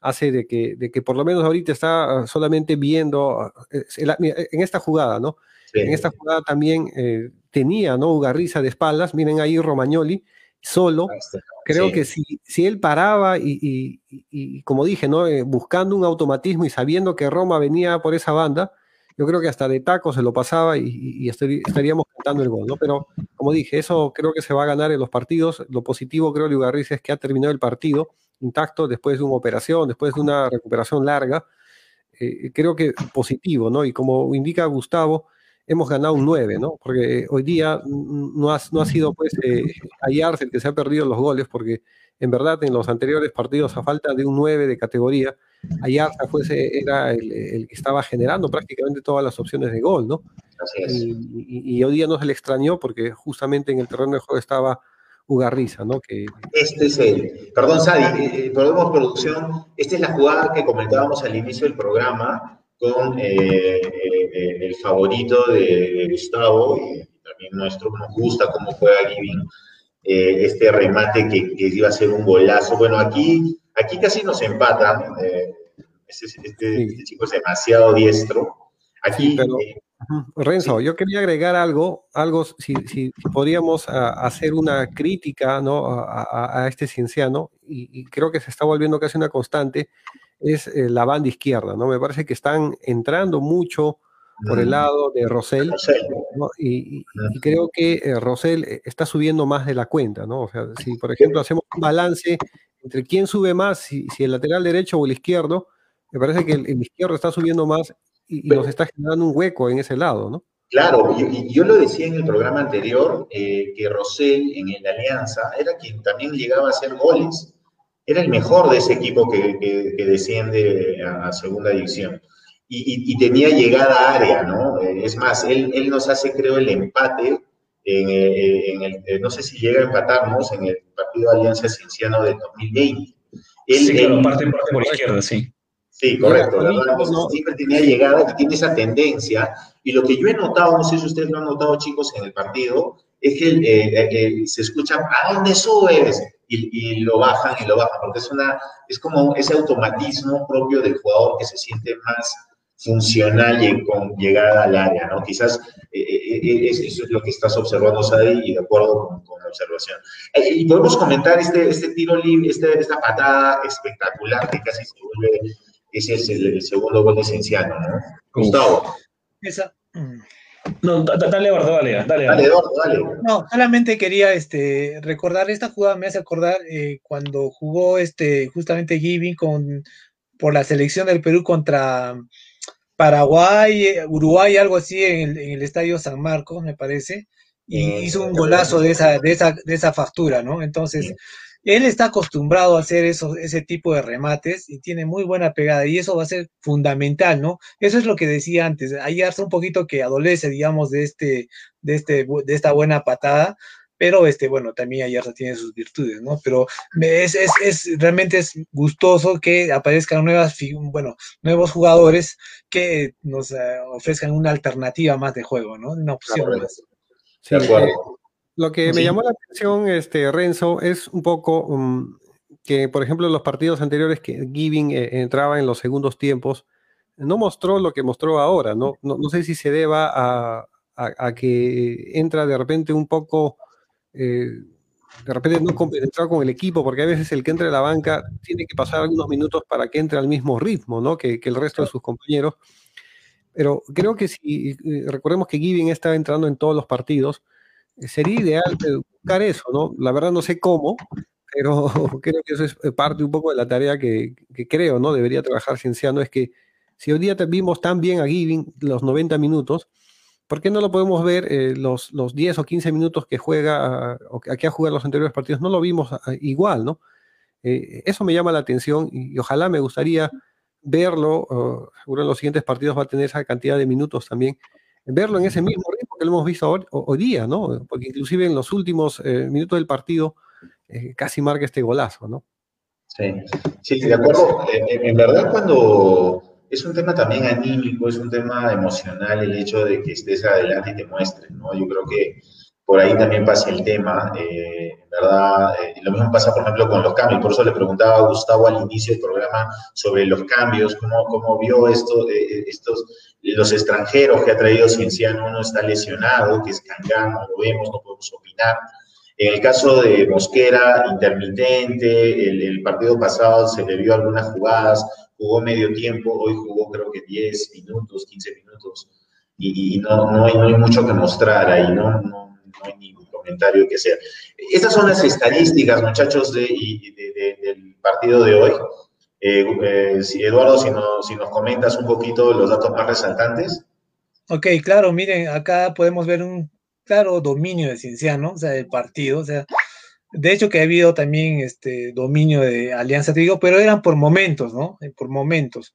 hace de que, de que por lo menos ahorita está solamente viendo, ah, el- en esta jugada, ¿no? Sí. En esta jugada también tenía, ¿no? Ugarriza de espaldas, miren ahí Romagnoli, solo. Creo Sí. que si, si él paraba y, y- y- y, como dije, ¿no? Eh, buscando un automatismo y sabiendo que Roma venía por esa banda, yo creo que hasta de taco se lo pasaba y, estaríamos cantando el gol, ¿no? Pero como dije, eso creo que se va a ganar en los partidos. Lo positivo, creo, de Ugarriza es que ha terminado el partido intacto después de una operación, después de una recuperación larga. eh, creo que positivo, ¿no? Y como indica Gustavo, hemos ganado un 9, ¿no? Porque hoy día no ha, no ha sido pues eh, el que se ha perdido los goles, porque en verdad en los anteriores partidos a falta de un 9 de categoría, Ayarza fuese, era el, que estaba generando prácticamente todas las opciones de gol, ¿no? Así es. Y, y, hoy día no se le extrañó porque justamente en el terreno de juego estaba Ugarriza, ¿no? Que... Este es el, perdón, Sadi, eh, eh producción, esta es la jugada que comentábamos al inicio del programa con eh, eh, el favorito de, Gustavo y también nuestro, nos gusta cómo juega Giving, este remate que, que, iba a ser un golazo. Bueno, aquí, aquí casi nos empatan, este, este, este, chico es demasiado diestro. Aquí, Renzo, yo quería agregar algo, algo si, si podríamos hacer una crítica ¿no? a, este cienciano, y, creo que se está volviendo casi una constante, es eh, la banda izquierda, ¿no? Me parece que están entrando mucho por el mm. lado de Rosell, y, creo que eh, Rosell eh, está subiendo más de la cuenta, ¿no? O sea, si por ejemplo hacemos un balance entre quién sube más, si, el lateral derecho o el izquierdo, me parece que el izquierdo está subiendo más y, nos está generando un hueco en ese lado, ¿no? Claro, y, yo lo decía en el programa anterior, eh, que Rosell en la Alianza era quien también llegaba a hacer goles. Era el mejor de ese equipo que, que, desciende a, segunda división. Y, tenía llegada a área, ¿no? Eh, es más, él, él, nos hace, creo, el empate en, eh, en el, no sé si llega a empatarnos en el partido de Alianza Cienciano del 2020. Él, sí, claro, parte, parte por izquierda, sí. Sí, correcto. siempre tenía llegada y tiene esa tendencia. Y lo que yo he notado, no sé si ustedes lo han notado, chicos, en el partido, es que eh, eh, se escucha, ¿a dónde subes? Y, y, lo bajan y lo bajan, porque es, una, es como ese automatismo propio del jugador que se siente más funcional y con llegada al área, ¿no? Quizás eh, eso es lo que estás observando, Sadi, y de acuerdo con, con la observación. y podemos comentar este, este tiro libre, este, esta patada espectacular que casi se vuelve ese es el, segundo gol de Cienciano, ¿no? Gustavo. Esa. No, dale, Eduardo, dale, dale. Dale, Eduardo, dale. No, solamente quería este, recordar, esta jugada me hace acordar eh, cuando jugó este, justamente Giving con, por la selección del Perú contra Paraguay, Uruguay, algo así, en el, Estadio San Marcos, me parece, y hizo un golazo de esa, de esa, de esa factura, ¿no? Entonces, él está acostumbrado a hacer eso, ese tipo de remates y tiene muy buena pegada y eso va a ser fundamental, ¿no? Eso es lo que decía antes. Hasta un poquito que adolece, digamos, de, este, de, este, de esta buena patada, pero este, bueno, también Ayarza tiene sus virtudes, ¿no? Pero es, es, es, realmente es gustoso que aparezcan nuevas, bueno, nuevos jugadores que nos eh, ofrezcan una alternativa más de juego, ¿no? Una opción más. Sí, lo que me llamó la atención, este, Renzo, es un poco um, que, por ejemplo, en los partidos anteriores que Giving eh, entraba en los segundos tiempos, no mostró lo que mostró ahora, ¿no? No, sé si se deba a, que entra de repente un poco, eh, de repente no compenetrado con el equipo, porque a veces el que entra de la banca tiene que pasar algunos minutos para que entre al mismo ritmo, ¿no? Que, que el resto de sus compañeros. Pero creo que si eh, recordemos que Giving estaba entrando en todos los partidos, sería ideal buscar eso, ¿no? La verdad no sé cómo, pero creo que eso es parte un poco de la tarea que, creo, ¿no? Debería trabajar Cienciano, es que si hoy día vimos tan bien a Giving los 90 minutos, ¿por qué no lo podemos ver eh, los, los 10 o 15 minutos que juega o que ha jugado los anteriores partidos? No lo vimos ah, igual, ¿no? Eh, eso me llama la atención y, ojalá me gustaría verlo, seguro en los siguientes partidos va a tener esa cantidad de minutos también, verlo en ese mismo ritmo que lo hemos visto hoy, día, ¿no? Porque inclusive en los últimos eh, minutos del partido eh, casi marca este golazo, ¿no? Sí, sí, de acuerdo. En, verdad, cuando es un tema también anímico, es un tema emocional el hecho de que estés adelante y te muestres, ¿no? Yo creo que por ahí también pasa el tema, eh, ¿verdad? Eh, lo mismo pasa, por ejemplo, con los cambios. Por eso le preguntaba a Gustavo al inicio del programa sobre los cambios, cómo, cómo vio esto, eh, estos, los extranjeros que ha traído Cienciano. Uno está lesionado, que es Cangán, no lo vemos, no podemos opinar. En el caso de Mosquera, intermitente, el, el, partido pasado se le vio algunas jugadas, jugó medio tiempo, hoy jugó creo que 10 minutos, 15 minutos, y, y no, no, hay, no, hay, mucho que mostrar ahí, ¿no? no no hay ningún comentario que sea. Estas son las estadísticas, muchachos, de, del partido de hoy. Eh, eh, Eduardo, si, si nos comentas un poquito los datos más resaltantes. Ok, claro, miren, acá podemos ver un claro dominio de Cienciano, o sea, del partido, o sea, de hecho que ha habido también este dominio de Alianza Trigo, pero eran por momentos, ¿no? Por momentos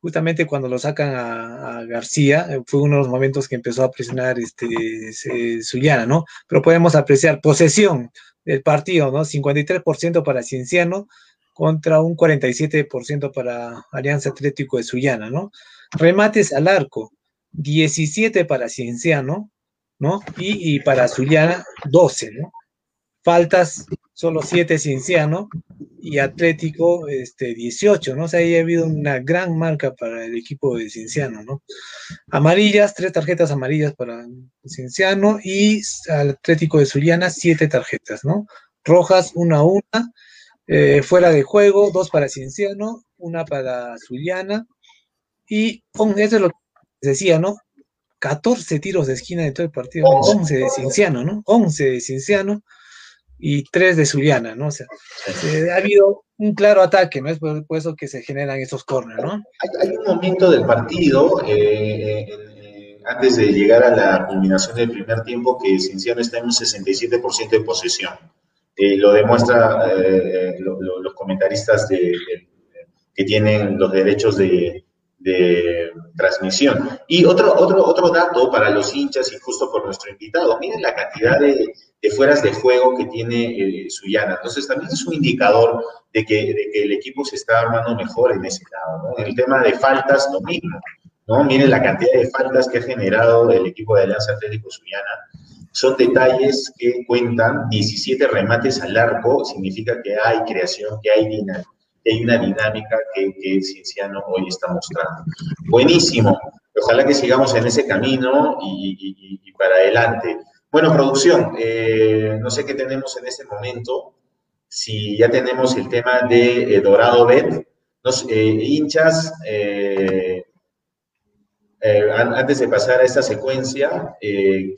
justamente cuando lo sacan a, García, eh, fue uno de los momentos que empezó a presionar este, Sullana, ¿no? Pero podemos apreciar posesión del partido, ¿no? 53% para Cienciano contra un 47% para Alianza Atlético de Sullana, ¿no? Remates al arco, 17 para Cienciano, ¿no? Y, y para Sullana, 12, ¿no? Faltas, solo 7 Cienciano y Atlético este, 18, ¿no? O sea, ahí ha habido una gran marca para el equipo de Cienciano, ¿no? Amarillas, tres tarjetas amarillas para Cienciano y Atlético de Zuliana, siete tarjetas, ¿no? Rojas, una a una, eh, fuera de juego, dos para Cienciano, una para Zuliana y eso es lo que decía, ¿no? 14 tiros de esquina de todo el partido, 11 de Cienciano, ¿no? 11 de Cienciano y tres de Zuliana, ¿no? O sea, ha habido un claro ataque, ¿no? Es por, eso que se generan esos corners, ¿no? Hay, un momento del partido, eh, eh, antes de llegar a la culminación del primer tiempo, que Cienciano está en un 67% de posesión. Eh, lo demuestra los comentaristas que tienen los derechos de, de transmisión. Y otro, otro, otro dato para los hinchas y justo por nuestro invitado, miren la cantidad de, de fueras de juego que tiene eh, Suyana. Entonces también es un indicador de que, de que, el equipo se está armando mejor en ese lado. ¿no? En el tema de faltas, lo mismo. ¿no? Miren la cantidad de faltas que ha generado el equipo de Alianza Atlético Suyana. Son detalles que cuentan, 17 remates al arco, significa que hay creación, que hay dinámica hay una dinámica que, que Cienciano hoy está mostrando. Buenísimo. Ojalá que sigamos en ese camino y, para adelante. Bueno, producción, eh, no sé qué tenemos en este momento. Si ya tenemos el tema de eh, Dorado Bet, los eh, hinchas, antes de pasar a esta secuencia,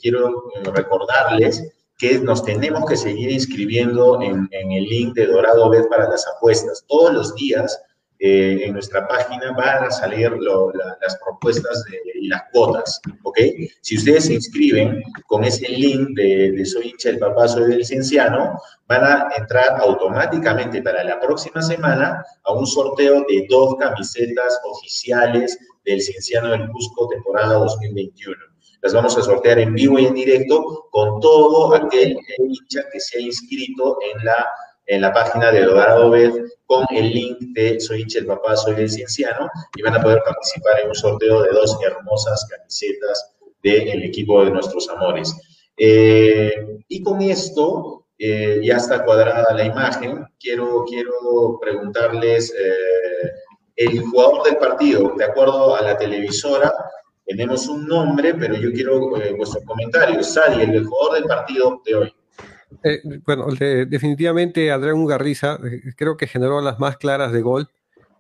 quiero recordarles que nos tenemos que seguir inscribiendo en, el link de Dorado Bet para las apuestas. Todos los días eh, en nuestra página van a salir las propuestas y las cuotas, ¿ok? Si ustedes se inscriben con ese link de, Soy hincha del papá, soy del cienciano, van a entrar automáticamente para la próxima semana a un sorteo de dos camisetas oficiales del cienciano del Cusco temporada 2021 las vamos a sortear en vivo y en directo con todo aquel hincha que se ha inscrito en la, en la página de Dorado Bet con el link de Soy el papá, soy el cienciano y van a poder participar en un sorteo de dos hermosas camisetas del equipo de nuestros amores. Eh, y con esto eh, ya está cuadrada la imagen. Quiero, quiero preguntarles, eh, el jugador del partido, de acuerdo a la televisora, tenemos un nombre, pero yo quiero eh, vuestros comentarios. Sadi, el jugador del partido de hoy. Eh, bueno, definitivamente Adrián Ugarriza eh, creo que generó las más claras de gol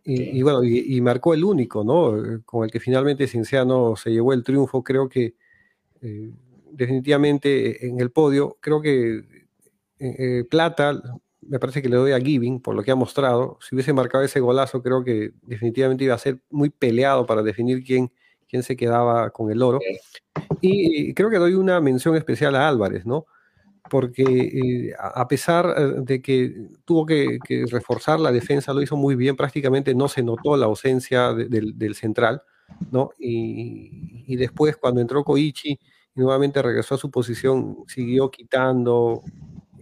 y, bueno, y, marcó el único, ¿no? Con el que finalmente Cinciano se llevó el triunfo. Creo que definitivamente en el podio, creo que Plata, me parece que le doy a Giving por lo que ha mostrado. Si hubiese marcado ese golazo, creo que definitivamente iba a ser muy peleado para definir quién quién se quedaba con el oro. Y creo que doy una mención especial a Álvarez, ¿no? Porque eh, a pesar eh, de que tuvo que, reforzar la defensa, lo hizo muy bien, prácticamente no se notó la ausencia del central, ¿no? Y, después cuando entró Koichi y nuevamente regresó a su posición, siguió quitando.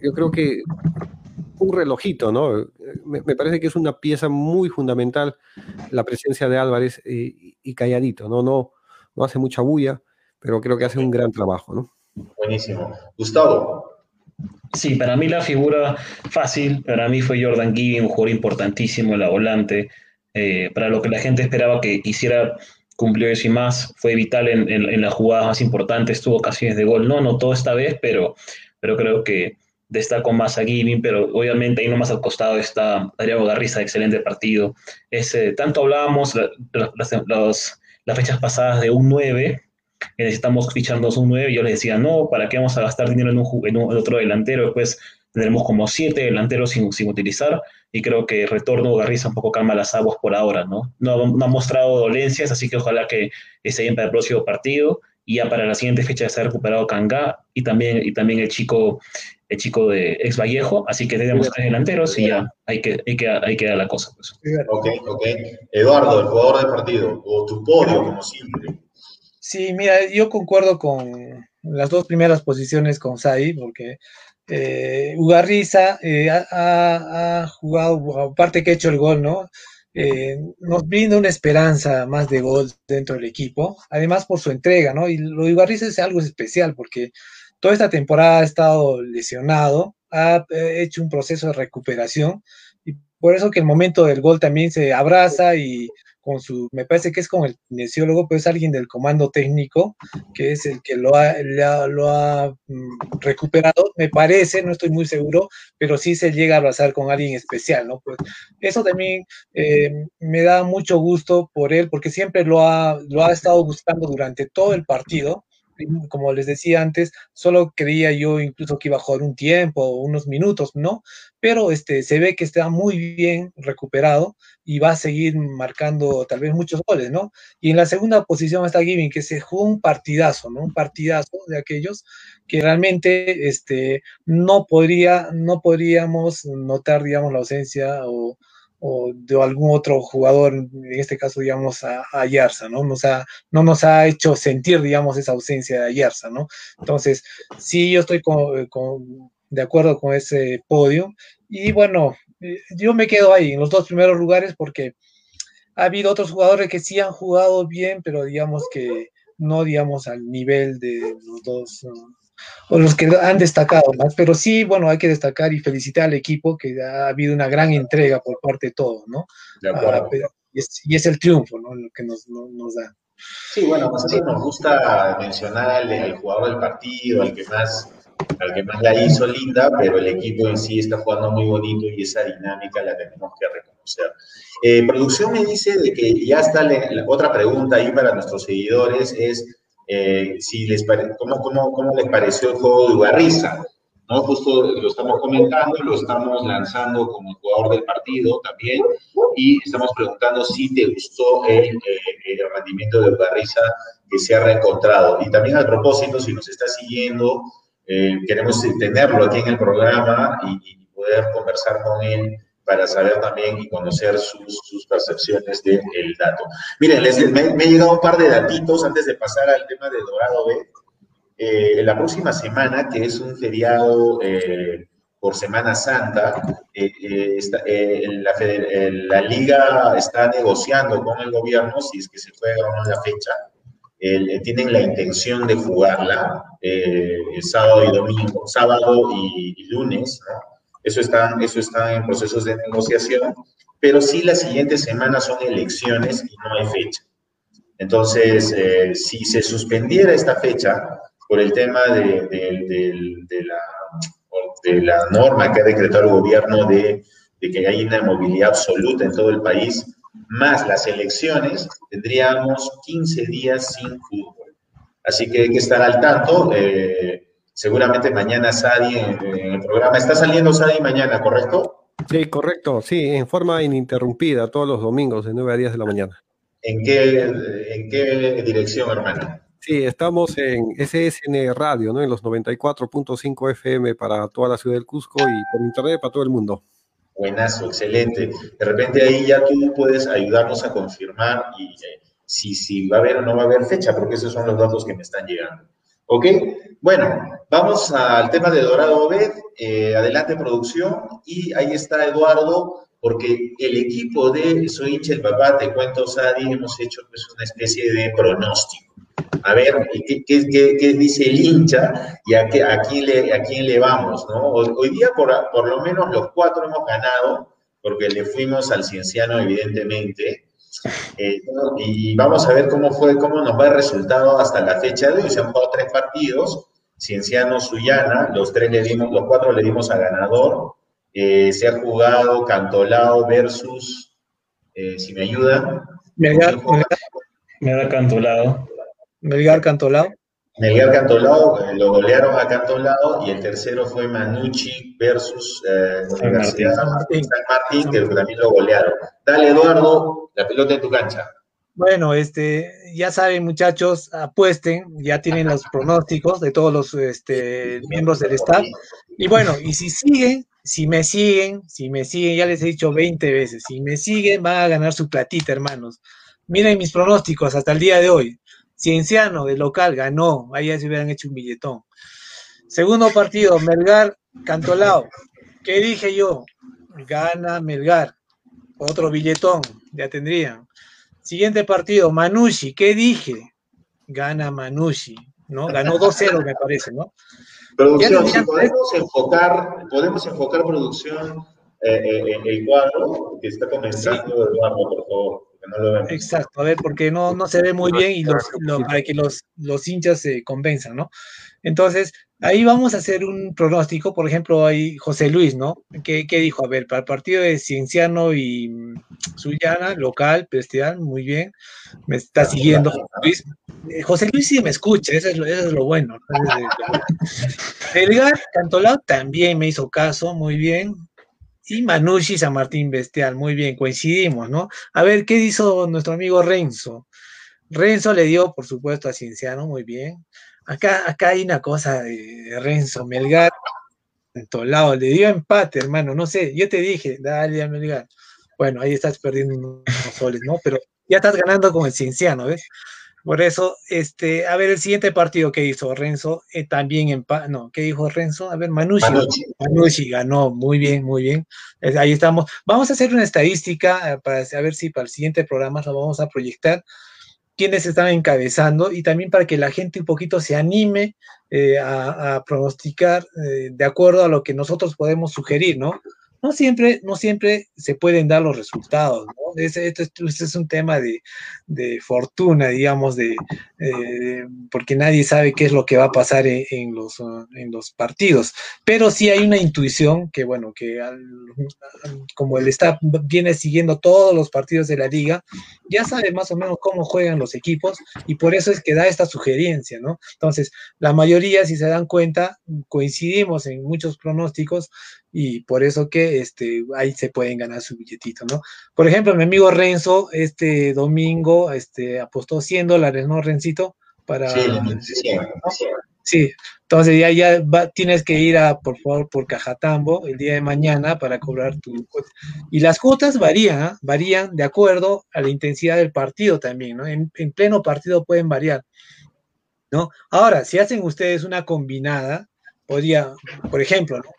Yo creo que un relojito, ¿no? Me, parece que es una pieza muy fundamental la presencia de Álvarez eh, y calladito, ¿no? ¿no? No hace mucha bulla, pero creo que hace un gran trabajo, ¿no? Buenísimo. Gustavo. Sí, para mí la figura fácil, para mí fue Jordan Giving, un jugador importantísimo en la volante, eh, para lo que la gente esperaba que hiciera cumplió eso y más, fue vital en, las jugadas más importantes, tuvo ocasiones de gol, no no todo esta vez, pero, pero creo que destaco más a Giving, pero obviamente ahí nomás al costado está Adriano Garriza, excelente partido. Ese, tanto hablábamos las, fechas pasadas de un 9, que necesitamos ficharnos un 9, yo les decía, no, ¿para qué vamos a gastar dinero en, un, en, otro delantero? Después tendremos como siete delanteros sin, sin utilizar y creo que retorno Garriza un poco calma las aguas por ahora, ¿no? No, no ha mostrado dolencias, así que ojalá que esté bien para el próximo partido y ya para la siguiente fecha se ha recuperado Kanga y también, y también el chico el chico de ex Vallejo, así que tenemos tres delanteros y ya hay que, hay que, hay que dar la cosa. Pues. Ok, ok. Eduardo, el jugador del partido, o tu podio, como siempre. Sí, mira, yo concuerdo con las dos primeras posiciones con Sai, porque eh, Ugarriza eh, ha, jugado, aparte que ha hecho el gol, ¿no? Eh, nos brinda una esperanza más de gol dentro del equipo, además por su entrega, ¿no? Y lo de Ugarriza es algo especial porque toda esta temporada ha estado lesionado, ha eh, hecho un proceso de recuperación y por eso que el momento del gol también se abraza y con su, me parece que es con el kinesiólogo, pero es alguien del comando técnico, que es el que lo ha, lo ha mm, recuperado, me parece, no estoy muy seguro, pero sí se llega a abrazar con alguien especial, ¿no? Pues eso también eh, me da mucho gusto por él, porque siempre lo ha, lo ha estado buscando durante todo el partido, como les decía antes, solo creía yo incluso que iba a jugar un tiempo, unos minutos, ¿no? Pero este, se ve que está muy bien recuperado y va a seguir marcando tal vez muchos goles, ¿no? Y en la segunda posición está Giving, que se jugó un partidazo, ¿no? Un partidazo de aquellos que realmente este, no, podría, no podríamos notar, digamos, la ausencia o o de algún otro jugador, en este caso, digamos, a, a Ayarza, ¿no? Nos ha, no nos ha hecho sentir, digamos, esa ausencia de Ayarza, ¿no? Entonces, sí, yo estoy con, con, de acuerdo con ese podio. Y bueno, eh, yo me quedo ahí, en los dos primeros lugares, porque ha habido otros jugadores que sí han jugado bien, pero digamos que no, digamos, al nivel de los dos o los que han destacado más, pero sí, bueno, hay que destacar y felicitar al equipo que ha habido una gran entrega por parte de todos, ¿no? De ah, y, es, y, es, el triunfo, ¿no? Lo que nos, no, nos da. Sí, bueno, nosotros nos gusta mencionar al, al, jugador del partido, al que más al que más la hizo linda, pero el equipo en sí está jugando muy bonito y esa dinámica la tenemos que reconocer. Eh, producción me dice de que ya está la, la otra pregunta ahí para nuestros seguidores, es eh, si les cómo, cómo, cómo, les pareció el juego de Ugarriza. ¿no? Justo lo estamos comentando, lo estamos lanzando como jugador del partido también, y estamos preguntando si te gustó el, eh, el rendimiento de Ugarriza que se ha reencontrado. Y también al propósito, si nos está siguiendo, eh, queremos tenerlo aquí en el programa y, y poder conversar con él para saber también y conocer sus, sus percepciones del dato. Miren, les, me, me, he llegado un par de datitos antes de pasar al tema de Dorado B. Eh, la próxima semana, que es un feriado eh, por Semana Santa, eh, eh está, eh, la, la, liga está negociando con el gobierno si es que se juega o no la fecha. tienen la intención de jugarla sábado y domingo, sábado y, y lunes, ¿no? Eso está, eso está en procesos de negociación, pero sí las siguientes semanas son elecciones y no hay fecha. Entonces, eh, si se suspendiera esta fecha por el tema de, de, de, de la, la, norma que ha decretado el gobierno de, que hay una movilidad absoluta en todo el país, más las elecciones, tendríamos 15 días sin fútbol. Así que hay que estar al tanto. Eh, seguramente mañana Sadi en, en, el programa. Está saliendo Sadi mañana, ¿correcto? Sí, correcto, sí, en forma ininterrumpida, todos los domingos, de 9 a 10 de la mañana. ¿En qué, en qué dirección, hermano? Sí, estamos en SSN Radio, ¿no? En los 94.5 FM para toda la ciudad del Cusco y por internet para todo el mundo. Buenazo, excelente. De repente ahí ya tú puedes ayudarnos a confirmar y, eh, si, si va a haber o no va a haber fecha, porque esos son los datos que me están llegando. ¿Ok? Bueno, vamos al tema de Dorado B. Eh, adelante, producción. Y ahí está Eduardo, porque el equipo de Soy hincha el papá, te cuento, Sadi, hemos hecho pues, una especie de pronóstico. A ver, ¿qué, dice el hincha y a, quién, le, a quién le vamos? ¿no? Hoy, hoy día, por, por lo menos, los cuatro hemos ganado, porque le fuimos al Cienciano, evidentemente. Eh, y vamos a ver cómo fue, cómo nos va el resultado hasta la fecha de hoy. Se han jugado tres partidos, Cienciano, Suyana, los tres le dimos, los cuatro le dimos a ganador. Eh, se ha jugado Cantolao versus, eh, si me ayuda. Melgar, Melgar Cantolao. Melgar Cantolao. Melgar Cantolao, lo golearon a Cantolao y el tercero fue Manucci versus eh, Universidad San Martín. San Martín, que también lo golearon. Dale, Eduardo, la pelota en tu cancha. Bueno, este, ya saben, muchachos, apuesten, ya tienen los pronósticos de todos los este, miembros del staff. Y bueno, y si siguen, si me siguen, si me siguen, ya les he dicho 20 veces, si me siguen, van a ganar su platita, hermanos. Miren mis pronósticos hasta el día de hoy. Cienciano de local ganó, ahí ya se hubieran hecho un billetón. Segundo partido, Melgar Cantolao. ¿Qué dije yo? Gana Melgar. Otro billetón, ya tendrían. Siguiente partido, Manushi. ¿Qué dije? Gana Manushi, ¿no? Ganó 2-0, me parece, ¿no? Producción, si podemos enfocar, podemos enfocar producción eh, eh, en el cuadro que está comenzando Eduardo, por favor. Exacto, a ver, porque no, no se ve muy bien y los, para que los, los hinchas se convenzan, ¿no? Entonces, ahí vamos a hacer un pronóstico, por ejemplo, ahí José Luis, ¿no? ¿Qué, dijo? A ver, para el partido de Cienciano y Sullana, local, Prestial, muy bien, me está siguiendo José Luis. Eh, José Luis sí me escucha, eso es lo, eso es lo bueno. Edgar Cantolao también me hizo caso, muy bien. Y Manucci San Martín Bestial, muy bien, coincidimos, ¿no? A ver, ¿qué hizo nuestro amigo Renzo? Renzo le dio, por supuesto, a Cienciano, muy bien. Acá, acá hay una cosa de Renzo, Melgar, en todos lados, le dio empate, hermano, no sé, yo te dije, dale a Melgar. Bueno, ahí estás perdiendo unos soles, ¿no? Pero ya estás ganando con el Cienciano, ¿ves? Por eso, este, a ver, el siguiente partido que hizo Renzo, eh, también en no, ¿qué dijo Renzo? A ver, Manucci. Manucci. ganó, muy bien, muy bien. ahí estamos. Vamos a hacer una estadística eh, para saber si para el siguiente programa lo vamos a proyectar quiénes están encabezando y también para que la gente un poquito se anime eh, a, pronosticar de acuerdo a lo que nosotros podemos sugerir, ¿no? No siempre, no siempre se pueden dar los resultados, ¿no? Este, es un tema de, fortuna, digamos, de, eh, porque nadie sabe qué es lo que va a pasar en, los, en los partidos, pero sí hay una intuición que, bueno, que como el staff viene siguiendo todos los partidos de la liga, ya sabe más o menos cómo juegan los equipos y por eso es que da esta sugerencia, ¿no? Entonces, la mayoría, si se dan cuenta, coincidimos en muchos pronósticos y por eso que este, ahí se pueden ganar su billetito, ¿no? Por ejemplo, mi amigo Renzo este domingo este, apostó 100 dólares, ¿no, Rencito? Para, sí, sí, entonces ya, ya tienes que ir a, por favor, por Cajatambo el día de mañana para cobrar tu Y las cuotas varían, ¿ah? varían de acuerdo a la intensidad del partido también, ¿no? En, en pleno partido pueden variar, ¿no? Ahora, si hacen ustedes una combinada, podría, por ejemplo, ¿no?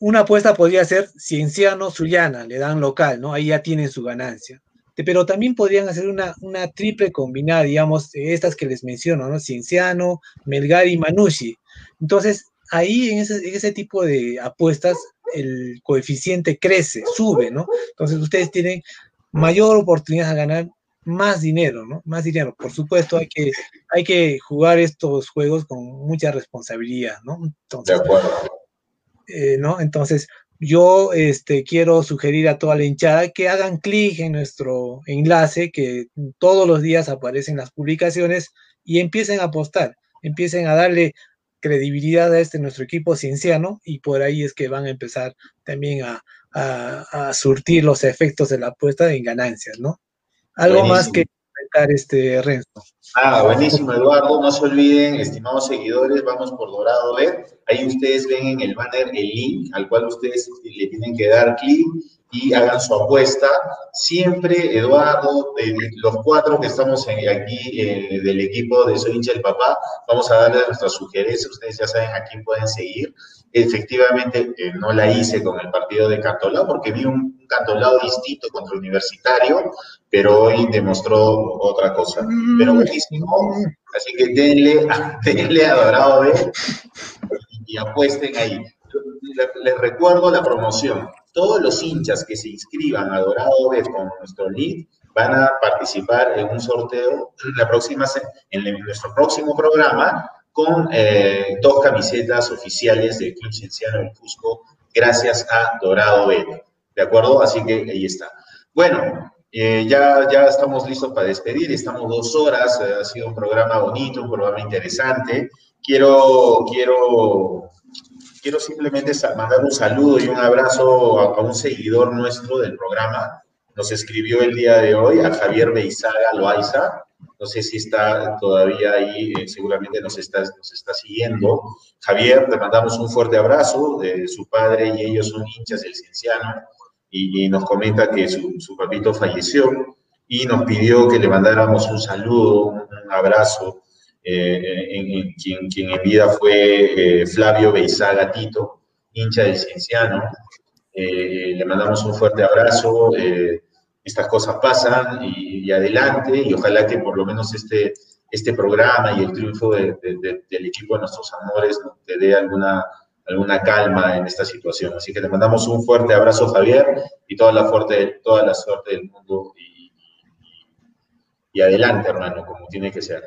Una apuesta podría ser Cienciano Sullana, le dan local, ¿no? Ahí ya tienen su ganancia. Pero también podrían hacer una, una triple combinada, digamos, estas que les menciono, ¿no? Cienciano, Melgar y Manucci. Entonces, ahí en ese, tipo de apuestas, el coeficiente crece, sube, ¿no? Entonces, ustedes tienen mayor oportunidad de ganar más dinero, ¿no? Más dinero. Por supuesto, hay que, hay que jugar estos juegos con mucha responsabilidad, ¿no? De acuerdo. Eh, ¿no? Entonces, yo este, quiero sugerir a toda la hinchada que hagan clic en nuestro enlace, que todos los días aparecen las publicaciones y empiecen a apostar, empiecen a darle credibilidad a este nuestro equipo cienciano y por ahí es que van a empezar también a, surtir los efectos de la apuesta en ganancias, ¿no? Algo más que este Renzo. Ah, buenísimo, Eduardo. No se olviden, estimados seguidores, vamos por Dorado B. Ahí ustedes ven en el banner el link al cual ustedes le tienen que dar clic y hagan su apuesta. Siempre, Eduardo, los cuatro que estamos aquí eh, del equipo de Soy hincha del papá, vamos a darle nuestras sugerencias. Ustedes ya saben a quién pueden seguir. Efectivamente, eh, no la hice con el partido de Cantolao porque vi un Cantolao distinto contra Universitario, pero hoy demostró otra cosa. Pero buenísimo. Así que denle, denle a Dorado B y, apuesten ahí. Les recuerdo la promoción. Todos los hinchas que se inscriban a Dorado B con nuestro lead van a participar en un sorteo la próxima, en nuestro próximo programa con eh, dos camisetas oficiales del Club Cienciano del Cusco, gracias a Dorado B. ¿De acuerdo? Así que ahí está. Bueno, Eh, ya, ya estamos listos para despedir, estamos dos horas, eh, ha sido un programa bonito, un programa interesante. Quiero, quiero, quiero simplemente mandar un saludo y un abrazo a, un seguidor nuestro del programa. Nos escribió el día de hoy a Javier Beizaga Loaiza. No sé si está todavía ahí, eh, seguramente nos está, nos está siguiendo. Javier, te mandamos un fuerte abrazo. de su padre y ellos son hinchas del Cienciano y, nos comenta que su, su, papito falleció y nos pidió que le mandáramos un saludo, un abrazo, eh, en, quien, quien, en vida fue eh, Flavio Beizaga Tito, hincha del Cienciano. Eh, le mandamos un fuerte abrazo. estas cosas pasan y, y, adelante, y ojalá que por lo menos este, este programa y el triunfo de, de, de, del equipo de nuestros amores te dé alguna alguna calma en esta situación. Así que le mandamos un fuerte abrazo, Javier, y toda la, fuerte, toda la suerte del mundo y, y adelante, hermano, como tiene que ser.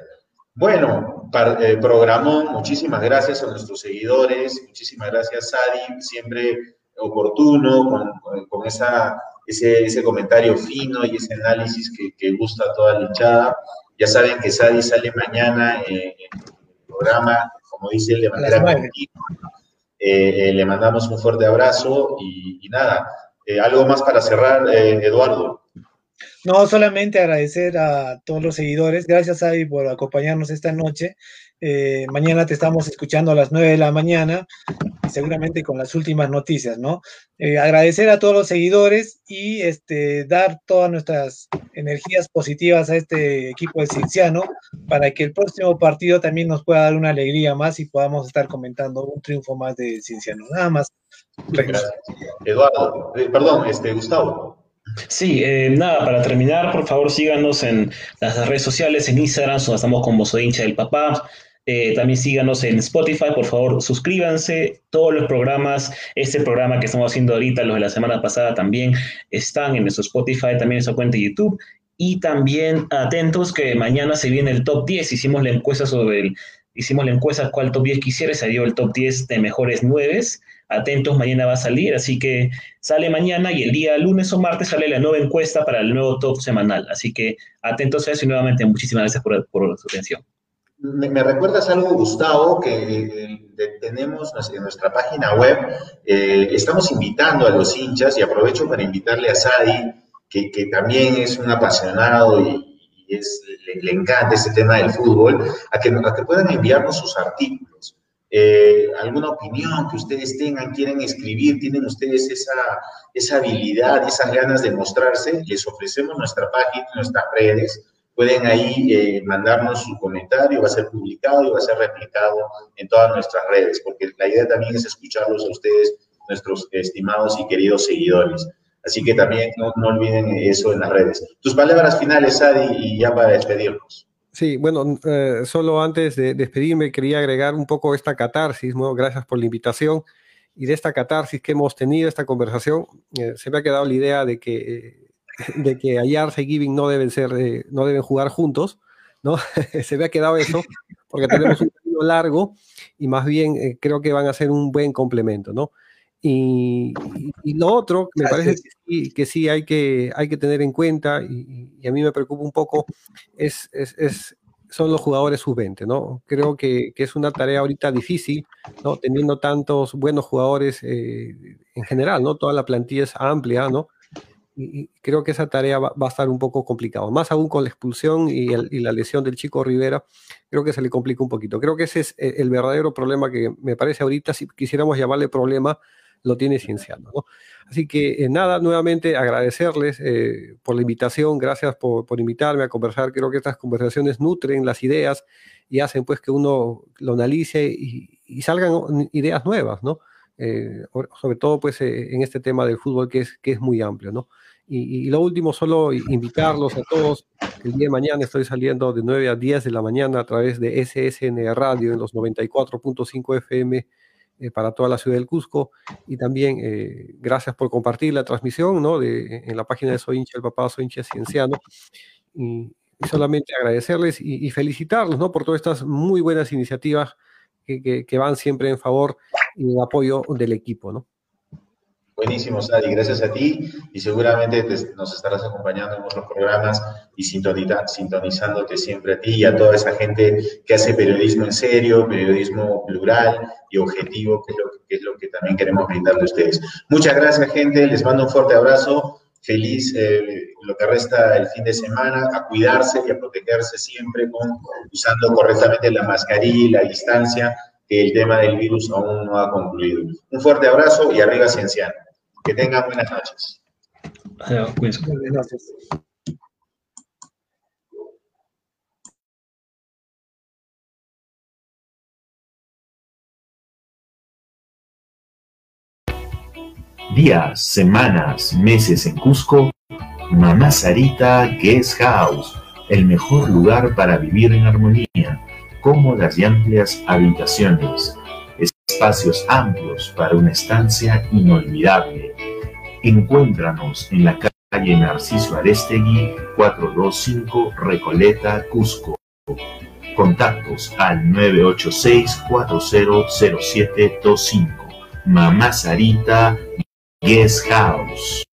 Bueno, para, eh, programón, muchísimas gracias a nuestros seguidores, muchísimas gracias, Sadi, siempre oportuno, con, con, con esa, ese, ese, comentario fino y ese análisis que, que, gusta a toda la hinchada. Ya saben que Sadi sale mañana eh, en el programa, como dice él, de manera continua eh, eh, le mandamos un fuerte abrazo y, y nada, eh, algo más para cerrar, eh, Eduardo. No, solamente agradecer a todos los seguidores. Gracias, Avi, por acompañarnos esta noche. Eh, mañana te estamos escuchando a las 9 de la mañana, seguramente con las últimas noticias, ¿no? Eh, agradecer a todos los seguidores y este, dar todas nuestras energías positivas a este equipo de Cinciano para que el próximo partido también nos pueda dar una alegría más y podamos estar comentando un triunfo más de Cinciano. Nada más. Gracias. Eduardo, eh, perdón, este, Gustavo. Sí, eh, nada, para terminar, por favor síganos en las redes sociales, en Instagram, estamos como Soy hincha del papá, eh, también síganos en Spotify, por favor, suscríbanse. Todos los programas, este programa que estamos haciendo ahorita, los de la semana pasada, también están en nuestro Spotify, también en nuestra cuenta de YouTube. Y también atentos que mañana se viene el top 10. Hicimos la encuesta sobre el, hicimos la encuesta cuál top 10 quisiera, dio el top 10 de mejores 9. Atentos, mañana va a salir, así que sale mañana y el día lunes o martes sale la nueva encuesta para el nuevo top semanal. Así que atentos a eso y nuevamente muchísimas gracias por, su atención. Me, recuerdas algo, Gustavo, que eh, tenemos en nuestra página web. Eh, estamos invitando a los hinchas y aprovecho para invitarle a Sadi, que, también es un apasionado y, es, le, encanta este tema del fútbol, a que puedan enviarnos sus artículos. Eh, alguna opinión que ustedes tengan, quieren escribir, tienen ustedes esa, esa habilidad, esas ganas de mostrarse, les ofrecemos nuestra página, nuestras redes pueden ahí eh, mandarnos su comentario, va a ser publicado y va a ser replicado en todas nuestras redes, porque la idea también es escucharlos a ustedes, nuestros estimados y queridos seguidores. Así que también no, no olviden eso en las redes. Tus palabras finales, Adi, y ya para despedirnos. Sí, bueno, eh, solo antes de despedirme quería agregar un poco esta catarsis, ¿no? Gracias por la invitación. Y de esta catarsis que hemos tenido, esta conversación, eh, se me ha quedado la idea de que eh, de que Ayarza y Giving no deben ser, eh, no deben jugar juntos, ¿no? Se me ha quedado eso, porque tenemos un camino largo y más bien eh, creo que van a ser un buen complemento, ¿no? Y, y, y lo otro, me parece que sí, que sí, hay, que, hay que tener en cuenta, y, y a mí me preocupa un poco, es, es, es son los jugadores sub-20, ¿no? Creo que, que, es una tarea ahorita difícil, ¿no? Teniendo tantos buenos jugadores eh, en general, ¿no? Toda la plantilla es amplia, ¿no? y creo que esa tarea va, va, a estar un poco complicada, más aún con la expulsión y, el, y, la lesión del chico Rivera, creo que se le complica un poquito. Creo que ese es eh, el verdadero problema que me parece ahorita, si quisiéramos llamarle problema, lo tiene Cienciano. ¿no? Así que eh, nada, nuevamente agradecerles eh, por la invitación, gracias por, por, invitarme a conversar, creo que estas conversaciones nutren las ideas y hacen pues que uno lo analice y, salgan ideas nuevas, ¿no? Eh, sobre todo pues en este tema del fútbol que es, que es muy amplio, ¿no? Y, y, lo último, solo invitarlos a todos. El día de mañana estoy saliendo de 9 a 10 de la mañana a través de SSN Radio en los 94.5 FM eh, para toda la ciudad del Cusco. Y también eh, gracias por compartir la transmisión ¿no? de, en la página de Soy hincha el papá, Soy cienciano. Y, solamente agradecerles y, y, felicitarlos ¿no? por todas estas muy buenas iniciativas que, que, que van siempre en favor y en apoyo del equipo. ¿no? Buenísimo, Sadi, gracias a ti y seguramente nos estarás acompañando en otros programas y sintonizándote siempre a ti y a toda esa gente que hace periodismo en serio, periodismo plural y objetivo, que es lo que, es lo que también queremos brindarle a ustedes. Muchas gracias, gente, les mando un fuerte abrazo, feliz eh, lo que resta el fin de semana, a cuidarse y a protegerse siempre con, usando correctamente la mascarilla y la distancia que el tema del virus aún no ha concluido. Un fuerte abrazo y arriba Cienciano. Que tengan buenas noches. Buenas noches. Días, semanas, meses en Cusco, Mamá Sarita Guest House, el mejor lugar para vivir en armonía cómodas y amplias habitaciones, espacios amplios para una estancia inolvidable. Encuéntranos en la calle Narciso Arestegui 425 Recoleta, Cusco. Contactos al 986-400725. Mamá Sarita Guest House.